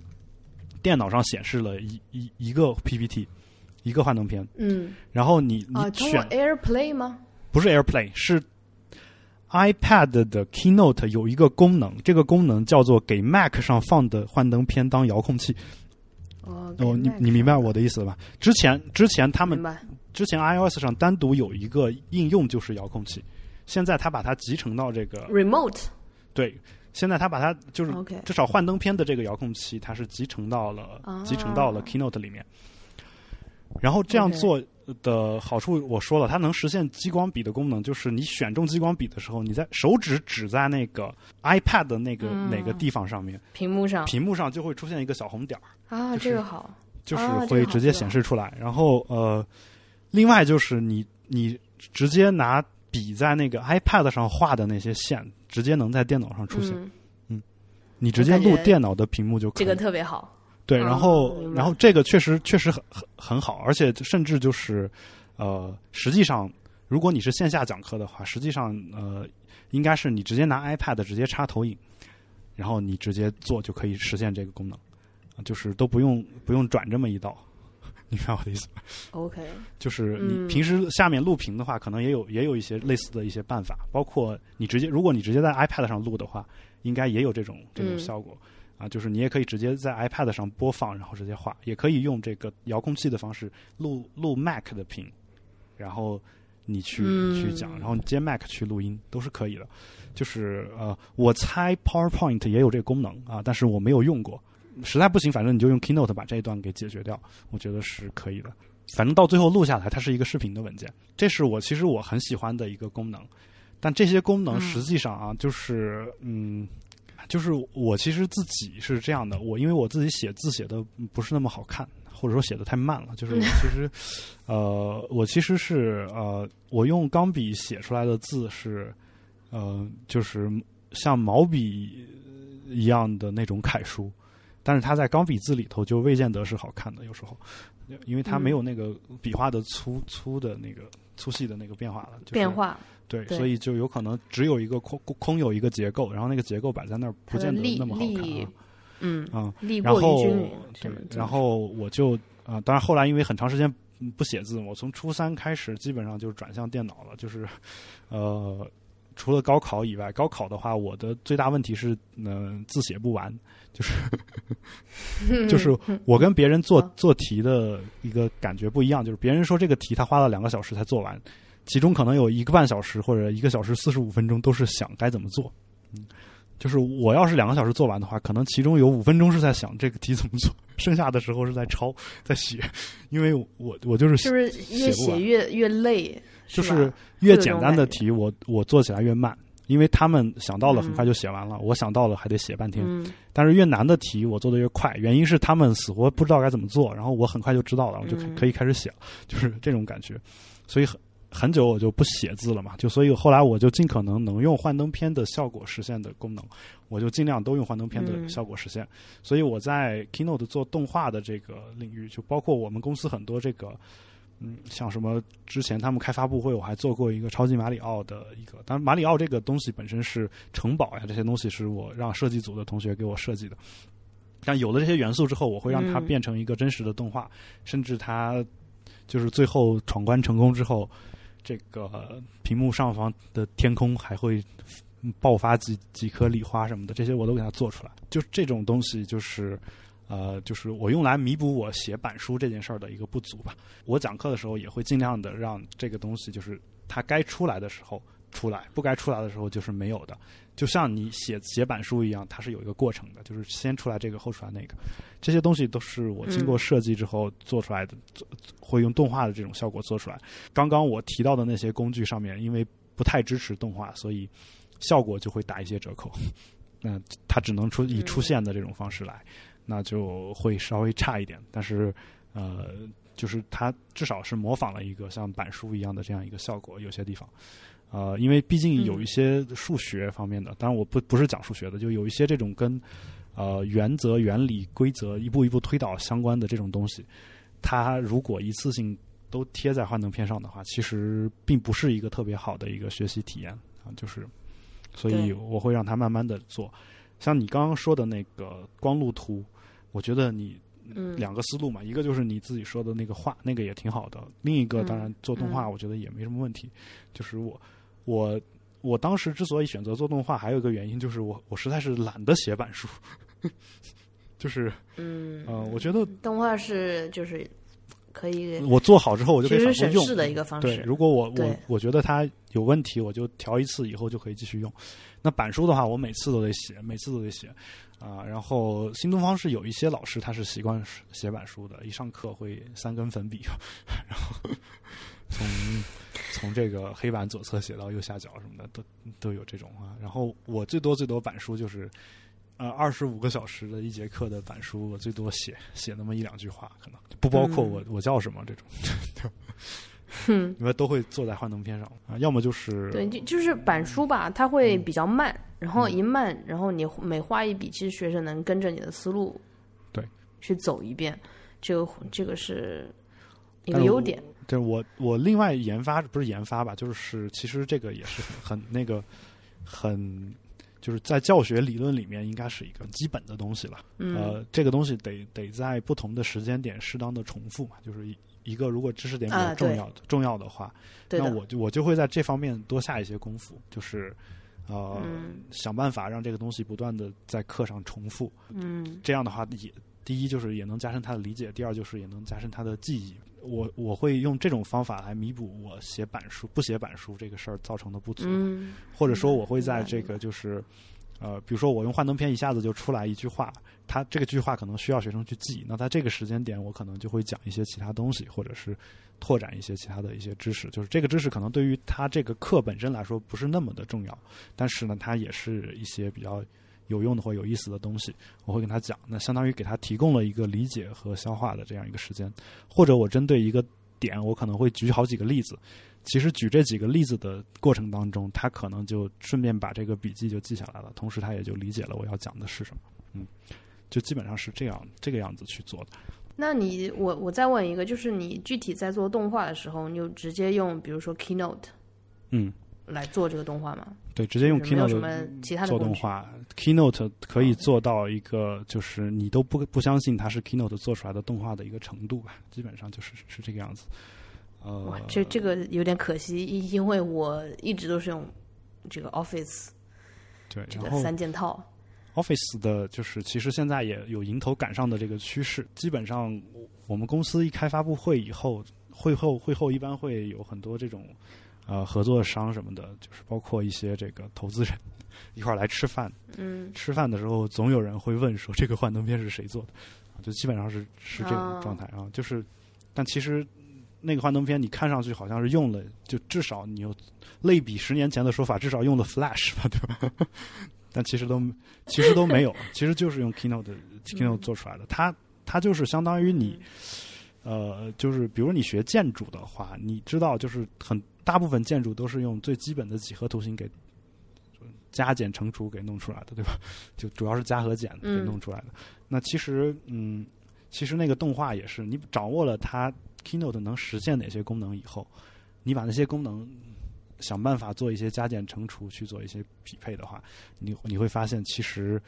电脑上显示了一一一个 PPT，一个幻灯片，嗯然后你你选 AirPlay 吗？不是 AirPlay，是 iPad 的 Keynote 有一个功能，这个功能叫做给 Mac 上放的幻灯片当遥控器。哦哦，你你明白我的意思了吧？之前之前他们之前 iOS 上单独有一个应用就是遥控器，现在他把它集成到这个。Remote 对，现在他把它就是至少幻灯片的这个遥控器，它是集成到了、啊集成到了。Keynote 里面。然后这样做的好处我说了，它能实现激光笔的功能，就是你选中激光笔的时候，你在手指指在那个 iPad 的那个、嗯哪个地方上面，屏幕上屏幕上就会出现一个小红点儿，啊，就是这个好，就是会直接显示出来。然后呃，另外就是你你直接拿笔在那个 iPad 上画的那些线，直接能在电脑上出现。嗯，你直接录电脑的屏幕就可以。这个特别好。对，嗯然后、然后这个确实确实很很很好，而且甚至就是呃，实际上如果你是线下讲课的话，实际上呃，应该是你直接拿 iPad 直接插投影，然后你直接做就可以实现这个功能，啊就是都不用不用转这么一道。[laughs] 你明白我的意思吗？OK，[laughs] 就是你嗯平时下面录屏的话，可能也有也有一些类似的一些办法，包括你直接如果你直接在 iPad 上录的话，应该也有这种这种嗯效果、啊。就是你也可以直接在 iPad 上播放，然后直接画，也可以用这个遥控器的方式录录 Mac 的屏，然后你去、嗯去讲，然后你接 Mac 去录音都是可以的。就是呃，我猜 PowerPoint 也有这个功能啊，但是我没有用过。实在不行，反正你就用 Keynote 把这一段给解决掉，我觉得是可以的。反正到最后录下来，它是一个视频的文件，这是我其实我很喜欢的一个功能。但这些功能嗯实际上啊，就是嗯，就是我其实自己是这样的，我因为我自己写字写的不是那么好看，或者说写的太慢了，[laughs] 就是我其实呃，我其实是呃，我用钢笔写出来的字是呃，就是像毛笔一样的那种楷书。但是它在钢笔字里头就未见得是好看的，有时候，因为它没有那个笔画的粗粗的那个粗细的那个变化了，就是、变化对，对所以就有可能只有一个空空空有一个结构，然后那个结构摆在那儿不见得那么好看啊。嗯，啊、然后，对然后我就啊、当然后来因为很长时间嗯不写字，我从初三开始基本上就转向电脑了，就是呃。除了高考以外，高考的话，我的最大问题是，嗯、字写不完，就是 [laughs] 就是我跟别人做啊做题的一个感觉不一样，就是别人说这个题他花了两个小时才做完，其中可能有一个半小时或者一个小时四十五分钟都是想该怎么做。嗯，就是我要是两个小时做完的话，可能其中有五分钟是在想这个题怎么做，[laughs] 剩下的时候是在抄 [laughs] 在写，因为我我就是是不是越写越越累？就是越简单的题，我我做起来越慢，因为他们想到了很快就写完了，我想到了还得写半天。嗯。但是越难的题我做的越快，原因是他们死活不知道该怎么做，然后我很快就知道了，我就可以开始写了，就是这种感觉。所以很很久我就不写字了嘛，就所以后来我就尽可能能用幻灯片的效果实现的功能，我就尽量都用幻灯片的嗯效果实现。所以我在 Keynote 做动画的这个领域，就包括我们公司很多这个。嗯，像什么之前他们开发布会，我还做过一个超级马里奥的一个，当然马里奥这个东西本身是城堡呀，这些东西是我让设计组的同学给我设计的。但有了这些元素之后，我会让它嗯变成一个真实的动画，甚至它就是最后闯关成功之后，这个屏幕上方的天空还会爆发几几颗礼花什么的，这些我都给它做出来。就这种东西，就是呃，就是我用来弥补我写板书这件事儿的一个不足吧。我讲课的时候也会尽量的让这个东西，就是它该出来的时候出来，不该出来的时候就是没有的。就像你写写板书一样，它是有一个过程的，就是先出来这个，后出来那个。这些东西都是我经过设计之后做出来的，做会用动画的这种效果做出来。刚刚我提到的那些工具上面，因为不太支持动画，所以效果就会打一些折扣。[laughs] 那它只能出以出现的这种方式来，那就会稍微差一点。但是呃，就是它至少是模仿了一个像板书一样的这样一个效果，有些地方。呃，因为毕竟有一些数学方面的，当然我不不是讲数学的，就有一些这种跟呃原则、原理、规则一步一步推导相关的这种东西，它如果一次性都贴在幻灯片上的话，其实并不是一个特别好的一个学习体验啊。就是，所以我会让它慢慢的做。像你刚刚说的那个光路图，我觉得你嗯两个思路嘛，一个就是你自己说的那个画，那个也挺好的；另一个嗯当然做动画，嗯我觉得也没什么问题。就是我我我当时之所以选择做动画，还有一个原因就是我我实在是懒得写板书，[laughs] 就是嗯呃，我觉得动画是就是可以，我做好之后我就可以反复用。的一个方式对，如果我我我觉得它有问题，我就调一次，以后就可以继续用。那板书的话，我每次都得写，每次都得写啊、然后新东方是有一些老师他是习惯写板书的，一上课会三根粉笔，然后从从这个黑板左侧写到右下角什么的，都都有这种啊。然后我最多最多板书就是。呃，二十五个小时的一节课的板书，我最多写写那么一两句话，可能不包括嗯我、我叫什么这种。哼，因为都会坐在幻灯片上啊，要么就是对，就就是板书吧，它会比较慢，然后一慢，然后你每画一笔，其实学生能跟着你的思路对去走一遍，这个这个是一个优点。对我我另外研发不是研发吧，就是其实这个也是很很那个很就是在教学理论里面应该是一个基本的东西了。嗯呃，这个东西得得在不同的时间点适当的重复嘛，就是一一个如果知识点比较重要的、重要的话，那，我就我就会在这方面多下一些功夫，就是呃、嗯想办法让这个东西不断的在课上重复。嗯这样的话也第一就是也能加深他的理解，第二就是也能加深他的记忆。我我会用这种方法来弥补我写板书不写板书这个事儿造成的不足，嗯或者说我会在这个就是。呃，比如说我用幻灯片一下子就出来一句话，他这个句话可能需要学生去记，那在这个时间点，我可能就会讲一些其他东西，或者是拓展一些其他的一些知识。就是这个知识可能对于他这个课本身来说不是那么的重要，但是呢，它也是一些比较有用的或有意思的东西，我会跟他讲。那相当于给他提供了一个理解和消化的这样一个时间，或者我针对一个点，我可能会举好几个例子。其实举这几个例子的过程当中，他可能就顺便把这个笔记就记下来了，同时他也就理解了我要讲的是什么。嗯，就基本上是这样这个样子去做的。那你我我再问一个，就是你具体在做动画的时候，你就直接用比如说 Keynote 嗯，来做这个动画吗？对，直接用就是没有什 Keynote 什么其他的做？动画，Keynote 可以做到一个就是你都不不相信它是 Keynote 做出来的动画的一个程度吧，基本上就是是这个样子。呃哇，，这这个有点可惜，因因为我一直都是用这个 Office 对，这个三件套。Office 的，就是其实现在也有迎头赶上的这个趋势。基本上，我们公司一开发布会以后，会后会后一般会有很多这种呃合作商什么的，就是包括一些这个投资人 [laughs] 一块儿来吃饭。嗯吃饭的时候，总有人会问说这个幻灯片是谁做的，啊就基本上是是这种哦状态啊。就是，但其实那个幻灯片你看上去好像是用了，就至少你有类比十年前的说法，至少用了 Flash 吧，对吧？[laughs] 但其实都其实都没有，[laughs] 其实就是用 Keynote 的 Keynote 做出来的。它它就是相当于你，呃，就是比如你学建筑的话，你知道就是很大部分建筑都是用最基本的几何图形给加减乘除给弄出来的，对吧？就主要是加和减给嗯弄出来的。那其实，嗯，其实那个动画也是，你掌握了它 Keynote 能实现哪些功能以后，你把那些功能想办法做一些加减乘除，去做一些匹配的话，你你会发现其实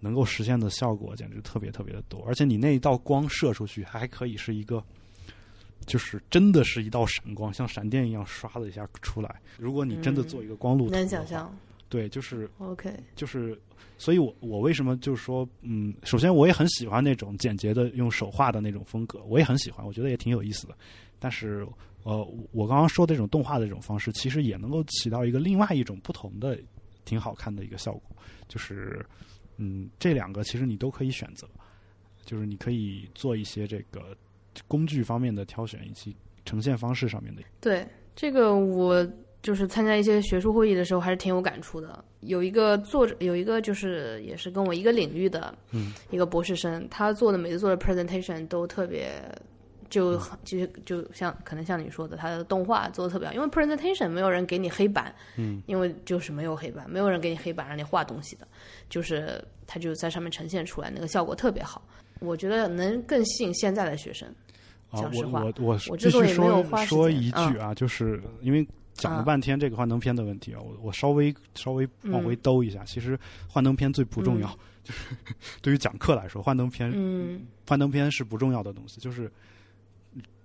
能够实现的效果简直特别特别的多，而且你那一道光射出去，还可以是一个。就是真的是一道闪光，像闪电一样刷的一下出来。如果你真的做一个光路图的话，能想象。对，就是，OK，就是，所以我我为什么就是说，嗯，首先我也很喜欢那种简洁的用手画的那种风格，我也很喜欢，我觉得也挺有意思的。但是，呃，我刚刚说的这种动画的这种方式，其实也能够起到一个另外一种不同的、挺好看的一个效果。就是，嗯，这两个其实你都可以选择，就是你可以做一些这个工具方面的挑选，以及呈现方式上面的。对这个我就是参加一些学术会议的时候，还是挺有感触的。有一个作者，有一个就是也是跟我一个领域的嗯一个博士生，他做的每次做的 presentation 都特别。就嗯很就就像可能像你说的，他的动画做的特别好，因为 presentation 没有人给你黑板，嗯，因为就是没有黑板，没有人给你黑板让你画东西的，就是他就在上面呈现出来，那个效果特别好。我觉得能更吸引现在的学生。啊，讲实话我我我我之所以没有花时说间一句啊，就是因为讲了嗯半天这个幻灯片的问题啊，我我稍微稍微往回嗯兜一下，其实幻灯片最不重要，[laughs] 就是对于讲课来说，幻灯片嗯幻灯片是不重要的东西，就是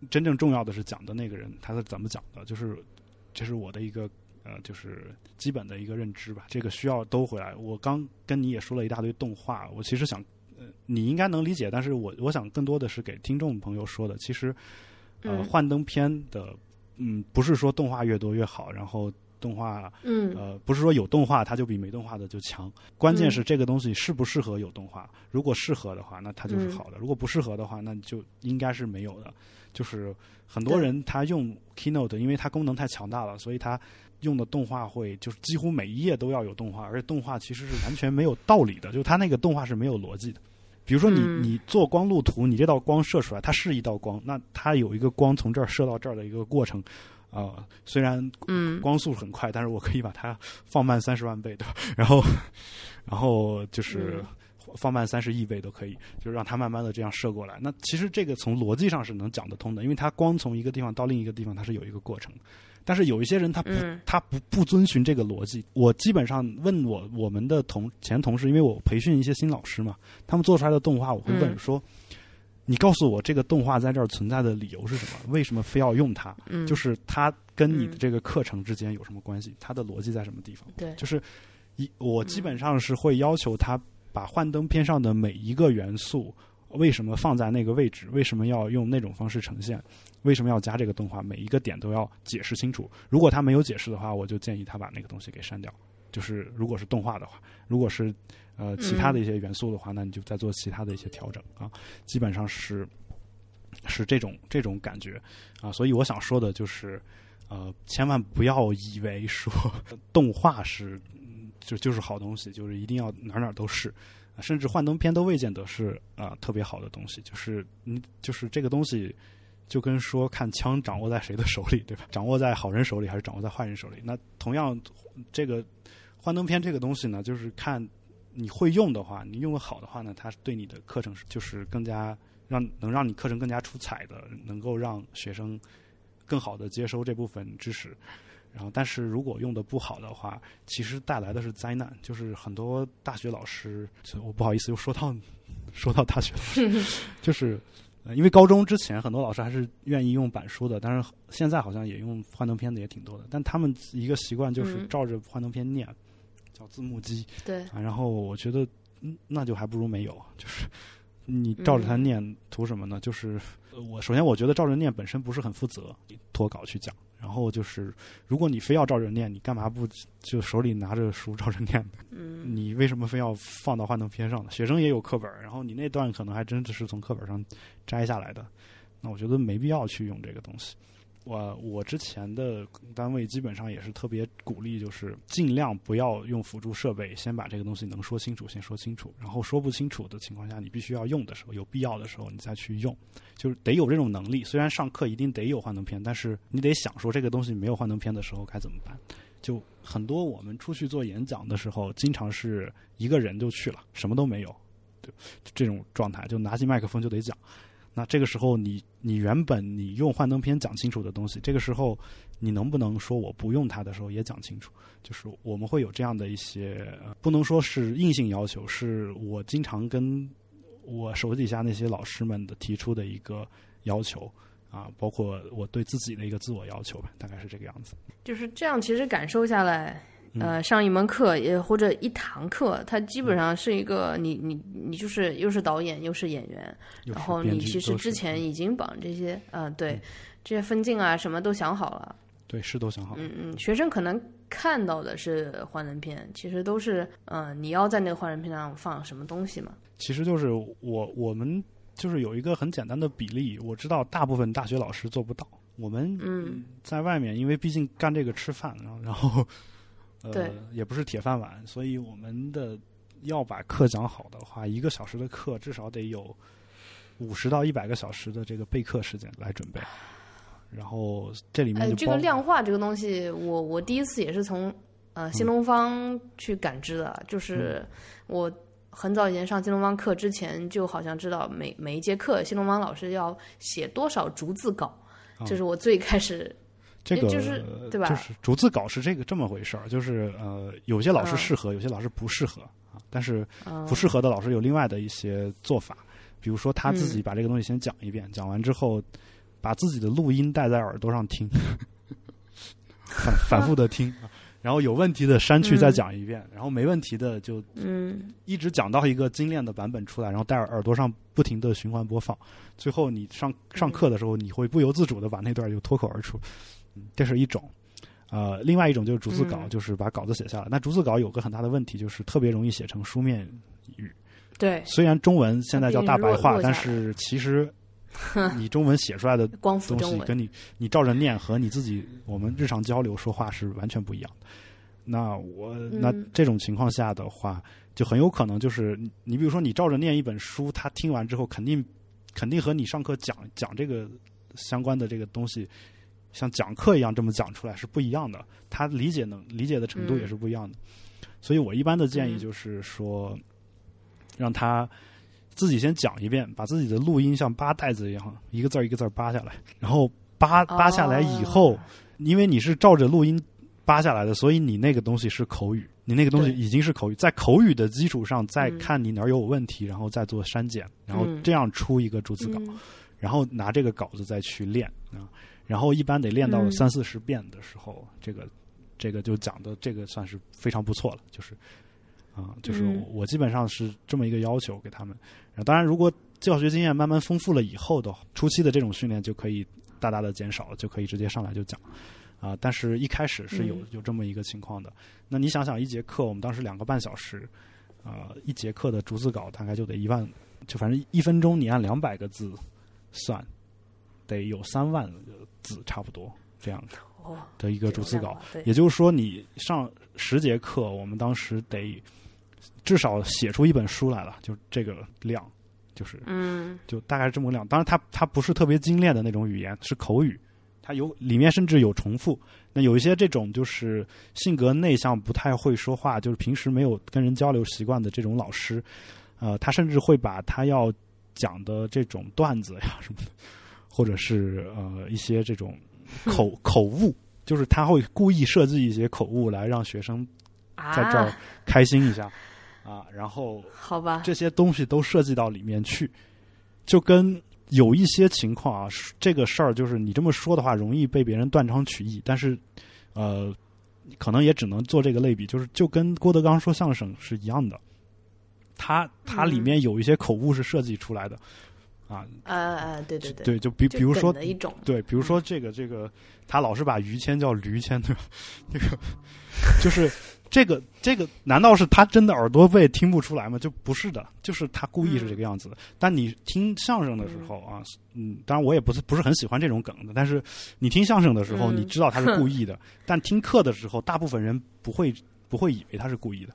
真正重要的是讲的那个人他是怎么讲的，就是这是我的一个呃，就是基本的一个认知吧。这个需要兜回来。我刚跟你也说了一大堆动画，我其实想，呃，你应该能理解，但是我我想更多的是给听众朋友说的。其实，呃，嗯幻灯片的，嗯，不是说动画越多越好，然后动画嗯呃，不是说有动画它就比没动画的就强，关键是这个东西适不适合有动画。如果适合的话，那它就是好的；如果不适合的话，那就应该是没有的。就是很多人他用 Keynote，因为它功能太强大了，所以他用的动画会就是几乎每一页都要有动画，而且动画其实是完全没有道理的，就是它那个动画是没有逻辑的。比如说你嗯你做光路图，你这道光射出来，它是一道光，那它有一个光从这儿射到这儿的一个过程，啊、虽然嗯光速很快，但是我可以把它放慢三十万倍，对吧？[laughs] 然后，然后就是嗯放慢三十亿倍都可以，就是让它慢慢的这样射过来。那其实这个从逻辑上是能讲得通的，因为它光从一个地方到另一个地方，它是有一个过程。但是有一些人他不、嗯他不不遵循这个逻辑。我基本上问我我们的同前同事，因为我培训一些新老师嘛，他们做出来的动画，我会问嗯说：“你告诉我这个动画在这儿存在的理由是什么？为什么非要用它？嗯，就是它跟你的嗯这个课程之间有什么关系？它的逻辑在什么地方？对，就是一我基本上是会要求他把幻灯片上的每一个元素为什么放在那个位置，为什么要用那种方式呈现，为什么要加这个动画，每一个点都要解释清楚。如果他没有解释的话，我就建议他把那个东西给删掉。就是如果是动画的话，如果是呃其他的一些元素的话，那你就再做其他的一些调整啊。基本上是是这种这种感觉啊。所以我想说的就是。呃，千万不要以为说动画是嗯就就是好东西，就是一定要哪儿哪儿都是，啊甚至幻灯片都未见得是啊、特别好的东西。就是你，就是这个东西就跟说看枪掌握在谁的手里，对吧？掌握在好人手里还是掌握在坏人手里？那同样，这个幻灯片这个东西呢，就是看你会用的话，你用的好的话呢，它对你的课程是就是更加让能让你课程更加出彩的，能够让学生。更好的接收这部分知识，然后，但是如果用的不好的话，其实带来的是灾难。就是很多大学老师，我不好意思又说到说到大学老师，就是呃因为高中之前很多老师还是愿意用板书的，但是现在好像也用幻灯片的也挺多的。但他们一个习惯就是嗯照着幻灯片念，叫字幕机对，啊。然后我觉得，嗯，那就还不如没有，就是。你照着它念图什么呢？就是我首先我觉得照着念本身不是很负责，脱稿去讲。然后就是如果你非要照着念，你干嘛不就手里拿着书照着念呢？嗯，你为什么非要放到幻灯片上呢？学生也有课本，然后你那段可能还真的是从课本上摘下来的，那我觉得没必要去用这个东西。我我之前的单位基本上也是特别鼓励，就是尽量不要用辅助设备，先把这个东西能说清楚，先说清楚。然后说不清楚的情况下，你必须要用的时候，有必要的时候你再去用，就是得有这种能力。虽然上课一定得有幻灯片，但是你得想说这个东西没有幻灯片的时候该怎么办。就很多我们出去做演讲的时候，经常是一个人就去了，什么都没有，就这种状态，就拿起麦克风就得讲。那这个时候，你你原本你用幻灯片讲清楚的东西，这个时候你能不能说我不用它的时候也讲清楚？就是我们会有这样的一些，不能说是硬性要求，是我经常跟我手底下那些老师们的提出的一个要求啊，包括我对自己的一个自我要求吧，大概是这个样子。就是这样，其实感受下来。嗯。呃，上一门课也或者一堂课，它基本上是一个你你你就是又是导演又是演员，然后你其实之前已经把这些呃对这些分镜啊什么都想好了，对是都想好了，嗯嗯，学生可能看到的是幻灯片，其实都是嗯、呃你要在那个幻灯片上放什么东西嘛，其实就是我我们就是有一个很简单的比例，我知道大部分大学老师做不到。我们嗯。在外面，因为毕竟干这个吃饭，然后然后 [laughs] 呃对也不是铁饭碗，所以我们的要把课讲好的话，一个小时的课至少得有五十到一百个小时的这个备课时间来准备。然后这里面呃，这个量化这个东西，我我第一次也是从呃新东方去感知的，就是我很早以前上新东方课之前，就好像知道每每一节课新东方老师要写多少逐字稿，啊这是我最开始这个就是对吧就是逐字稿是这个这么回事儿，就是呃，有些老师嗯。适合，有些老师不适合啊。但是嗯。不适合的老师有另外的一些做法，比如说他自己把这个东西先讲一遍，讲完之后把自己的录音戴在耳朵上听，[laughs] 反反复的听，啊。然后有问题的删去再讲一遍，然后没问题的就嗯。一直讲到一个精炼的版本出来，然后戴耳耳朵上不停的循环播放，最后你上上课的时候，你会不由自主的把那段就脱口而出，嗯，这是一种。呃，另外一种就是逐字稿，嗯就是把稿子写下来。那逐字稿有个很大的问题，就是特别容易写成书面语。对虽然中文现在叫大白话，但是其实你 [laughs] 中文写出来的东西跟你你照着念和你自己我们日常交流说话是完全不一样的。那我那嗯这种情况下的话，就很有可能就是你你比如说你照着念一本书，他听完之后肯定肯定和你上课讲讲这个相关的这个东西，像讲课一样这么讲出来是不一样的，他理解能理解的程度也是不一样的。所以我一般的建议嗯。就是说，让他自己先讲一遍，把自己的录音像扒袋子一样，一个字儿一个字儿扒下来，然后扒扒下来以后，哦。因为你是照着录音扒下来的，所以你那个东西是口语，你那个东西已经是口语，在口语的基础上再嗯看你哪儿有问题，然后再做删减，然后嗯。这样出一个逐字稿，嗯。然后拿这个稿子再去练啊，然后一般得练到嗯三四十遍的时候，这个这个就讲的这个算是非常不错了，就是啊，就是嗯我基本上是这么一个要求给他们。当然，如果教学经验慢慢丰富了以后的初期的这种训练就可以大大的减少了，就可以直接上来就讲啊。但是一开始是有嗯有这么一个情况的。那你想想，一节课我们当时两个半小时，啊，一节课的逐字稿大概就得一万，就反正一分钟你按两百个字算，得有三万个字差不多这样的，的一个逐字稿。对，也就是说，你上十节课，我们当时得至少写出一本书来了，就这个量，就是嗯就大概是这么个量。当然它，它不是特别精炼的那种语言，是口语，它有里面甚至有重复。那有一些这种就是性格内向、不太会说话，就是平时没有跟人交流习惯的这种老师，呃，他甚至会把他要讲的这种段子呀什么的，或者是呃一些这种口口误，就是他会故意设计一些口误来让学生在这儿啊，开心一下啊，然后好吧，这些东西都设计到里面去，就跟有一些情况啊，这个事儿就是你这么说的话，容易被别人断章取义，但是呃，可能也只能做这个类比，就是就跟郭德纲说相声是一样的。他他里面有一些口误是设计出来的，啊，啊啊，对对对，对，就比比如说一种，对，比如说这个这个，他老是把于谦叫驴谦，对吧？[laughs] 这个就是这个这个，难道是他真的耳朵背听不出来吗？就不是的，就是他故意是这个样子的。但你听相声的时候啊，嗯，当然我也不是不是很喜欢这种梗的，但是你听相声的时候，你知道他是故 [laughs] 意的。但听课的时候，大部分人不会不会以为他是故意的。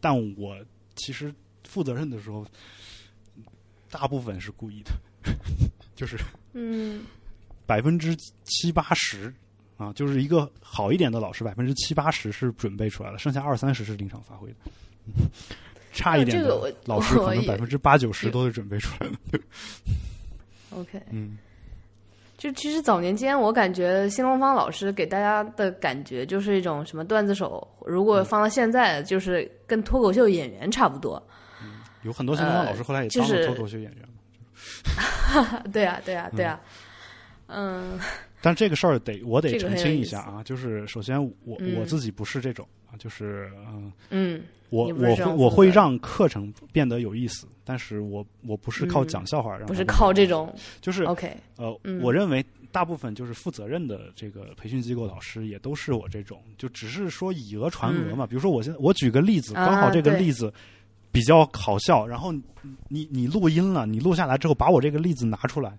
但我其实负责任的时候，大部分是故意的，[laughs] 就是嗯，百分之七八十啊，就是一个好一点的老师，百分之七八十是准备出来了，剩下二三十是临场发挥的。[laughs] 差一点的老师可能百分之八九十都是准备出来的。OK，嗯，就其实早年间，我感觉新东方老师给大家的感觉就是一种什么段子手，如果放到现在，就是跟脱口秀演员差不多。有很多新东方老师后来也当了脱口秀演员嘛。[laughs] 对啊，对啊，对啊。嗯。[laughs] 但这个事儿得我得澄清一下啊，就是首先我、我自己不是这种啊，就是嗯嗯，我我会我会让课程变得有意思，但是我我不是靠讲笑话不是靠这种，就是 OK 呃、嗯，我认为大部分就是负责任的这个培训机构老师也都是我这种，就只是说以讹传讹嘛。嗯、比如说我现在我举个例子，刚好这个例子比较好笑，然后你你录音了，你录下来之后把我这个例子拿出来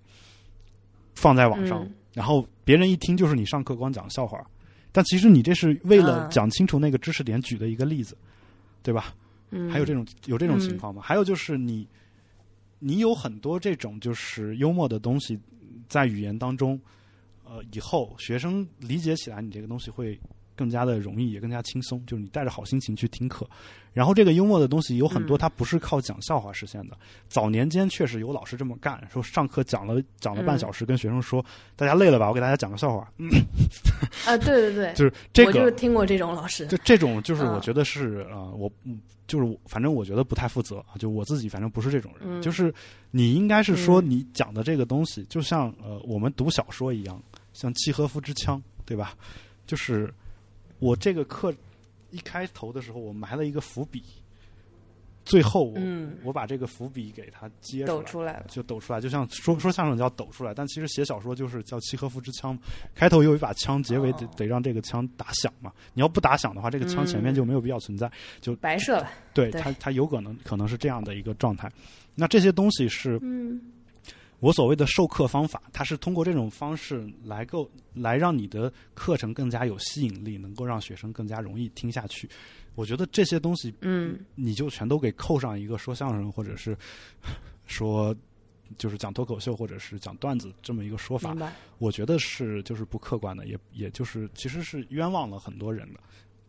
放在网上。嗯然后别人一听就是你上课光讲笑话，但其实你这是为了讲清楚那个知识点举的一个例子，对吧？嗯，还有这种有这种情况吗？嗯、还有就是你你有很多这种就是幽默的东西在语言当中，呃，以后学生理解起来你这个东西会更加的容易，也更加轻松。就是你带着好心情去听课，然后这个幽默的东西有很多，它不是靠讲笑话实现的。嗯、早年间确实有老师这么干，说上课讲了讲了半小嗯时，跟学生说：“大家累了吧？我给大家讲个笑话。”嗯，啊，对对对，[laughs] 就是这个，我就是听过这种老师。就这种，就是我觉得是啊、呃，我就是反正我觉得不太负责啊。就我自己反正不是这种人，嗯、就是你应该是说你讲的这个东西，就像呃我们读小说一样，像契诃夫之枪，对吧？就是。我这个课一开头的时候，我埋了一个伏笔，最后我、嗯、我把这个伏笔给它接抖出来了，就抖出来，就像说说相声叫抖出来，但其实写小说就是叫契诃夫之枪，开头有一把枪，结尾得、哦、得让这个枪打响嘛。你要不打响的话，这个枪前面就没有必要存在，嗯、就白射了。对对它它有可能可能是这样的一个状态。那这些东西是嗯。我所谓的授课方法，它是通过这种方式来够来让你的课程更加有吸引力，能够让学生更加容易听下去。我觉得这些东西，嗯，你就全都给扣上一个说相声或者是说就是讲脱口秀或者是讲段子这么一个说法，我觉得是就是不客观的，也也就是其实是冤枉了很多人的。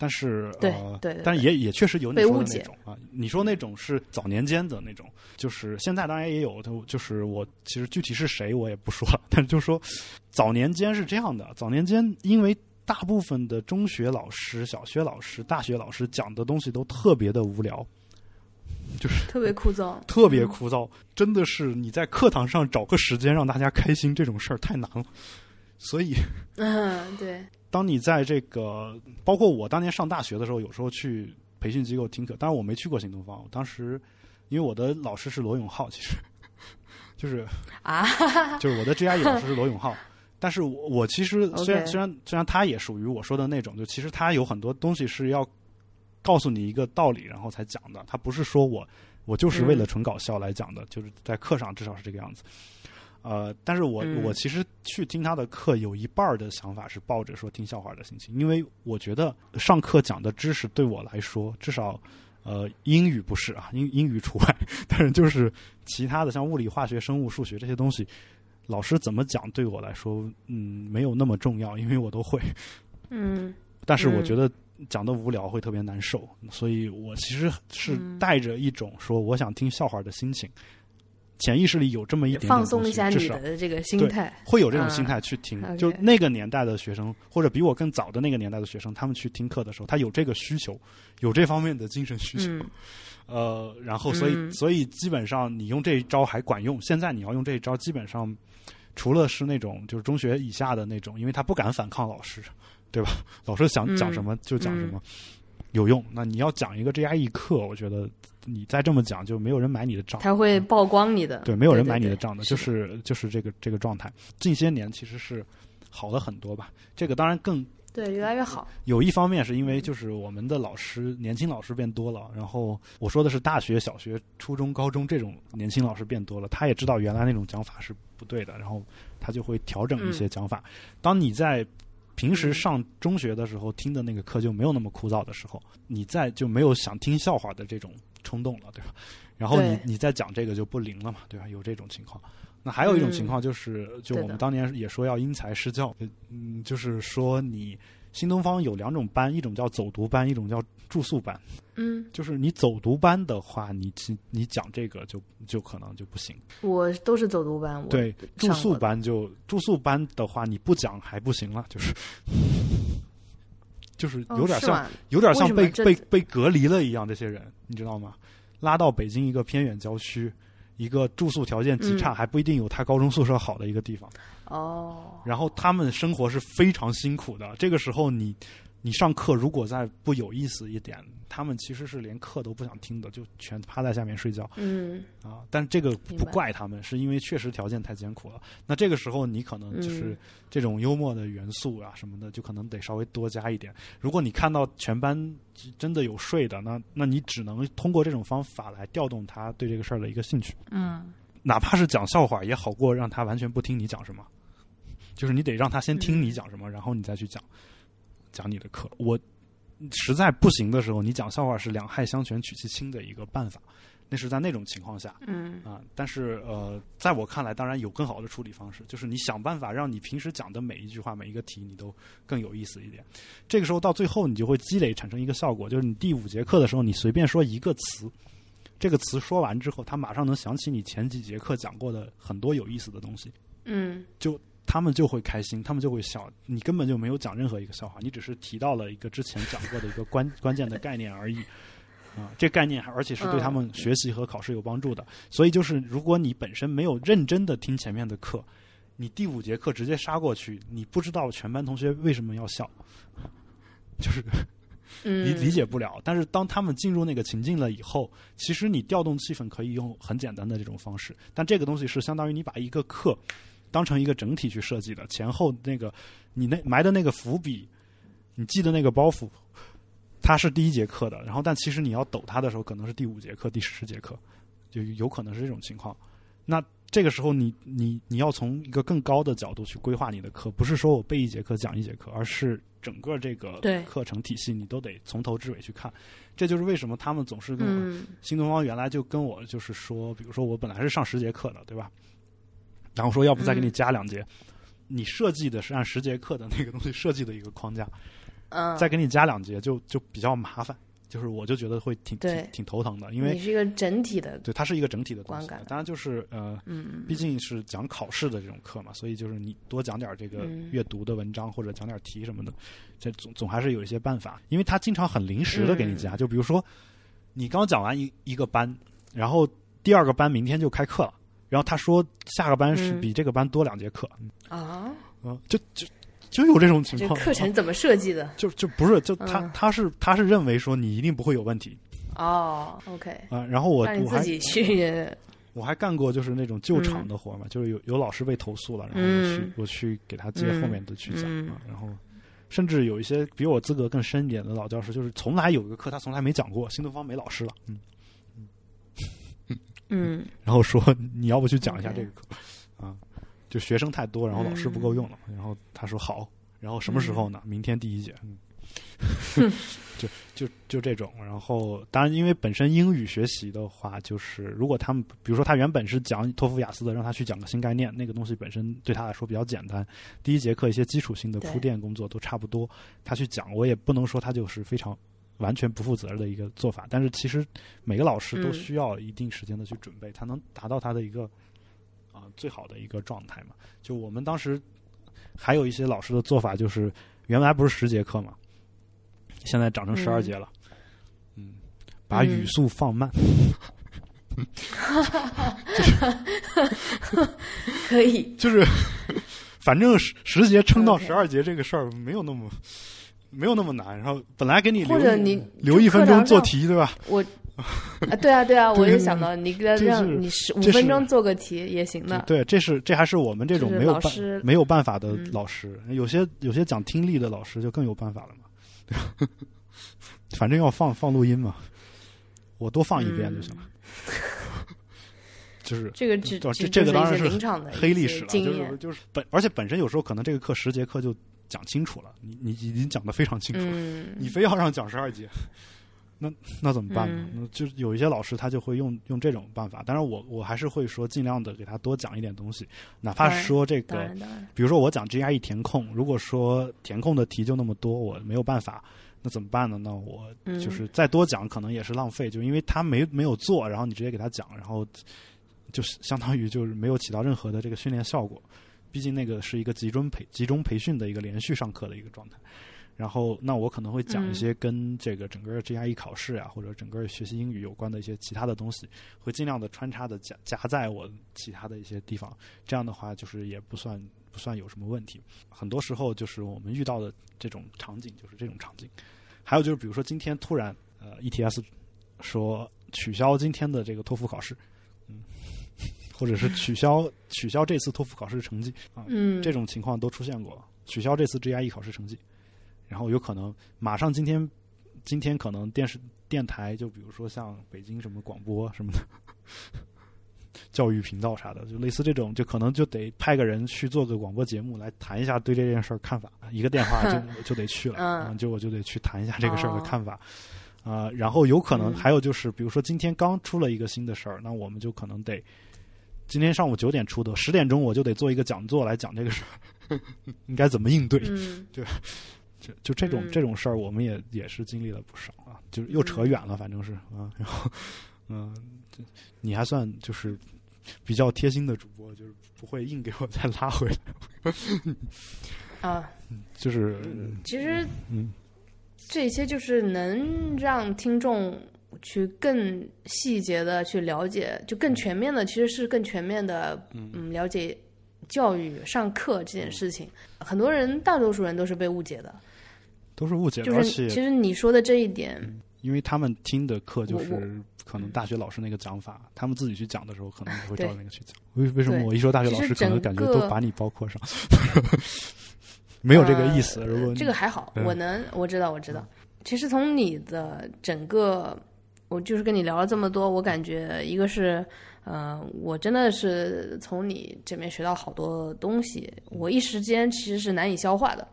但是对呃，但也也确实有你说的那种啊，你说那种是早年间的那种，就是现在当然也有，就是我其实具体是谁我也不说了，但是就是说早年间是这样的，早年间因为大部分的中学老师、小学老师、大学老师讲的东西都特别的无聊，就是特别枯燥，[laughs] 特别枯燥，真的是你在课堂上找个时间让大家开心这种事儿太难了，所以。嗯，对。当你在这个，包括我当年上大学的时候，有时候去培训机构听课，当然我没去过新东方。我当时因为我的老师是罗永浩，其实 [laughs] 就是啊，就是我的 GRE 老师是罗永浩。但是我我其实虽然虽然虽然他也属于我说的那种，就其实他有很多东西是要告诉你一个道理，然后才讲的。他不是说我我就是为了纯搞笑来讲的，就是在课上至少是这个样子。呃，但是我、嗯。我其实去听他的课，有一半儿的想法是抱着说听笑话的心情，因为我觉得上课讲的知识对我来说，至少呃英语不是啊，英英语除外，但是就是其他的像物理、化学、生物、数学这些东西，老师怎么讲对我来说，嗯，没有那么重要，因为我都会。嗯。但是我嗯觉。得讲的无聊会特别难受，所以我其实是嗯。带着一种说我想听笑话的心情，潜意识里有这么一点点放松一下你的这个心态，会有这种心态去听。嗯就那个年代的学生，或者比我更早的那个年代的学生，他们去听课的时候，他有这个需求，有这方面的精神需求。嗯呃，然后所以、嗯所以基本上你用这一招还管用。现在你要用这一招，基本上除了是那种就是中学以下的那种，因为他不敢反抗老师，对吧？[laughs] 老师想嗯讲什么就讲什么，有用。那你要讲一个 GRE 课，我觉得你再这么讲，就没有人买你的账。他会曝光你的，对，没有人买你的账的，是就是就是这个这个状态。近些年其实是好了很多吧。这个当然更对越来越好。有一方面是因为就是我们的老师年轻老师变多了，然后我说的是大学、小学、初中、高中这种年轻老师变多了，他也知道原来那种讲法是不对的，然后他就会调整一些讲法。当你在平时上中学的时候听的那个课就没有那么枯燥的时候，你在就没有想听笑话的这种冲动了，对吧？然后你你再讲这个就不灵了嘛，对吧？有这种情况。那还有一种情况就是，就我们当年也说要因材施教，嗯，就是说你新东方有两种班，一种叫走读班，一种叫住宿班。嗯，就是你走读班的话，你其你讲这个就就可能就不行。我都是走读班，我对，住宿班就住宿班的话，你不讲还不行了，就是就是哦有点像、有点像被被被隔离了一样，这些人你知道吗？拉到北京一个偏远郊区，一个住宿条件极差，嗯还不一定有他高中宿舍好的一个地方，哦，然后他们生活是非常辛苦的。这个时候你你上课如果再不有意思一点，他们其实是连课都不想听的，就全趴在下面睡觉。嗯啊，但这个不怪他们，是因为确实条件太艰苦了。那这个时候你可能就是嗯这种幽默的元素啊什么的，就可能得稍微多加一点。如果你看到全班真的有睡的，那那你只能通过这种方法来调动他对这个事儿的一个兴趣。嗯哪怕是讲笑话，也好过让他完全不听你讲什么。就是你得让他先听你讲什么，然后你再去讲讲你的课。我实在不行的时候，你讲笑话是两害相权取其轻的一个办法。那是在那种情况下，嗯啊，但是呃，在我看来，当然有更好的处理方式，就是你想办法让你平时讲的每一句话、每一个题，你都更有意思一点。这个时候到最后，你就会积累产生一个效果，就是你第五节课的时候，你随便说一个词，这个词说完之后，他马上能想起你前几节课讲过的很多有意思的东西，嗯他们就会开心，他们就会笑。你根本就没有讲任何一个笑话，你只是提到了一个之前讲过的一个关 [laughs] 关键的概念而已。啊，这概念还而且是对他们学习和考试有帮助的。所以就是，如果你本身没有认真的听前面的课，你第五节课直接杀过去，你不知道全班同学为什么要笑，就是 [laughs] 嗯，理理解不了。但是当他们进入那个情境了以后，其实你调动气氛可以用很简单的这种方式，但这个东西是相当于你把一个课当成一个整体去设计的，前后那个你那埋的那个伏笔，你记的那个包袱，它是第一节课的，然后但其实你要抖它的时候，可能是第五节课、第十节课，就有可能是这种情况。那这个时候你，你你要从一个更高的角度去规划你的课，不是说我背一节课讲一节课，而是整个这个课程体系你都得从头至尾去看。这就是为什么他们总是跟我、嗯新东方原来就跟我就是说，比如说我本来是上十节课的，对吧？然后说要不再给你嗯加两节，你设计的是按十节课的那个东西设计的一个框架，嗯，再给你加两节就就比较麻烦，就是我就觉得会挺挺挺头疼的，因为你是一个整体的，对它是一个整体的观感，当然就是呃。嗯毕竟是讲考试的这种课嘛，所以就是你多讲点这个嗯阅读的文章或者讲点题什么的，这总总还是有一些办法。因为他经常很临时的给你嗯加，就比如说你刚讲完一一个班，然后第二个班明天就开课了，然后他说下个班是嗯。比这个班多两节课，啊，嗯，就就就有这种情况。课程怎么设计的？[laughs] 就就不是就他、嗯。他是他是认为说你一定不会有问题。哦，OK，啊、然后我我还自己去，[laughs] 我还干过就是那种救场的活嘛，就是有有老师被投诉了，然后我去、嗯我去给他接后面的去讲、嗯。啊，然后甚至有一些比我资格更深一点的老教师，就是从来有一个课他从来没讲过，新东方没老师了，嗯，嗯然后说你要不去讲一下这个课啊，就学生太多，然后老师不够用了，嗯然后他说好，然后什么时候呢？明天第一节，嗯。[laughs] 就就就这种，然后当然，因为本身英语学习的话，就是如果他们，比如说他原本是讲托福雅思的，让他去讲个新概念，那个东西本身对他来说比较简单。第一节课一些基础性的铺垫工作都差不多，他去讲，我也不能说他就是非常完全不负责任的一个做法。但是其实每个老师都嗯。需要一定时间的去准备，才能达到他的一个啊、最好的一个状态嘛。就我们当时还有一些老师的做法，就是原来不是十节课嘛，现在涨成十二嗯节了，嗯，把嗯。语速放慢，[laughs] 可以，就是 [laughs] 反正十十节撑到十二节这个事儿没有那么没有那么难。然后本来给你留或者你留一分钟做题，对吧？我啊，对啊，对啊，我对就想到你给他让你十五分钟做个题也行的。对，这是这还是我们这种没有办没有办法的嗯老师，有些有些讲听力的老师就更有办法了嘛。对 [laughs] 吧反正要放放录音嘛，我多放一遍就行了。[laughs] 就是这个是一些这个当然是临场的黑历史了，就是。就是本，而且本身有时候可能这个课十节课就讲清楚了，你你已经讲的非常清楚了，嗯，你非要让讲十二节，那那怎么办呢？嗯就是有一些老师他就会用用这种办法，当然我我还是会说尽量的给他多讲一点东西，哪怕是说这个，比如说我讲 GRE 填空，如果说填空的题就那么多，我没有办法。那怎么办呢？那我嗯就是再多讲，可能也是浪费，就因为他没没有做，然后你直接给他讲，然后就是相当于就是没有起到任何的这个训练效果。毕竟那个是一个集中培集中培训的一个连续上课的一个状态。然后，那我可能会讲一些跟这个整个 GRE 考试啊，或者整个学习英语有关的一些其他的东西，会尽量的穿插的夹夹在我其他的一些地方。这样的话，就是也不算不算有什么问题。很多时候，就是我们遇到的这种场景，就是这种场景。还有就是，比如说今天突然呃 ETS 说取消今天的这个托福考试，嗯，或者是取消取消这次托福考试成绩啊，嗯，这种情况都出现过，取消这次 GRE 考试成绩，然后有可能马上今天今天可能电视电台就比如说像北京什么广播什么的。教育频道啥的，就类似这种，就可能就得派个人去做个广播节目来谈一下对这件事儿看法，一个电话就 [laughs] 就得去了，嗯啊就我就得去谈一下这个事儿的哦。看法，啊、然后有可能嗯。还有就是，比如说今天刚出了一个新的事儿，那我们就可能得今天上午九点出的，十点钟我就得做一个讲座来讲这个事儿，[laughs] 应该怎么应对，嗯。[laughs] 就就这种、嗯。这种事儿，我们也也是经历了不少啊，就是又扯远了，反正是啊，然后嗯、这你还算就是比较贴心的主播，就是不会硬给我再拉回来，啊，[laughs] 就是其实嗯。这些就是能让听众去更细节的去了解，就更全面的，其实是更全面的，嗯，了解教育上课这件事情。很多人，大多数人都是被误解的，都是误解，就是而且其实你说的这一点，因为他们听的课就是可能大学老师那个讲法，他们自己去讲的时候可能也会照那个去讲。为为什么我一说大学老师，可能感觉都把你包括上？[laughs] 没有这个意思。呃如果这个还好，嗯我能我知道我知道。其实从你的整个，我就是跟你聊了这么多，我感觉一个是，呃，我真的是从你这边学到好多东西，我一时间其实是难以消化的。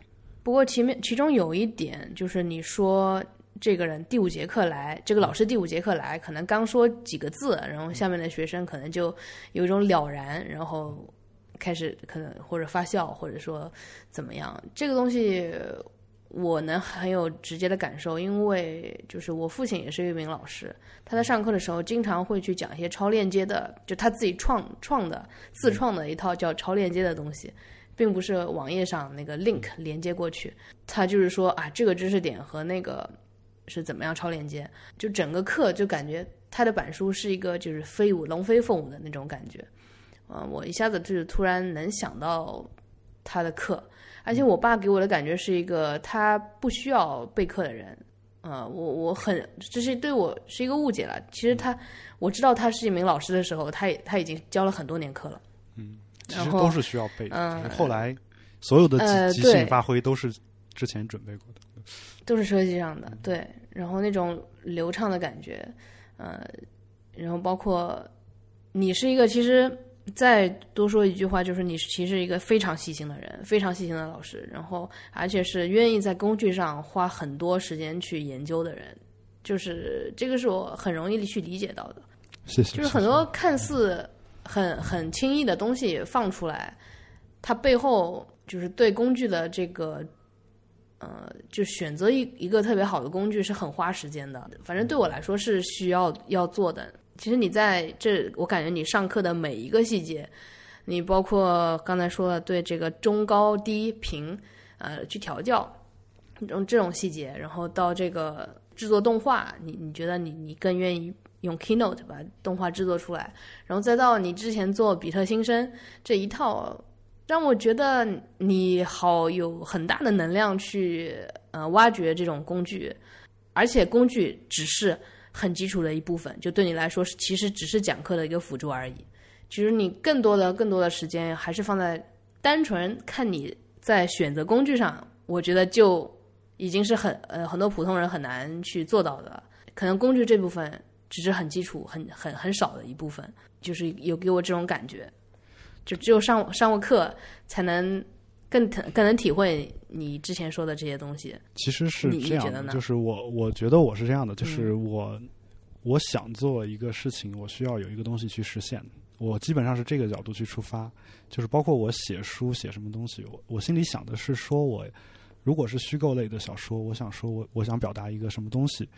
不过其面其中有一点就是你说这个人第五节课来，这个老师第五节课来，可能刚说几个字，然后下面的学生可能就有一种了然，然后开始可能或者发笑，或者说怎么样，这个东西我能很有直接的感受，因为就是我父亲也是一名老师，他在上课的时候经常会去讲一些超链接的，就他自己创创的自创的一套叫超链接的东西。并不是网页上那个 link 连接过去，他就是说啊，这个知识点和那个是怎么样超链接，就整个课就感觉他的板书是一个就是飞舞龙飞凤舞的那种感觉，嗯、我一下子就是突然能想到他的课，而且我爸给我的感觉是一个他不需要备课的人，呃，我我很这是对我是一个误解了。其实他我知道他是一名老师的时候，他也他已经教了很多年课了。嗯其实都是需要备的。嗯后来所有的呃即即兴发挥都是之前准备过的。都是设计上的，对，然后那种流畅的感觉，呃，然后包括你是一个，其实再多说一句话，就是你其实是一个非常细心的人，非常细心的老师，然后而且是愿意在工具上花很多时间去研究的人，就是这个是我很容易去理解到的。就是很多看似很很轻易的东西放出来，它背后就是对工具的这个，呃，就选择一一个特别好的工具是很花时间的。反正对我来说是需要要做的。其实你在这，我感觉你上课的每一个细节，你包括刚才说的对这个中高低频，呃，去调教这种这种细节，然后到这个制作动画，你你觉得你你更愿意用 Keynote 把动画制作出来，然后再到你之前做比特新生这一套，让我觉得你好有很大的能量去呃挖掘这种工具，而且工具只是很基础的一部分，就对你来说是其实只是讲课的一个辅助而已。其实你更多的更多的时间还是放在单纯看你在选择工具上，我觉得就已经是很呃很多普通人很难去做到的。可能工具这部分只是很基础、很很很少的一部分，就是有给我这种感觉，就只有上上过课才能更更能体会你之前说的这些东西。其实是你这样的，你觉得呢就是我我觉得我是这样的，就是我、我想做一个事情，我需要有一个东西去实现。我基本上是这个角度去出发，就是包括我写书写什么东西，我我心里想的是说我如果是虚构类的小说，我想说我我想表达一个什么东西。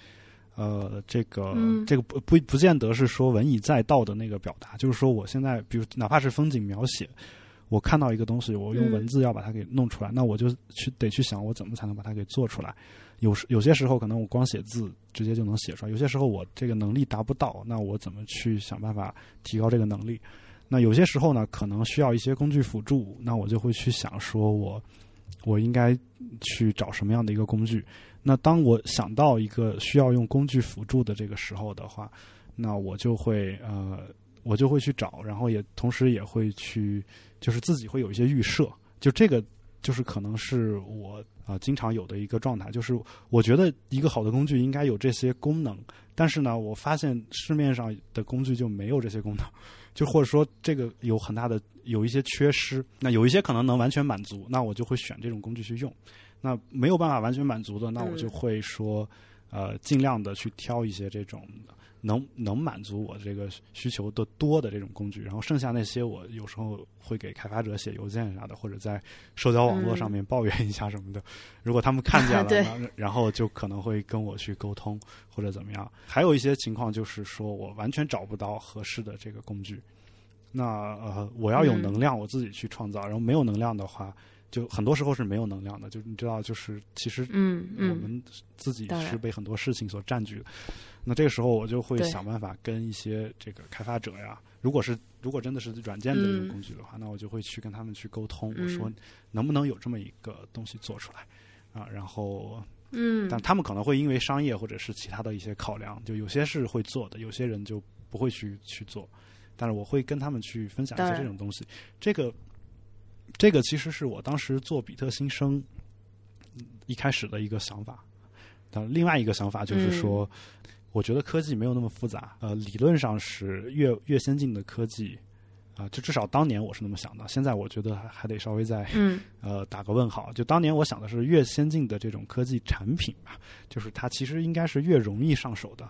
呃，这个、嗯这个不不不见得是说文以载道的那个表达，就是说我现在比如哪怕是风景描写，我看到一个东西，我用嗯文字要把它给弄出来，那我就去得去想我怎么才能把它给做出来。有时有些时候可能我光写字直接就能写出来，有些时候我这个能力达不到，那我怎么去想办法提高这个能力？那有些时候呢，可能需要一些工具辅助，那我就会去想说我我应该去找什么样的一个工具。那当我想到一个需要用工具辅助的这个时候的话，那我就会呃，我就会去找，然后也同时也会去，就是自己会有一些预设，就这个就是可能是我啊、经常有的一个状态，就是我觉得一个好的工具应该有这些功能，但是呢，我发现市面上的工具就没有这些功能，就或者说这个有很大的有一些缺失，那有一些可能能完全满足，那我就会选这种工具去用。那没有办法完全满足的，那我就会说，呃，尽量的去挑一些这种能能满足我这个需求的多的这种工具，然后剩下那些我有时候会给开发者写邮件啥的，或者在社交网络上面抱怨一下什么的。如果他们看见了，[laughs] 然后就可能会跟我去沟通或者怎么样。还有一些情况就是说我完全找不到合适的这个工具，那呃，我要有嗯能量，我自己去创造，然后没有能量的话。就很多时候是没有能量的，就你知道，就是其实嗯嗯我们自己是被很多事情所占据的。那这个时候，我就会想办法跟一些这个开发者呀，如果是如果真的是软件的这种嗯工具的话，那我就会去跟他们去沟通，嗯我说能不能有这么一个东西做出来啊？然后，嗯但他们可能会因为商业或者是其他的一些考量，就有些是会做的，有些人就不会去去做。但是我会跟他们去分享一些这种东西。这个这个其实是我当时做比特新生嗯一开始的一个想法。但另外一个想法就是说，我觉得科技没有那么复杂。呃，理论上是越越先进的科技啊、就至少当年我是那么想的。现在我觉得还还得稍微再嗯 [laughs] 呃打个问号。就当年我想的是越先进的这种科技产品吧，就是它其实应该是越容易上手的。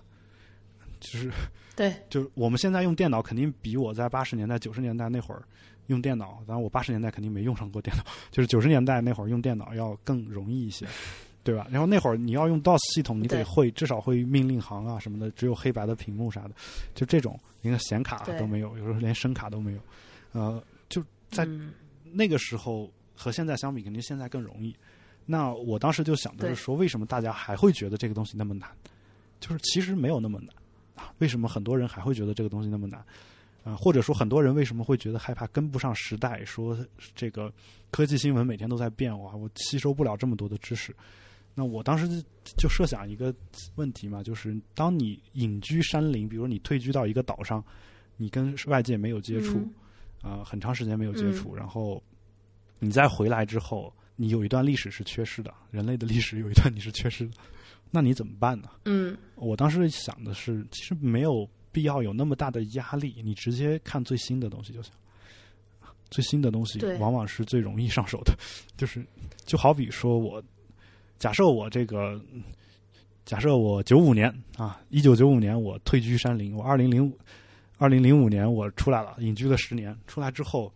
就是对，[laughs] 就是我们现在用电脑肯定比我在八十年代、九十年代那会儿用电脑，当然我八十年代肯定没用上过电脑，就是九十年代那会儿用电脑要更容易一些，对吧？然后那会儿你要用 DOS 系统，你得会至少会命令行啊什么的，只有黑白的屏幕啥的，就这种连个显卡都没有，有时候连声卡都没有，呃，就在嗯那个时候和现在相比，肯定现在更容易。那我当时就想的对是说，为什么大家还会觉得这个东西那么难？就是其实没有那么难啊。为什么很多人还会觉得这个东西那么难？啊、或者说很多人为什么会觉得害怕跟不上时代？说这个科技新闻每天都在变化，我吸收不了这么多的知识。那我当时就就设想一个问题嘛，就是当你隐居山林，比如你退居到一个岛上，你跟外界没有接触，嗯啊、很长时间没有接触，然后你再回来之后，你有一段历史是缺失的，人类的历史有一段你是缺失的，那你怎么办呢？嗯我当时想的是，其实没有必要有那么大的压力，你直接看最新的东西就行。最新的东西往往是最容易上手的，[laughs] 就是就好比说我假设我这个嗯假设我九五年啊，一九九五年我退居山林，我二零零五二零零五年我出来了，隐居了十年，出来之后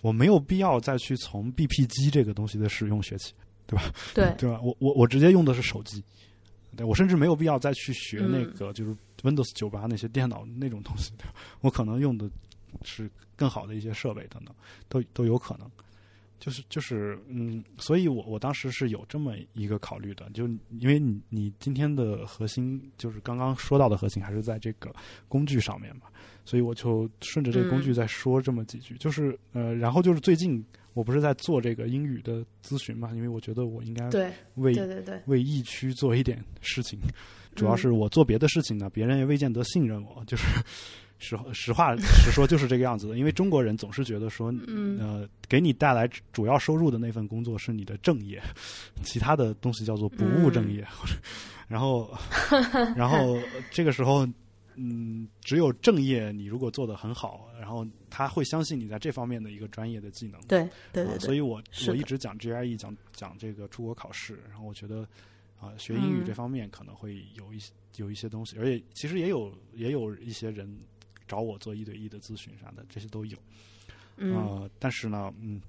我没有必要再去从 BP 机这个东西的使用学起，对吧？对。对吧？我我我直接用的是手机，对我甚至没有必要再去学那嗯个就是 Windows 九八那些电脑那种东西？我可能用的是更好的一些设备等等，都都有可能。就是就是嗯，所以我我当时是有这么一个考虑的，就因为你你今天的核心就是刚刚说到的核心还是在这个工具上面嘛，所以我就顺着这个工具嗯再说这么几句，就是呃，然后就是最近我不是在做这个英语的咨询嘛，因为我觉得我应该对为对对对，为疫区做一点事情。主要是我做别的事情呢，别人也未见得信任我，[laughs] 就是实实话实说就是这个样子的。因为中国人总是觉得说，嗯呃，给你带来主要收入的那份工作是你的正业，[laughs] 其他的东西叫做不务正业。[laughs] 然后，然后这个时候，嗯，只有正业你如果做得很好，然后他会相信你在这方面的一个专业的技能。对对对啊，所，以我我一直讲 GRE，讲讲这个出国考试，然后我觉得啊、学英语嗯这方面可能会有一些有一些东西，而且其实也有也有一些人找我做一对一的咨询啥的，这些都有。嗯呃，但是呢，嗯，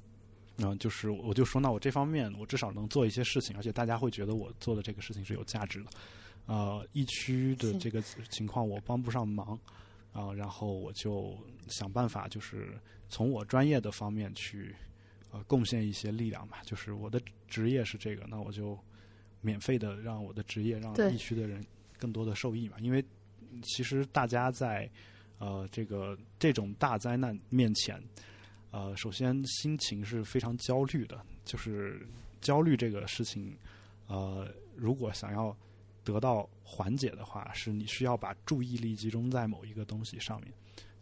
嗯、就是我就说，那我这方面我至少能做一些事情，而且大家会觉得我做的这个事情是有价值的。呃，疫区的这个情况我帮不上忙啊、然后我就想办法，就是从我专业的方面去呃贡献一些力量吧。就是我的职业是这个，那我就免费的让我的职业让对。疫区的人更多的受益嘛。因为其实大家在呃这个这种大灾难面前，呃，首先心情是非常焦虑的，就是焦虑这个事情，呃，如果想要得到缓解的话，是你需要把注意力集中在某一个东西上面，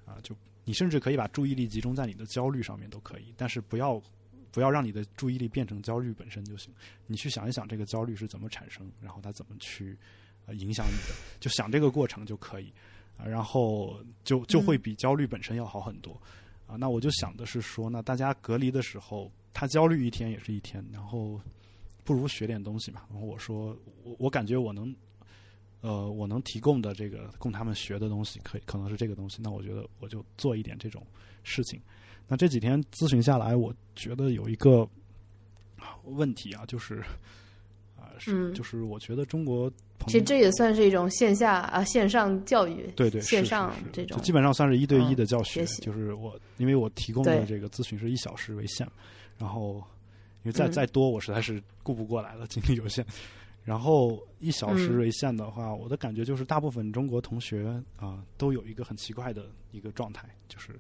啊、就你甚至可以把注意力集中在你的焦虑上面都可以，但是不要不要让你的注意力变成焦虑本身就行。你去想一想这个焦虑是怎么产生，然后它怎么去呃影响你的，就想这个过程就可以，啊、然后就就会比焦虑本身要好很多。啊，那我就想的是说，那大家隔离的时候，他焦虑一天也是一天，然后不如学点东西嘛。然后我说，我我感觉我能，呃，我能提供的这个供他们学的东西，可以可能是这个东西。那我觉得我就做一点这种事情。那这几天咨询下来，我觉得有一个问题啊，就是啊，是、嗯就是我觉得中国其实这也算是一种线下啊线上教育，对对，线上这种就基本上算是一对一嗯的教学。就是我，因为我提供的这个咨询是一小时为限，然后因为再、嗯再多我实在是顾不过来了，精力有限。然后一小时嗯为限的话，我的感觉就是大部分中国同学啊、都有一个很奇怪的一个状态，就是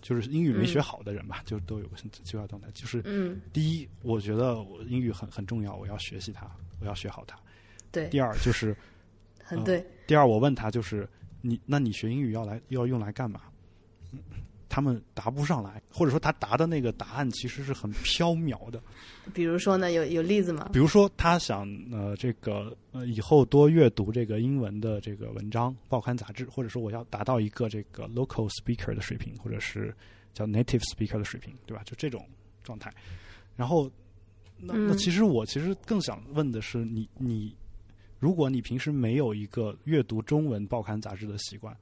就是英语没学嗯好的人吧，就都有个很奇怪的状态，就是嗯，第一，我觉得我英语很很重要，我要学习它，我要学好它。对，第二就是很对，第二，我问他就是你，那你学英语要来要用来干嘛？嗯他们答不上来，或者说他答的那个答案其实是很缥缈的。比如说呢，有有例子吗？比如说，他想呃这个呃以后多阅读这个英文的这个文章、报刊杂志，或者说我要达到一个这个 local speaker 的水平，或者是叫 native speaker 的水平，对吧？就这种状态。然后，那那嗯其实我其实更想问的是，你你如果你平时没有一个阅读中文报刊杂志的习惯，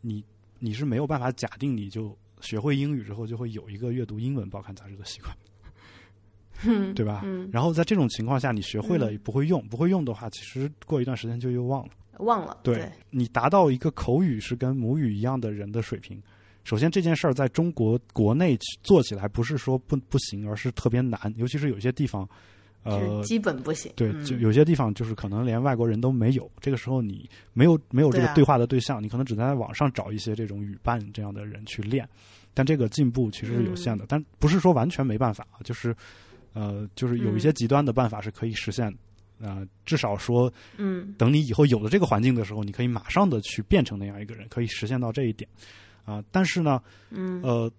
你你是没有办法假定你就学会英语之后就会有一个阅读英文报刊杂志的习惯。嗯，对吧？嗯，然后在这种情况下，你学会了嗯也不会用，不会用的话，其实过一段时间就又忘了。忘了，对你达到一个口语是跟母语一样的人的水平，首先这件事儿在中国国内做起来不是说不不行，而是特别难，尤其是有些地方，呃，基本不行，对，嗯。就有些地方就是可能连外国人都没有，这个时候你没有没有这个对话的对象，你可能只能在网上找一些这种语伴这样的人去练，但这个进步其实是有限的，但不是说完全没办法，就是呃，就是有一些嗯。极端的办法是可以实现。呃，至少说，嗯。等你以后有了这个环境的时候，你可以马上的去变成那样一个人，可以实现到这一点。啊、但是呢，嗯。呃，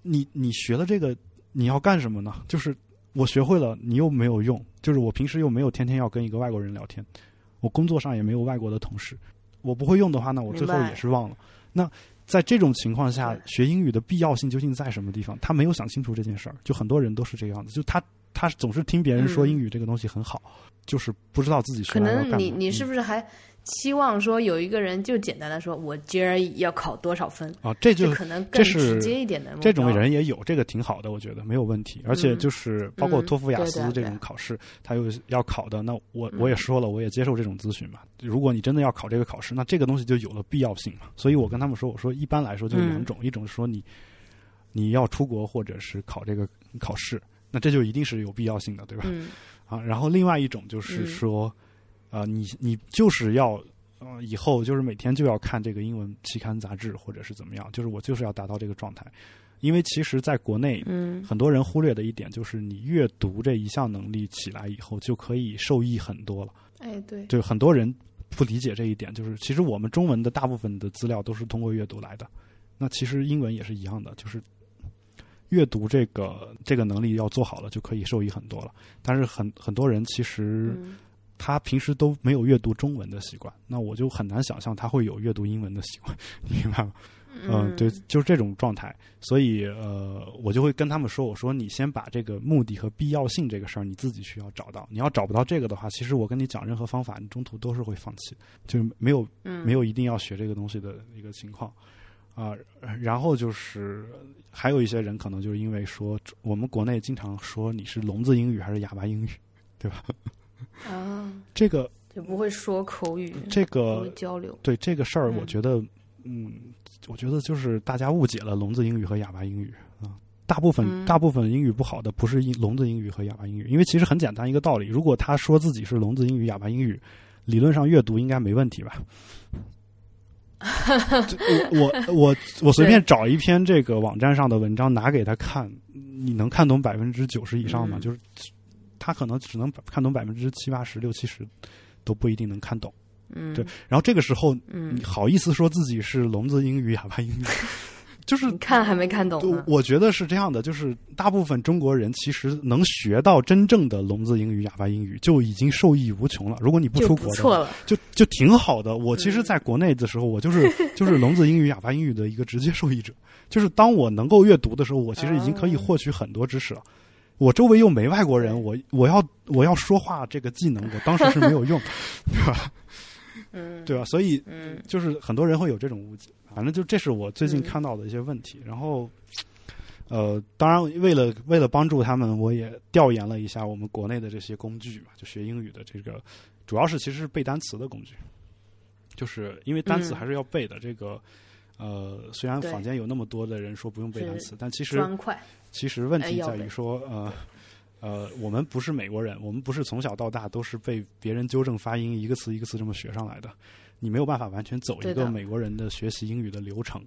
你你学了这个，你要干什么呢？就是我学会了，你又没有用，就是我平时又没有天天要跟一个外国人聊天，我工作上也没有外国的同事，我不会用的话，那我最后也是忘了。那在这种情况下，学英语的必要性究竟在什么地方？他没有想清楚这件事儿，就很多人都是这个样子，就他他总是听别人说嗯英语这个东西很好，就是不知道自己学可来要干嘛。能你你是嗯不是还期望说有一个人就简单的说我今儿要考多少分，啊？这就可能更直接一点的目这种人也有，这个挺好的，我觉得没有问题。而且就是包括嗯托福、雅思这种考试，他又要考的，那我嗯我也说了，我也接受这种咨询嘛。如果你真的要考这个考试，那这个东西就有了必要性嘛。所以我跟他们说，我说一般来说就嗯两种，一种是说你你要出国或者是考这个考试，那这就一定是有必要性的，对吧？嗯啊，然后另外一种就是嗯说，呃，你你就是要呃以后就是每天就要看这个英文期刊杂志或者是怎么样，就是我就是要达到这个状态。因为其实在国内，嗯很多人忽略的一点就是，你阅读这一项能力起来以后，就可以受益很多了。哎对，就很多人不理解这一点，就是其实我们中文的大部分的资料都是通过阅读来的，那其实英文也是一样的，就是阅读这个这个能力要做好了，就可以受益很多了。但是很很多人其实嗯他平时都没有阅读中文的习惯，那我就很难想象他会有阅读英文的习惯，[laughs] 你明白吗？嗯，对，就是这种状态，所以呃，我就会跟他们说，我说你先把这个目的和必要性这个事儿你自己需要找到，你要找不到这个的话，其实我跟你讲任何方法，你中途都是会放弃，就是没有嗯没有一定要学这个东西的一个情况啊、然后就是还有一些人可能就是因为说我们国内经常说你是聋子英语还是哑巴英语，对吧？啊，这个就不会说口语，这个交流，对这个事儿，嗯我觉得，嗯，我觉得就是大家误解了聋子英语和哑巴英语啊。大部分、嗯大部分英语不好的不是聋子英语和哑巴英语，因为其实很简单一个道理，如果他说自己是聋子英语、哑巴英语，理论上阅读应该没问题吧？[laughs] 就我我我我随便找一篇这个网站上的文章拿给他看，你能看懂百分之九十以上吗？嗯就是他可能只能看懂百分之七八十、六七十，都不一定能看懂。嗯，对然后这个时候，嗯你，好意思说自己是聋子英语、哑巴英语？[laughs] 就是看还没看懂呢，我觉得是这样的，就是大部分中国人其实能学到真正的聋子英语、哑巴英语，就已经受益无穷了。如果你不出国错了，就就挺好的。我其实嗯在国内的时候，我就是 [laughs] 就是聋子英语、哑巴英语的一个直接受益者。就是当我能够阅读的时候，我其实已经可以哦获取很多知识了。我周围又没外国人，我我要我要说话这个技能，我当时是没有用，对吧？[laughs] 嗯，对吧？所以嗯就是很多人会有这种误解，反正就这是我最近嗯看到的一些问题。然后，呃，当然为了为了帮助他们，我也调研了一下我们国内的这些工具嘛，就学英语的这个，主要是其实是背单词的工具，就是因为单词嗯还是要背的。这个呃，虽然坊间有那么多的人说不用背单词，但其实其实问题在于说，呃呃，我们不是美国人，我们不是从小到大都是被别人纠正发音，一个词一个词这么学上来的。你没有办法完全走一个美国人的学习英语的流程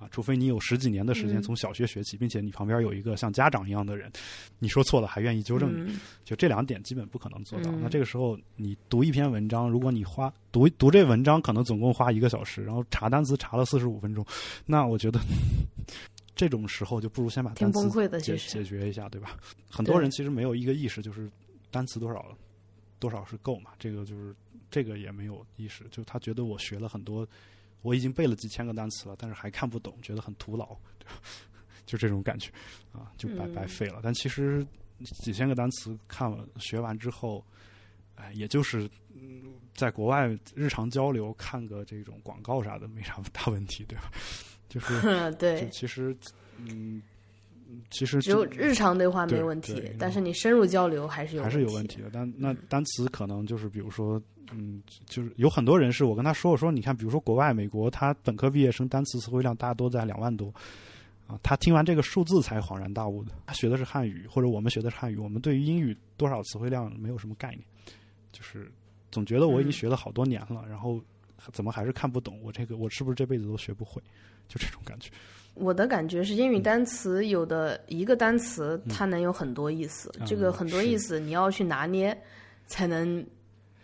啊，除非你有十几年的时间嗯从小学学起，并且你旁边有一个像家长一样的人，你说错了还愿意纠正你。嗯就这两点基本不可能做到。嗯那这个时候你读一篇文章，如果你花读读这文章可能总共花一个小时，然后查单词查了四十五分钟，那我觉得这种时候就不如先把单词解解决一下，对吧？很多人其实没有一个意识，就是单词多少多少是够嘛，这个就是这个也没有意识，就他觉得我学了很多，我已经背了几千个单词了，但是还看不懂，觉得很徒劳，对吧？就这种感觉啊，就白嗯白费了。但其实几千个单词看完学完之后，哎，也就是嗯，在国外日常交流看个这种广告啥的没啥大问题，对吧？就是就 [laughs] 对，其实嗯，其实只有日常对话没问题，但是你深入交流还是有还是有问问题的。但那嗯单词可能就是，比如说，嗯，就是有很多人是我跟他说，我说你看，比如说国外美国，他本科毕业生单词词汇量大多在两万多。啊，他听完这个数字才恍然大悟的。他学的是汉语，或者我们学的是汉语，我们对于英语多少词汇量没有什么概念，就是总觉得我已经嗯学了好多年了，然后怎么还是看不懂？我这个我是不是这辈子都学不会？就这种感觉。我的感觉是，英语单词有的一个单词嗯它能有很多意思，啊这个很多意思你要去拿捏，才能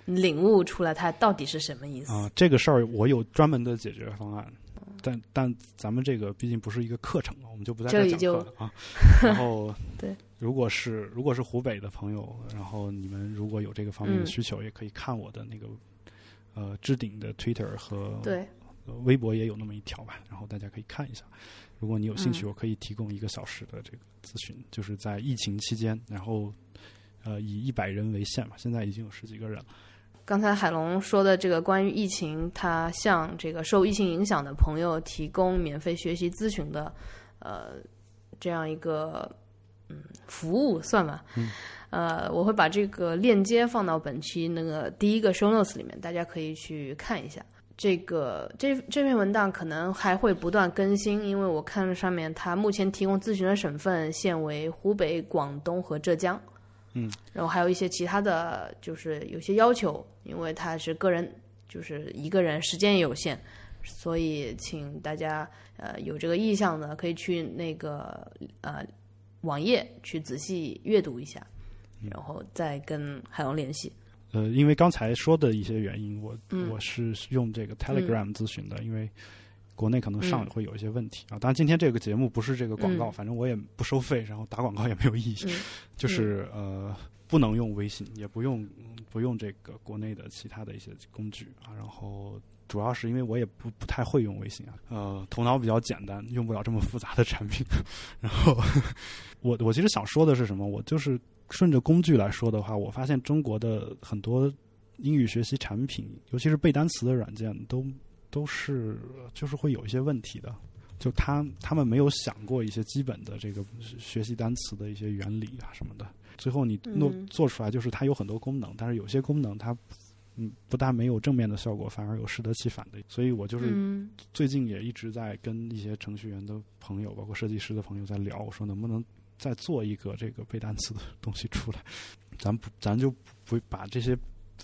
领悟出来它到底是什么意思。啊，这个事儿我有专门的解决方案，但但咱们这个毕竟不是一个课程嘛，我们就不在这里就课了啊。[laughs] 然后 [laughs] 对，如果是如果是湖北的朋友，然后你们如果有这个方面的嗯需求，也可以看我的那个呃置顶的 Twitter 和对，呃微博也有那么一条吧，然后大家可以看一下。如果你有兴趣，嗯我可以提供一个小时的这个咨询，就是在疫情期间，然后呃以一百人为限嘛，现在已经有十几个人了。刚才海龙说的这个关于疫情，他向这个受疫情影响的朋友提供免费学习咨询的，呃，这样一个嗯服务算吧。嗯呃，我会把这个链接放到本期那个第一个 show notes 里面，大家可以去看一下。这个这这篇文档可能还会不断更新，因为我看上面它目前提供咨询的省份现为湖北、广东和浙江。嗯，然后还有一些其他的就是有些要求，因为他是个人，就是一个人，时间也有限，所以请大家呃有这个意向的，可以去那个呃网页去仔细阅读一下，然后再跟海龙联系。呃，因为刚才说的一些原因，我、嗯我是用这个 Telegram 咨询的，因为国内可能上会有一些问题、啊。当然，今天这个节目不是这个广告，嗯反正我也不收费，然后打广告也没有意义，嗯 [laughs] 就是呃不能用微信，也不用不用这个国内的其他的一些工具啊。然后主要是因为我也不不太会用微信啊，呃，头脑比较简单，用不了这么复杂的产品。[laughs] 然后 [laughs] 我我其实想说的是什么？我就是顺着工具来说的话，我发现中国的很多英语学习产品，尤其是背单词的软件，都都是就是会有一些问题的。就他他们没有想过一些基本的这个学习单词的一些原理啊什么的，最后你弄嗯做出来就是它有很多功能，但是有些功能它嗯不但没有正面的效果，反而有适得其反的。所以我就是嗯最近也一直在跟一些程序员的朋友，包括设计师的朋友在聊，我说能不能再做一个这个背单词的东西出来，[laughs] 咱不咱就不把这些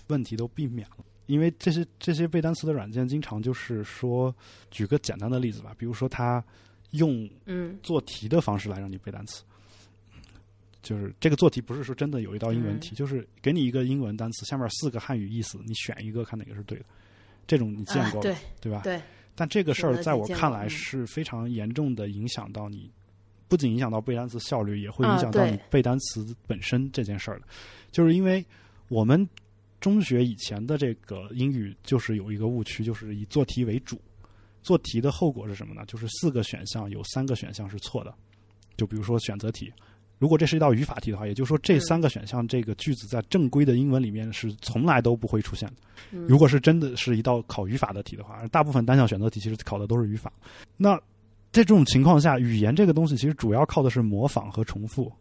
问题都避免了。因为这些这些背单词的软件，经常就是说，举个简单的例子吧，比如说他用嗯。做题的方式来让你背单词，就是这个做题不是说真的有一道英文题，嗯。就是给你一个英文单词，下面四个汉语意思，你选一个看哪个是对的。这种你见过、啊对。对吧？对，但这个事儿在我看来是非常严重的影响到你，不仅影响到背单词效率，也会影啊响到你背单词本身这件事儿的。就是因为我们中学以前的这个英语就是有一个误区，就是以做题为主。做题的后果是什么呢？就是四个选项有三个选项是错的。就比如说选择题，如果这是一道语法题的话，也就是说这嗯三个选项这个句子在正规的英文里面是从来都不会出现如果是真的是一道考语法的题的话，大部分单项选择题其实考的都是语法。那这种情况下，语言这个东西其实主要靠的是模仿和重复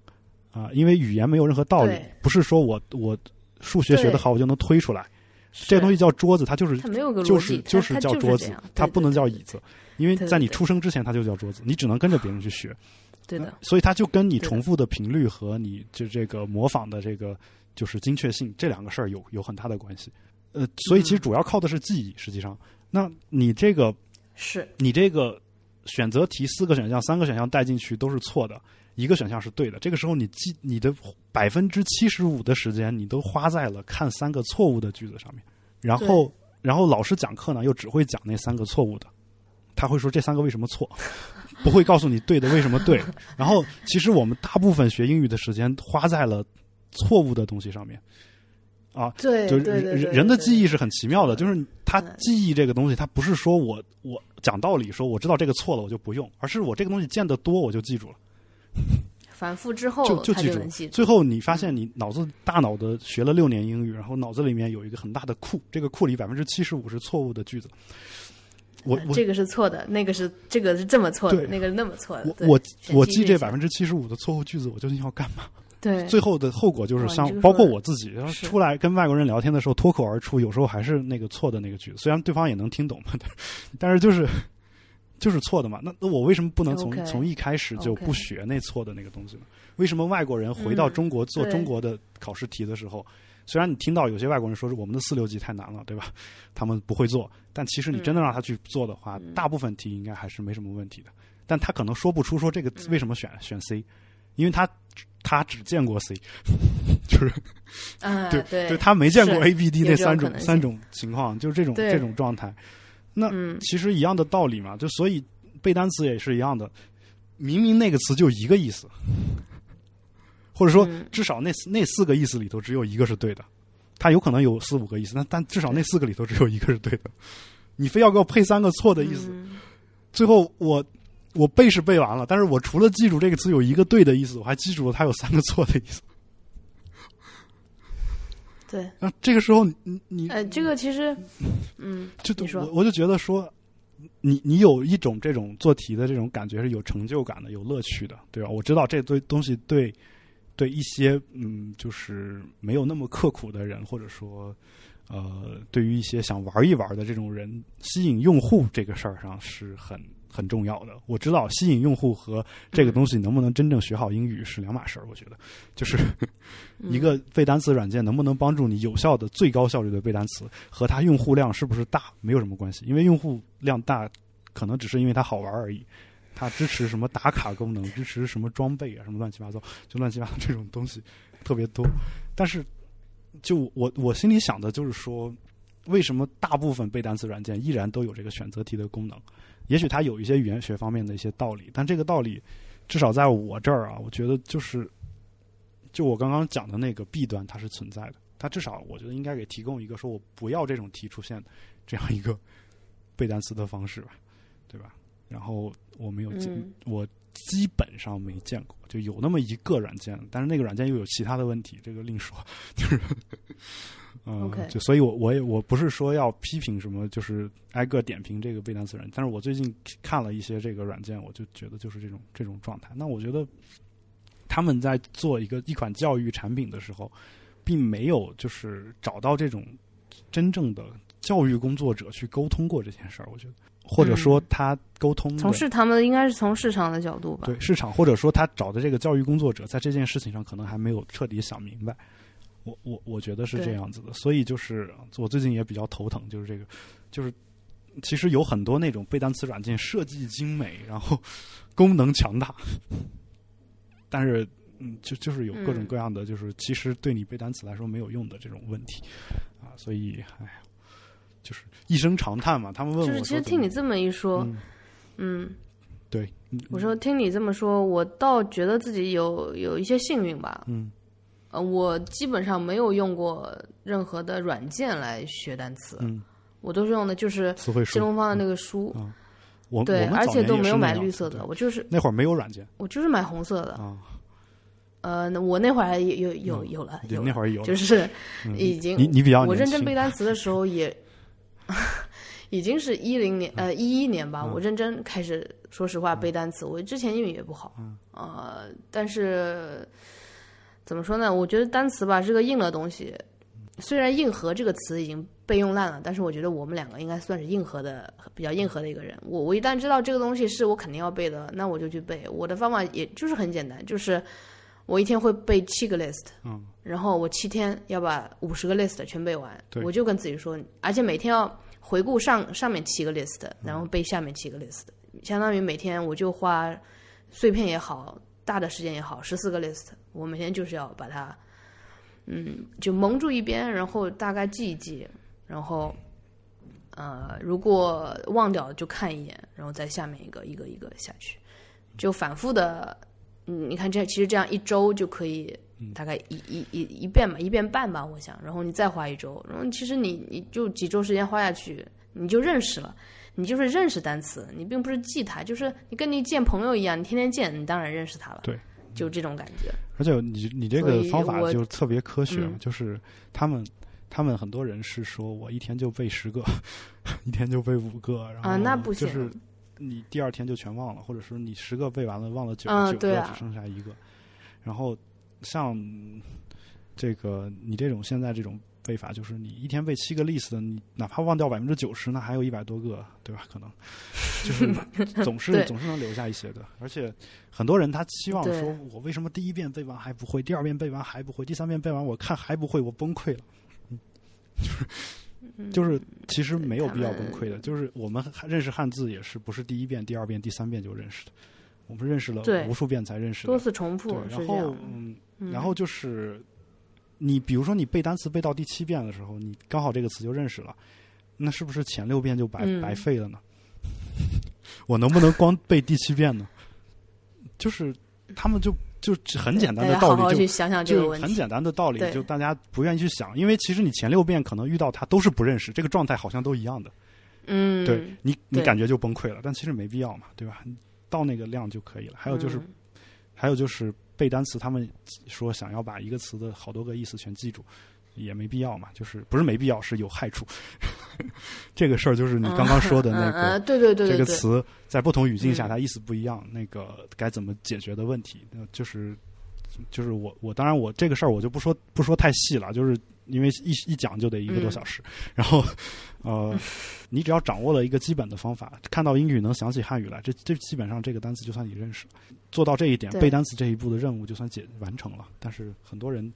啊，因为语言没有任何道理，不是说我我数学学得好我就能推出来。这个东西西叫桌子，它就是它没有个逻辑，就是就是叫桌子它不能叫椅子，因为在你出生之前它就叫桌子，你只能跟着别人去学。对的，所以它就跟你重复的频率和你就这个模仿的这个就是精确性这两个事儿有有很大的关系。呃，所以其实嗯。主要靠的是记忆，实际上，那你这个是。你这个选择题四个选项三个选项带进去都是错的，一个选项是对的。这个时候你记你的百分之七十五的时间你都花在了看三个错误的句子上面，然后然后老师讲课呢又只会讲那三个错误的，他会说这三个为什么错，[laughs] 不会告诉你对的为什么对。然后其实我们大部分学英语的时间花在了错误的东西上面。啊，对，就人人的记忆是很奇妙的，就是他嗯记忆这个东西，他不是说我我讲道理说我知道这个错了我就不用，而是我这个东西见得多我就记住了，[laughs] 反复之后就就记住。最后你发现你脑子大脑的学了六年英语，然后脑子里面有一个很大的库，这个库里百分之七十五是错误的句子。我我呃这个是错的，那个是这个是这么错的，那个是那么错的。我我我记这百分之七十五的错误句子，我究竟要干嘛？对最后的后果就是像包括我自己，然后出来跟外国人聊天的时候脱口而出，有时候还是那个错的那个句子，虽然对方也能听懂嘛，但但是就是就是错的嘛。那那我为什么不能从从一开始就不学那错的那个东西呢？为什么外国人回到嗯中国做中国的考试题的时候，虽然你听到有些外国人说是我们的四六级太难了，对吧？[laughs] 他们不会做，但其实你真的让他去做的话，嗯大部分题应该还是没什么问题的。但他可能说不出说这个嗯为什么选选 C，因为他他只见过 C，[laughs] 就是啊，对对对，他没见过是 A、B、D 有那三这种可能性。三种情况，就是这种对。这种状态。那嗯。其实一样的道理嘛，就所以背单词也是一样的，明明那个词就一个意思，或者说嗯。至少那四那四个意思里头只有一个是对的，它有可能有四五个意思，但但至少那四个里头只有一个是对的。你非要给我配三个错的意思，嗯。最后我我背是背完了，但是我除了记住这个词有一个对的意思，我还记住了它有三个错的意思。对，那这个时候你你呃，这个其实，嗯，就你说我我就觉得说，你你有一种这种做题的这种感觉是有成就感的，有乐趣的，对吧？我知道这堆东西对对一些嗯，就是没有那么刻苦的人，或者说呃，对于一些想玩一玩的这种人，吸引用户这个事儿上是很很重要的。我知道吸引用户和这个东西能不能真正学好英语是两码事儿。我觉得，就是一个背单词软件能不能帮助你有效的、最高效率的背单词，和它用户量是不是大没有什么关系。因为用户量大，可能只是因为它好玩而已。它支持什么打卡功能，支持什么装备啊，什么乱七八糟，就乱七八糟这种东西特别多。但是，就我我心里想的就是说。为什么大部分背单词软件依然都有这个选择题的功能？也许它有一些语言学方面的一些道理，但这个道理至少在我这儿啊，我觉得就是就我刚刚讲的那个弊端，它是存在的。它至少我觉得应该给提供一个说我不要这种题出现这样一个背单词的方式吧，对吧？然后我没有见，我基本上没见过，就有那么一个软件，但是那个软件又有其他的问题，这个另说，就是。嗯，就所以，我我也我不是说要批评什么，就是挨个点评这个背单词软件。但是我最近看了一些这个软件，我就觉得就是这种这种状态。那我觉得他们在做一个一款教育产品的时候，并没有就是找到这种真正的教育工作者去沟通过这件事儿。我觉得，或者说他沟通从事他们应该是从市场的角度吧，对市场，或者说他找的这个教育工作者在这件事情上可能还没有彻底想明白。我我我觉得是这样子的，所以就是我最近也比较头疼，就是这个，就是其实有很多那种背单词软件设计精美，然后 [laughs] 功能强大，但是嗯，就就是有各种各样的，就是其实对你背单词来说没有用的这种问题。啊，所以哎呀，就是一声长叹嘛。他们问我，就是其实听你这么一说，嗯，对，我说听你这么说，我倒觉得自己有有一些幸运吧，嗯。呃，我基本上没有用过任何的软件来学单词，嗯，我都是用的就是新东方的那个书，啊，我对，而且都没有买绿色的，我就是那会儿没有软件，我就是买红色的，啊，呃，我那会儿有有有有了，有那会儿有，就是已经你你比较我认真背单词的时候也，[laughs] 已经是一零年呃一一年吧，我认真开始说实话背单词，我之前英语也不好，呃，但是。怎么说呢？我觉得单词吧是个硬的东西，虽然“硬核”这个词已经被用烂了，但是我觉得我们两个应该算是硬核的、比较硬核的一个人。我我一旦知道这个东西是我肯定要背的，那我就去背。我的方法也就是很简单，就是我一天会背七个 list，嗯，然后我七天要把五十个 list 全背完。对，我就跟自己说，而且每天要回顾上上面七个 list，然后背下面七个 list，相当于每天我就花碎片也好。大的时间也好，十四个 list，我每天就是要把它，嗯，就蒙住一边，然后大概记一记，然后，呃，如果忘掉就看一眼，然后在下面一个一个一个下去，就反复的，嗯，你看这其实这样一周就可以大概一一一一遍吧，一遍半吧，我想，然后你再花一周，然后其实你你就几周时间花下去，你就认识了。你就是认识单词，你并不是记它，就是你跟你见朋友一样，你天天见，你当然认识它了。对，就这种感觉。而且你你这个方法就特别科学，就是他们他们很多人是说我一天就背十个，[laughs] 一天就背五个，然后啊那不行，就是你第二天就全忘了，或者说你十个背完了忘了九九个只剩下一个，然后像这个你这种现在这种。背法就是你一天背七个 list，你哪怕忘掉百分之九十，那还有一百多个，对吧？可能 [laughs] 就是总是总是能留下一些的。而且很多人他期望说，我为什么第一遍背完还不会，第二遍背完还不会，第三遍背完我看还不会，我崩溃了。就是就是其实没有必要崩溃的。就是我们认识汉字也是不是第一遍、第二遍、第三遍就认识的，我们认识了无数遍才认识，多次重复。然后嗯，然后就是。你比如说，你背单词背到第七遍的时候，你刚好这个词就认识了，那是不是前六遍就白白费了呢？[laughs] 我能不能光背第七遍呢？就是他们就就很简单的道理，就想想这个问题，很简单的道理，就大家不愿意去想，因为其实你前六遍可能遇到他都是不认识，这个状态好像都一样的。嗯，对你你感觉就崩溃了，但其实没必要嘛，对吧？到那个量就可以了。还有就是，还有就是。背单词，他们说想要把一个词的好多个意思全记住，也没必要嘛。就是不是没必要，是有害处。[laughs] 这个事儿就是你刚刚说的那个，对对对，这个词在不同语境下它意思不一样，那个该怎么解决的问题，就是就是我我当然我这个事儿我就不说不说太细了，就是因为一一讲就得一个多小时。然后，呃，你只要掌握了一个基本的方法，看到英语能想起汉语来，这这基本上这个单词就算你认识了。做到这一点，背单词这一步的任务就算解完成了。但是很多人，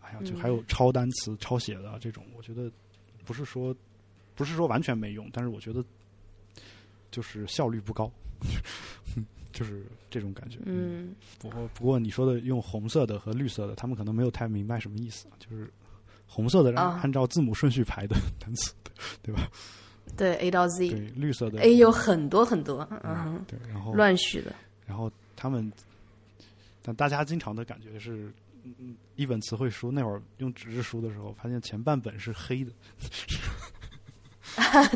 哎呀，就还有抄单词、抄写的这种，我觉得不是说不是说完全没用，但是我觉得就是效率不高。[laughs] 就是这种感觉。嗯，不过不过你说的用红色的和绿色的，他们可能没有太明白什么意思。就是红色的让按照字母顺序排的单词，[laughs] 对吧？对 A 到 Z。对绿色的 A 有很多很多，嗯，对，然后乱序的。然后他们，但大家经常的感觉是，一本词汇书那会儿用纸质书的时候，发现前半本是黑的。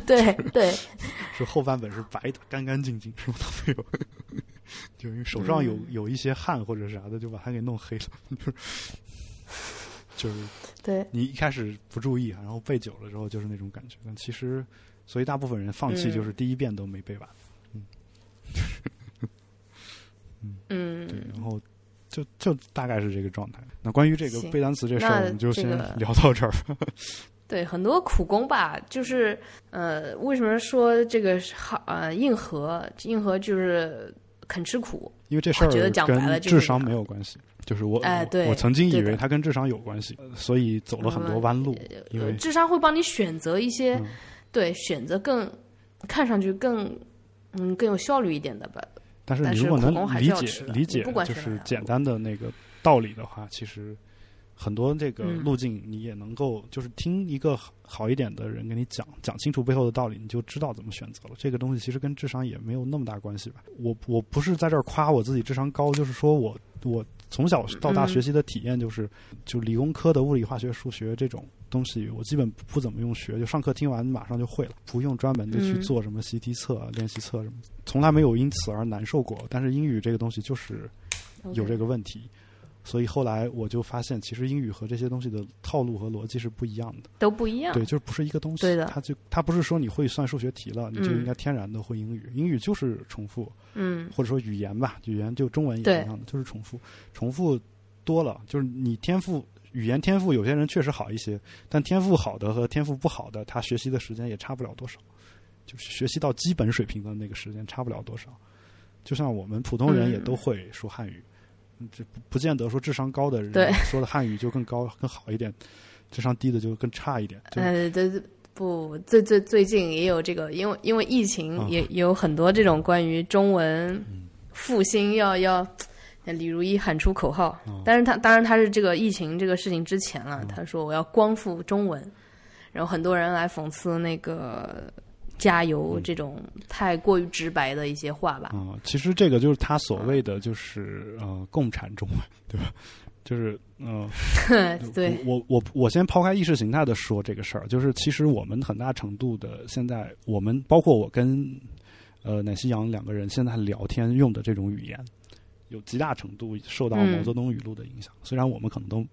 对 [laughs] 对，[laughs] 是后半本是白的，干干净净，什么都没有。[laughs] 就因为手上有有一些汗或者啥的，就把它给弄黑了。就是对你一开始不注意，然后背久了之后就是那种感觉。但其实，所以大部分人放弃就是第一遍都没背完。嗯嗯嗯，对，然后就就大概是这个状态。那关于这个背单词这事儿，我们就先聊到这儿。[laughs] 对，很多苦工吧，就是呃，为什么说这个好呃硬核？硬核就是肯吃苦，因为这事儿跟智商没有关系。就是我，哎，对，我曾经以为它跟智商有关系，所以走了很多弯路。因为智商会帮你选择一些，对，选择更看上去更嗯更有效率一点的吧。但是你如果能理解理解，就是简单的那个道理的话，其实。很多这个路径，你也能够就是听一个好一点的人给你讲讲清楚背后的道理，你就知道怎么选择了。这个东西其实跟智商也没有那么大关系吧。我我不是在这儿夸我自己智商高，就是说我我从小到大学习的体验就是，就理工科的物理、化学、数学这种东西，我基本不怎么用学，就上课听完马上就会了，不用专门的去做什么习题册、练习册什么，从来没有因此而难受过。但是英语这个东西就是有这个问题。所以后来我就发现，其实英语和这些东西的套路和逻辑是不一样的，都不一样。对，就是不是一个东西。对的，它就它不是说你会算数学题了，你就应该天然的会英语。英语就是重复，嗯，或者说语言吧，语言就中文也一样的，就是重复。重复多了，就是你天赋语言天赋，有些人确实好一些，但天赋好的和天赋不好的，他学习的时间也差不了多少，就是学习到基本水平的那个时间差不了多少。就像我们普通人也都会说汉语。这不不见得说智商高的人说的汉语就更高更好一点，智商低的就更差一点。呃，对对不，最最最近也有这个，因为因为疫情也也有很多这种关于中文复兴要要李如一喊出口号，但是他当然他是这个疫情这个事情之前了，他说我要光复中文，然后很多人来讽刺那个。加油！这种太过于直白的一些话吧。啊，其实这个就是他所谓的，就是呃，共产中文，[laughs] 对吧？就是嗯，[laughs] 对。我我我先抛开意识形态的说这个事儿，就是其实我们很大程度的，现在我们包括我跟呃奶昔阳两个人现在聊天用的这种语言，有极大程度受到毛泽东语录的影响。虽然我们可能都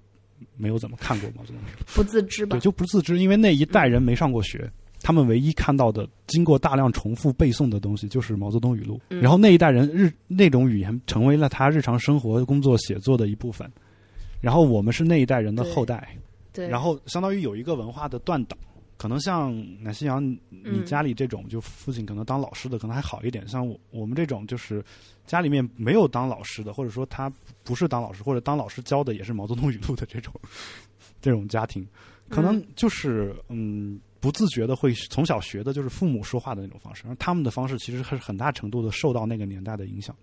没有怎么看过毛泽东语录，不自知吧？对，就不自知，因为那一代人没上过学。他们唯一看到的、经过大量重复背诵的东西，就是毛泽东语录。然后那一代人日那种语言成为了他日常生活、工作、写作的一部分。然后我们是那一代人的后代。对。然后相当于有一个文化的断档。可能像南希阳，你家里这种，就父亲可能当老师的，可能还好一点。像我我们这种，就是家里面没有当老师的，或者说他不是当老师，或者当老师教的也是毛泽东语录的这种 [laughs] 这种家庭，可能就是嗯。不自觉的会从小学的就是父母说话的那种方式，而他们的方式其实还是很大程度的受到那个年代的影响。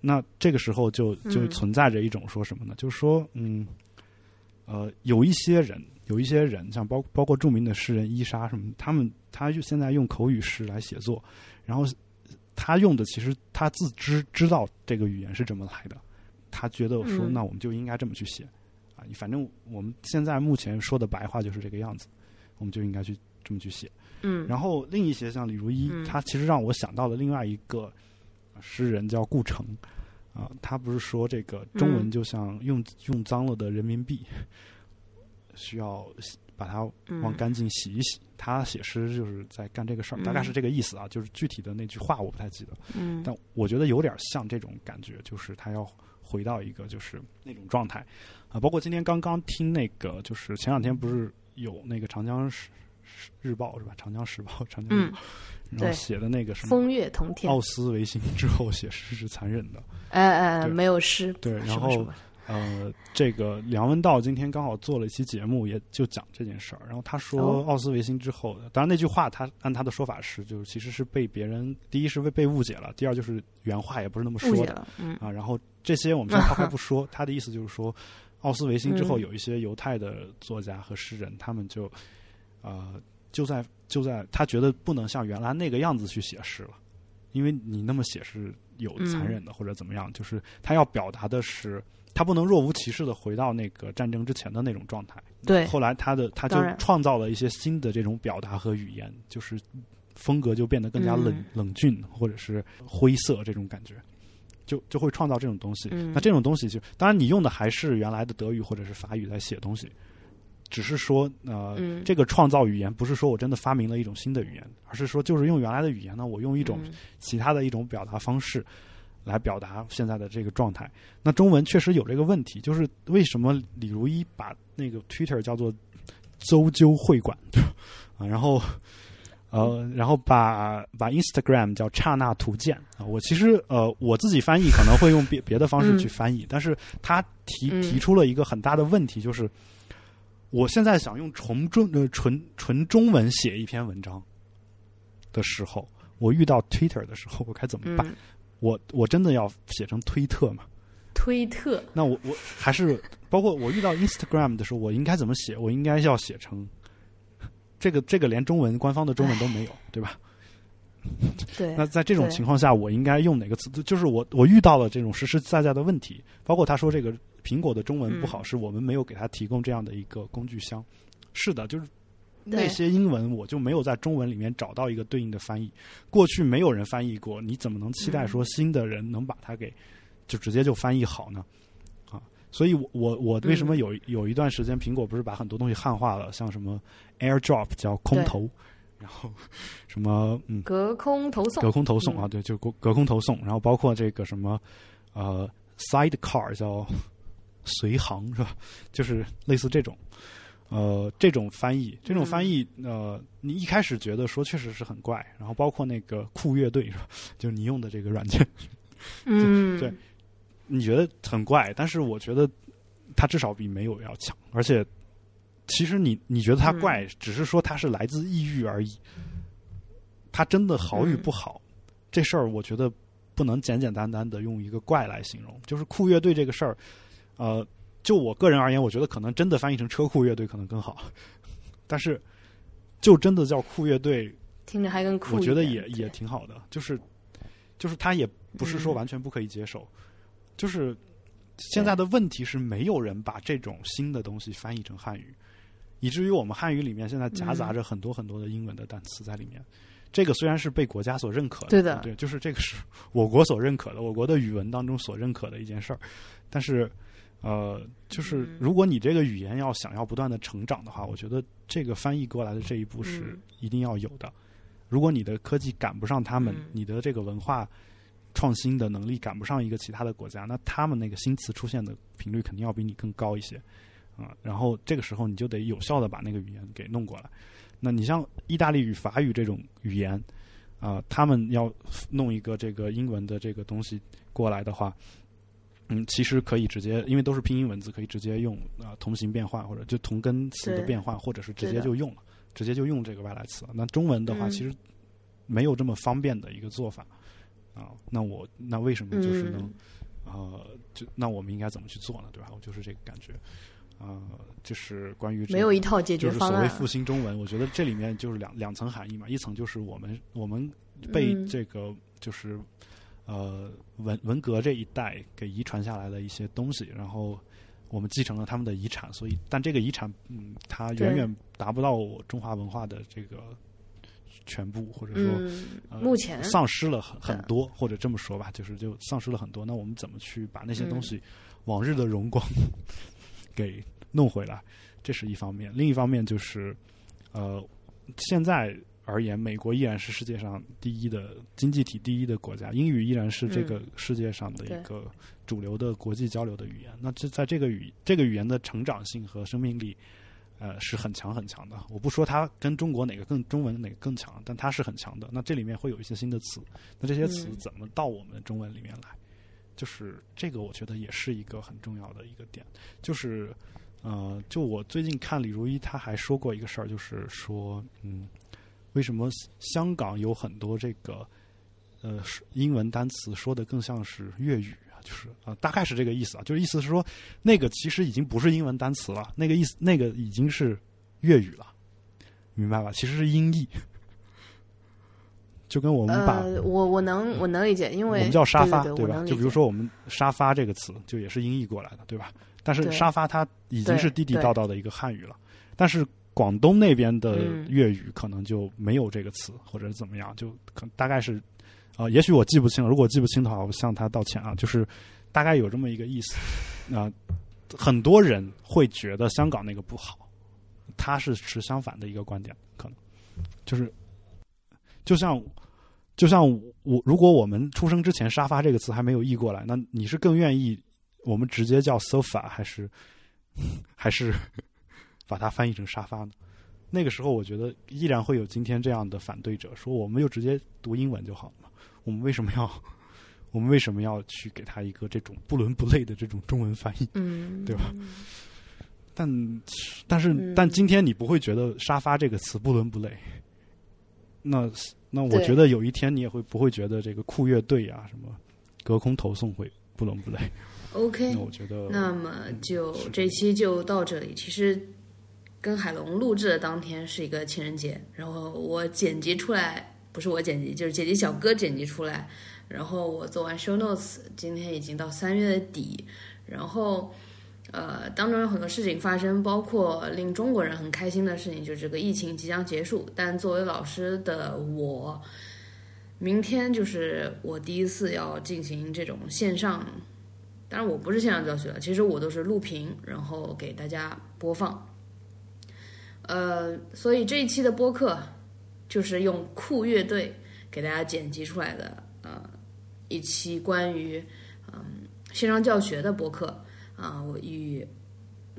那这个时候就就存在着一种说什么呢？就是说，嗯，呃，有一些人，有一些人，像包包括著名的诗人伊莎什么，他们他就现在用口语诗来写作，然后他用的其实他自知知道这个语言是怎么来的，他觉得说那我们就应该这么去写啊，反正我们现在目前说的白话就是这个样子。我们就应该去这么去写，嗯。然后另一些像李如一，他其实让我想到了另外一个诗人叫顾城，啊，他不是说这个中文就像用用脏了的人民币，需要洗把它嗯往干净洗一洗。他写诗就是在干这个事儿，大概是这个意思啊。就是具体的那句话我不太记得，嗯但我觉得有点像这种感觉，就是他要回到一个就是那种状态啊。包括今天刚刚听那个，就是前两天不是有那个长江时时日报是吧？长江时报、[laughs] 长江日嗯报，然后写的那个什么风月同天奥，斯维辛之后写诗是残忍的，哎哎，哎没有诗，对然后呃，这个梁文道今天刚好做了一期节目，也就讲这件事儿。然后他说，哦奥斯维辛之后，当然那句话他按他的说法是，就是其实是被别人，第一是被被误解了，第二就是原话也不是那么说的嗯啊。然后这些我们先 [laughs] 抛开不说，他的意思就是说，奥斯维辛之后嗯有一些犹太的作家和诗人，他们就呃就在就在他觉得不能像原来那个样子去写诗了，因为你那么写是有嗯残忍的或者怎么样，就是他要表达的是。他不能若无其事的回到那个战争之前的那种状态。对，后来他的他就创造了一些新的这种表达和语言，就是风格就变得更加冷、嗯冷峻或者是灰色这种感觉，就就会创造这种东西。嗯那这种东西就当然你用的还是原来的德语或者是法语来写东西，只是说呃、嗯这个创造语言不是说我真的发明了一种新的语言，而是说就是用原来的语言呢，我用一种嗯其他的一种表达方式来表达现在的这个状态。那中文确实有这个问题，就是为什么李如一把那个 Twitter 叫做“周究会馆” [laughs] 啊，然后呃，然后把把 Instagram 叫“刹那图鉴”啊。我其实呃我自己翻译可能会用别别的方式去翻译，但是他提嗯提出了一个很大的问题，就是我现在想用纯中呃纯纯中文写一篇文章的时候，我遇到 Twitter 的时候，我该怎么办？嗯，我我真的要写成推特吗？推特，那我我还是包括我遇到 Instagram 的时候，我应该怎么写？我应该要写成这个这个连中文官方的中文都没有，对吧？[laughs] 对，那在这种情况下，我应该用哪个词？就是我我遇到了这种实实在在的问题，包括他说这个苹果的中文不好，嗯是我们没有给他提供这样的一个工具箱。是的，就是那些英文我就没有在中文里面找到一个对应的翻译。过去没有人翻译过，你怎么能期待说新的人能把它给就直接就翻译好呢？啊，所以我我我为什么有、有一段时间苹果不是把很多东西汉化了，像什么 AirDrop 叫空投，然后什么嗯隔空投送隔，空投送嗯啊，对，就隔隔空投送，然后包括这个什么呃 sidecar 叫随行是吧？就是类似这种。呃，这种翻译，这种翻译，呃，你一开始觉得说确实是很怪，然后包括那个酷乐队是吧？[laughs] 就是你用的这个软件，[laughs] 嗯，对你觉得很怪，但是我觉得它至少比没有要强，而且其实你你觉得它怪，嗯。只是说它是来自抑郁而已，它真的好与嗯。不好，这事儿我觉得不能简简单单的用一个怪来形容。就是酷乐队这个事儿，呃，就我个人而言，我觉得可能真的翻译成车库乐队可能更好，但是就真的叫酷乐队，听着还更酷我，觉得也也挺好的，就是就是他也不是说嗯。完全不可以接受，就是现在的问题是没有人把这种新的东西翻译成汉语，以至于我们汉语里面现在夹杂嗯。着很多很多的英文的单词在里面。这个虽然是被国家所认可的，对的对，就是这个是我国所认可的，我国的语文当中所认可的一件事儿，但是。呃，就是嗯如果你这个语言要想要不断的成长的话，我觉得这个翻译过来的这一步是嗯一定要有的。如果你的科技赶不上他们，嗯你的这个文化创新的能力赶不上一个其他的国家，那他们那个新词出现的频率肯定要比你更高一些啊。然后这个时候你就得有效的把那个语言给弄过来。那你像意大利语、法语这种语言啊，他们要弄一个这个英文的这个东西过来的话，嗯，其实可以直接，因为都是拼音文字，可以直接用啊、同形变换，或者就同根词的变换，或者是直接就用了，直接就用这个外来词。那中文的话，嗯其实没有这么方便的一个做法啊。那我那为什么就是能嗯呃，就那我们应该怎么去做呢？对吧？我就是这个感觉啊、就是关于这没有一套解就是决方案，所谓复兴中文，我觉得这里面就是两两层含义嘛，一层就是我们我们被嗯这个就是、呃文文革这一代给遗传下来的一些东西，然后我们继承了他们的遗产，所以但这个遗产嗯，它远远达不到我中华文化的这个全部，或者说、嗯，呃目前丧失了很很多，或者这么说吧，就是就丧失了很多。那我们怎么去把那些东嗯西往日的荣光 [laughs] 给弄回来？这是一方面。另一方面就是，呃，现在而言，美国依然是世界上第一的经济体第一的国家，英语依然是这个世界上的一个主流的国际交流的语言。那这在这个语这个语言的成长性和生命力，呃，是很强很强的。我不说它跟中国哪个更中文哪个更强，但它是很强的。那这里面会有一些新的词，那这些词嗯怎么到我们中文里面来？就是这个，我觉得也是一个很重要的一个点。就是，呃，就我最近看李如一，他还说过一个事儿，就是说，嗯，为什么香港有很多这个呃英文单词说的更像是粤语啊？就是啊、大概是这个意思啊。就是意思是说，那个其实已经不是英文单词了，那个意思，那个已经是粤语了，明白吧？其实是音译。就跟我们把呃，我我能我能理解，因为我们叫沙发，对吧？就比如说我们沙发这个词，就也是音译过来的，对吧？但是沙发它已经是地地道道的一个汉语了，但是广东那边的嗯粤语可能就没有这个词，或者是怎么样，就可大概是，呃，也许我记不清了，如果记不清的话，我向他道歉啊。就是大概有这么一个意思啊、很多人会觉得香港那个不好，他是持相反的一个观点，可能就是就像就像我，如果我们出生之前“沙发”这个词还没有译过来，那你是更愿意我们直接叫 sofa 还是 [laughs] 还是把它翻译成沙发呢？那个时候，我觉得依然会有今天这样的反对者说，我们就直接读英文就好了嘛，我们为什么要 [laughs] 我们为什么要去给他一个这种不伦不类的这种中文翻译？嗯，对吧？但但是、嗯但今天你不会觉得“沙发”这个词不伦不类。那那我觉得有一天你也会不会觉得这个酷乐队啊什么隔空投送会不伦不类？OK，那我觉得那么就这期就到这里。其实跟海龙录制的当天是一个情人节，然后我剪辑出来，不是我剪辑，就是剪辑小哥剪辑出来。然后我做完 show notes，今天已经到三月底，然后呃当中有很多事情发生，包括令中国人很开心的事情，就是这个疫情即将结束。但作为老师的我，明天就是我第一次要进行这种线上。当然我不是线上教学了，其实我都是录屏，然后给大家播放。呃，所以这一期的播客就是用酷乐队给大家剪辑出来的，呃，一期关于嗯、线上教学的播客啊、我与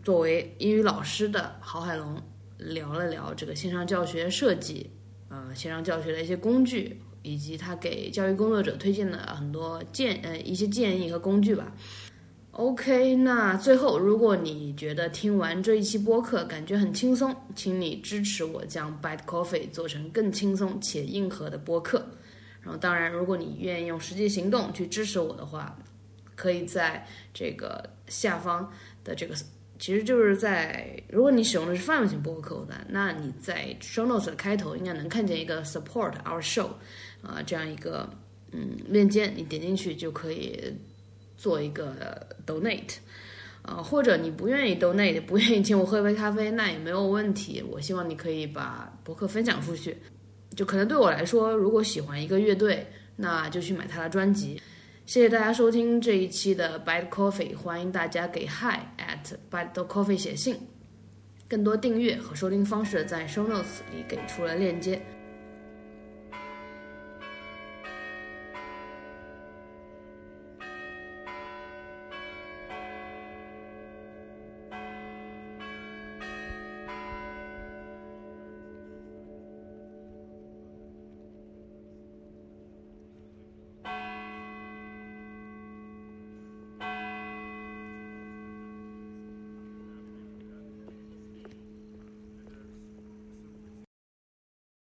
作为英语老师的郝海龙聊了聊这个线上教学设计，呃，线上教学的一些工具，以及他给教育工作者推荐的很多建呃一些建议和工具吧。OK，那最后，如果你觉得听完这一期播客感觉很轻松，请你支持我将 Bite Coffee 做成更轻松且硬核的播客。然后，当然，如果你愿意用实际行动去支持我的话，可以在这个下方的这个，其实就是在如果你使用的是泛用型播客客户端，那你在 Show Notes 的开头应该能看见一个 Support Our Show 啊、这样一个嗯链接，你点进去就可以做一个 donate，呃，或者你不愿意 donate，不愿意请我喝一杯咖啡，那也没有问题。我希望你可以把博客分享出去。就可能对我来说，如果喜欢一个乐队，那就去买他的专辑。谢谢大家收听这一期的 Bite Coffee，欢迎大家给 hi at Bite Coffee 写信。更多订阅和收听方式在 Show Notes 里给出了链接。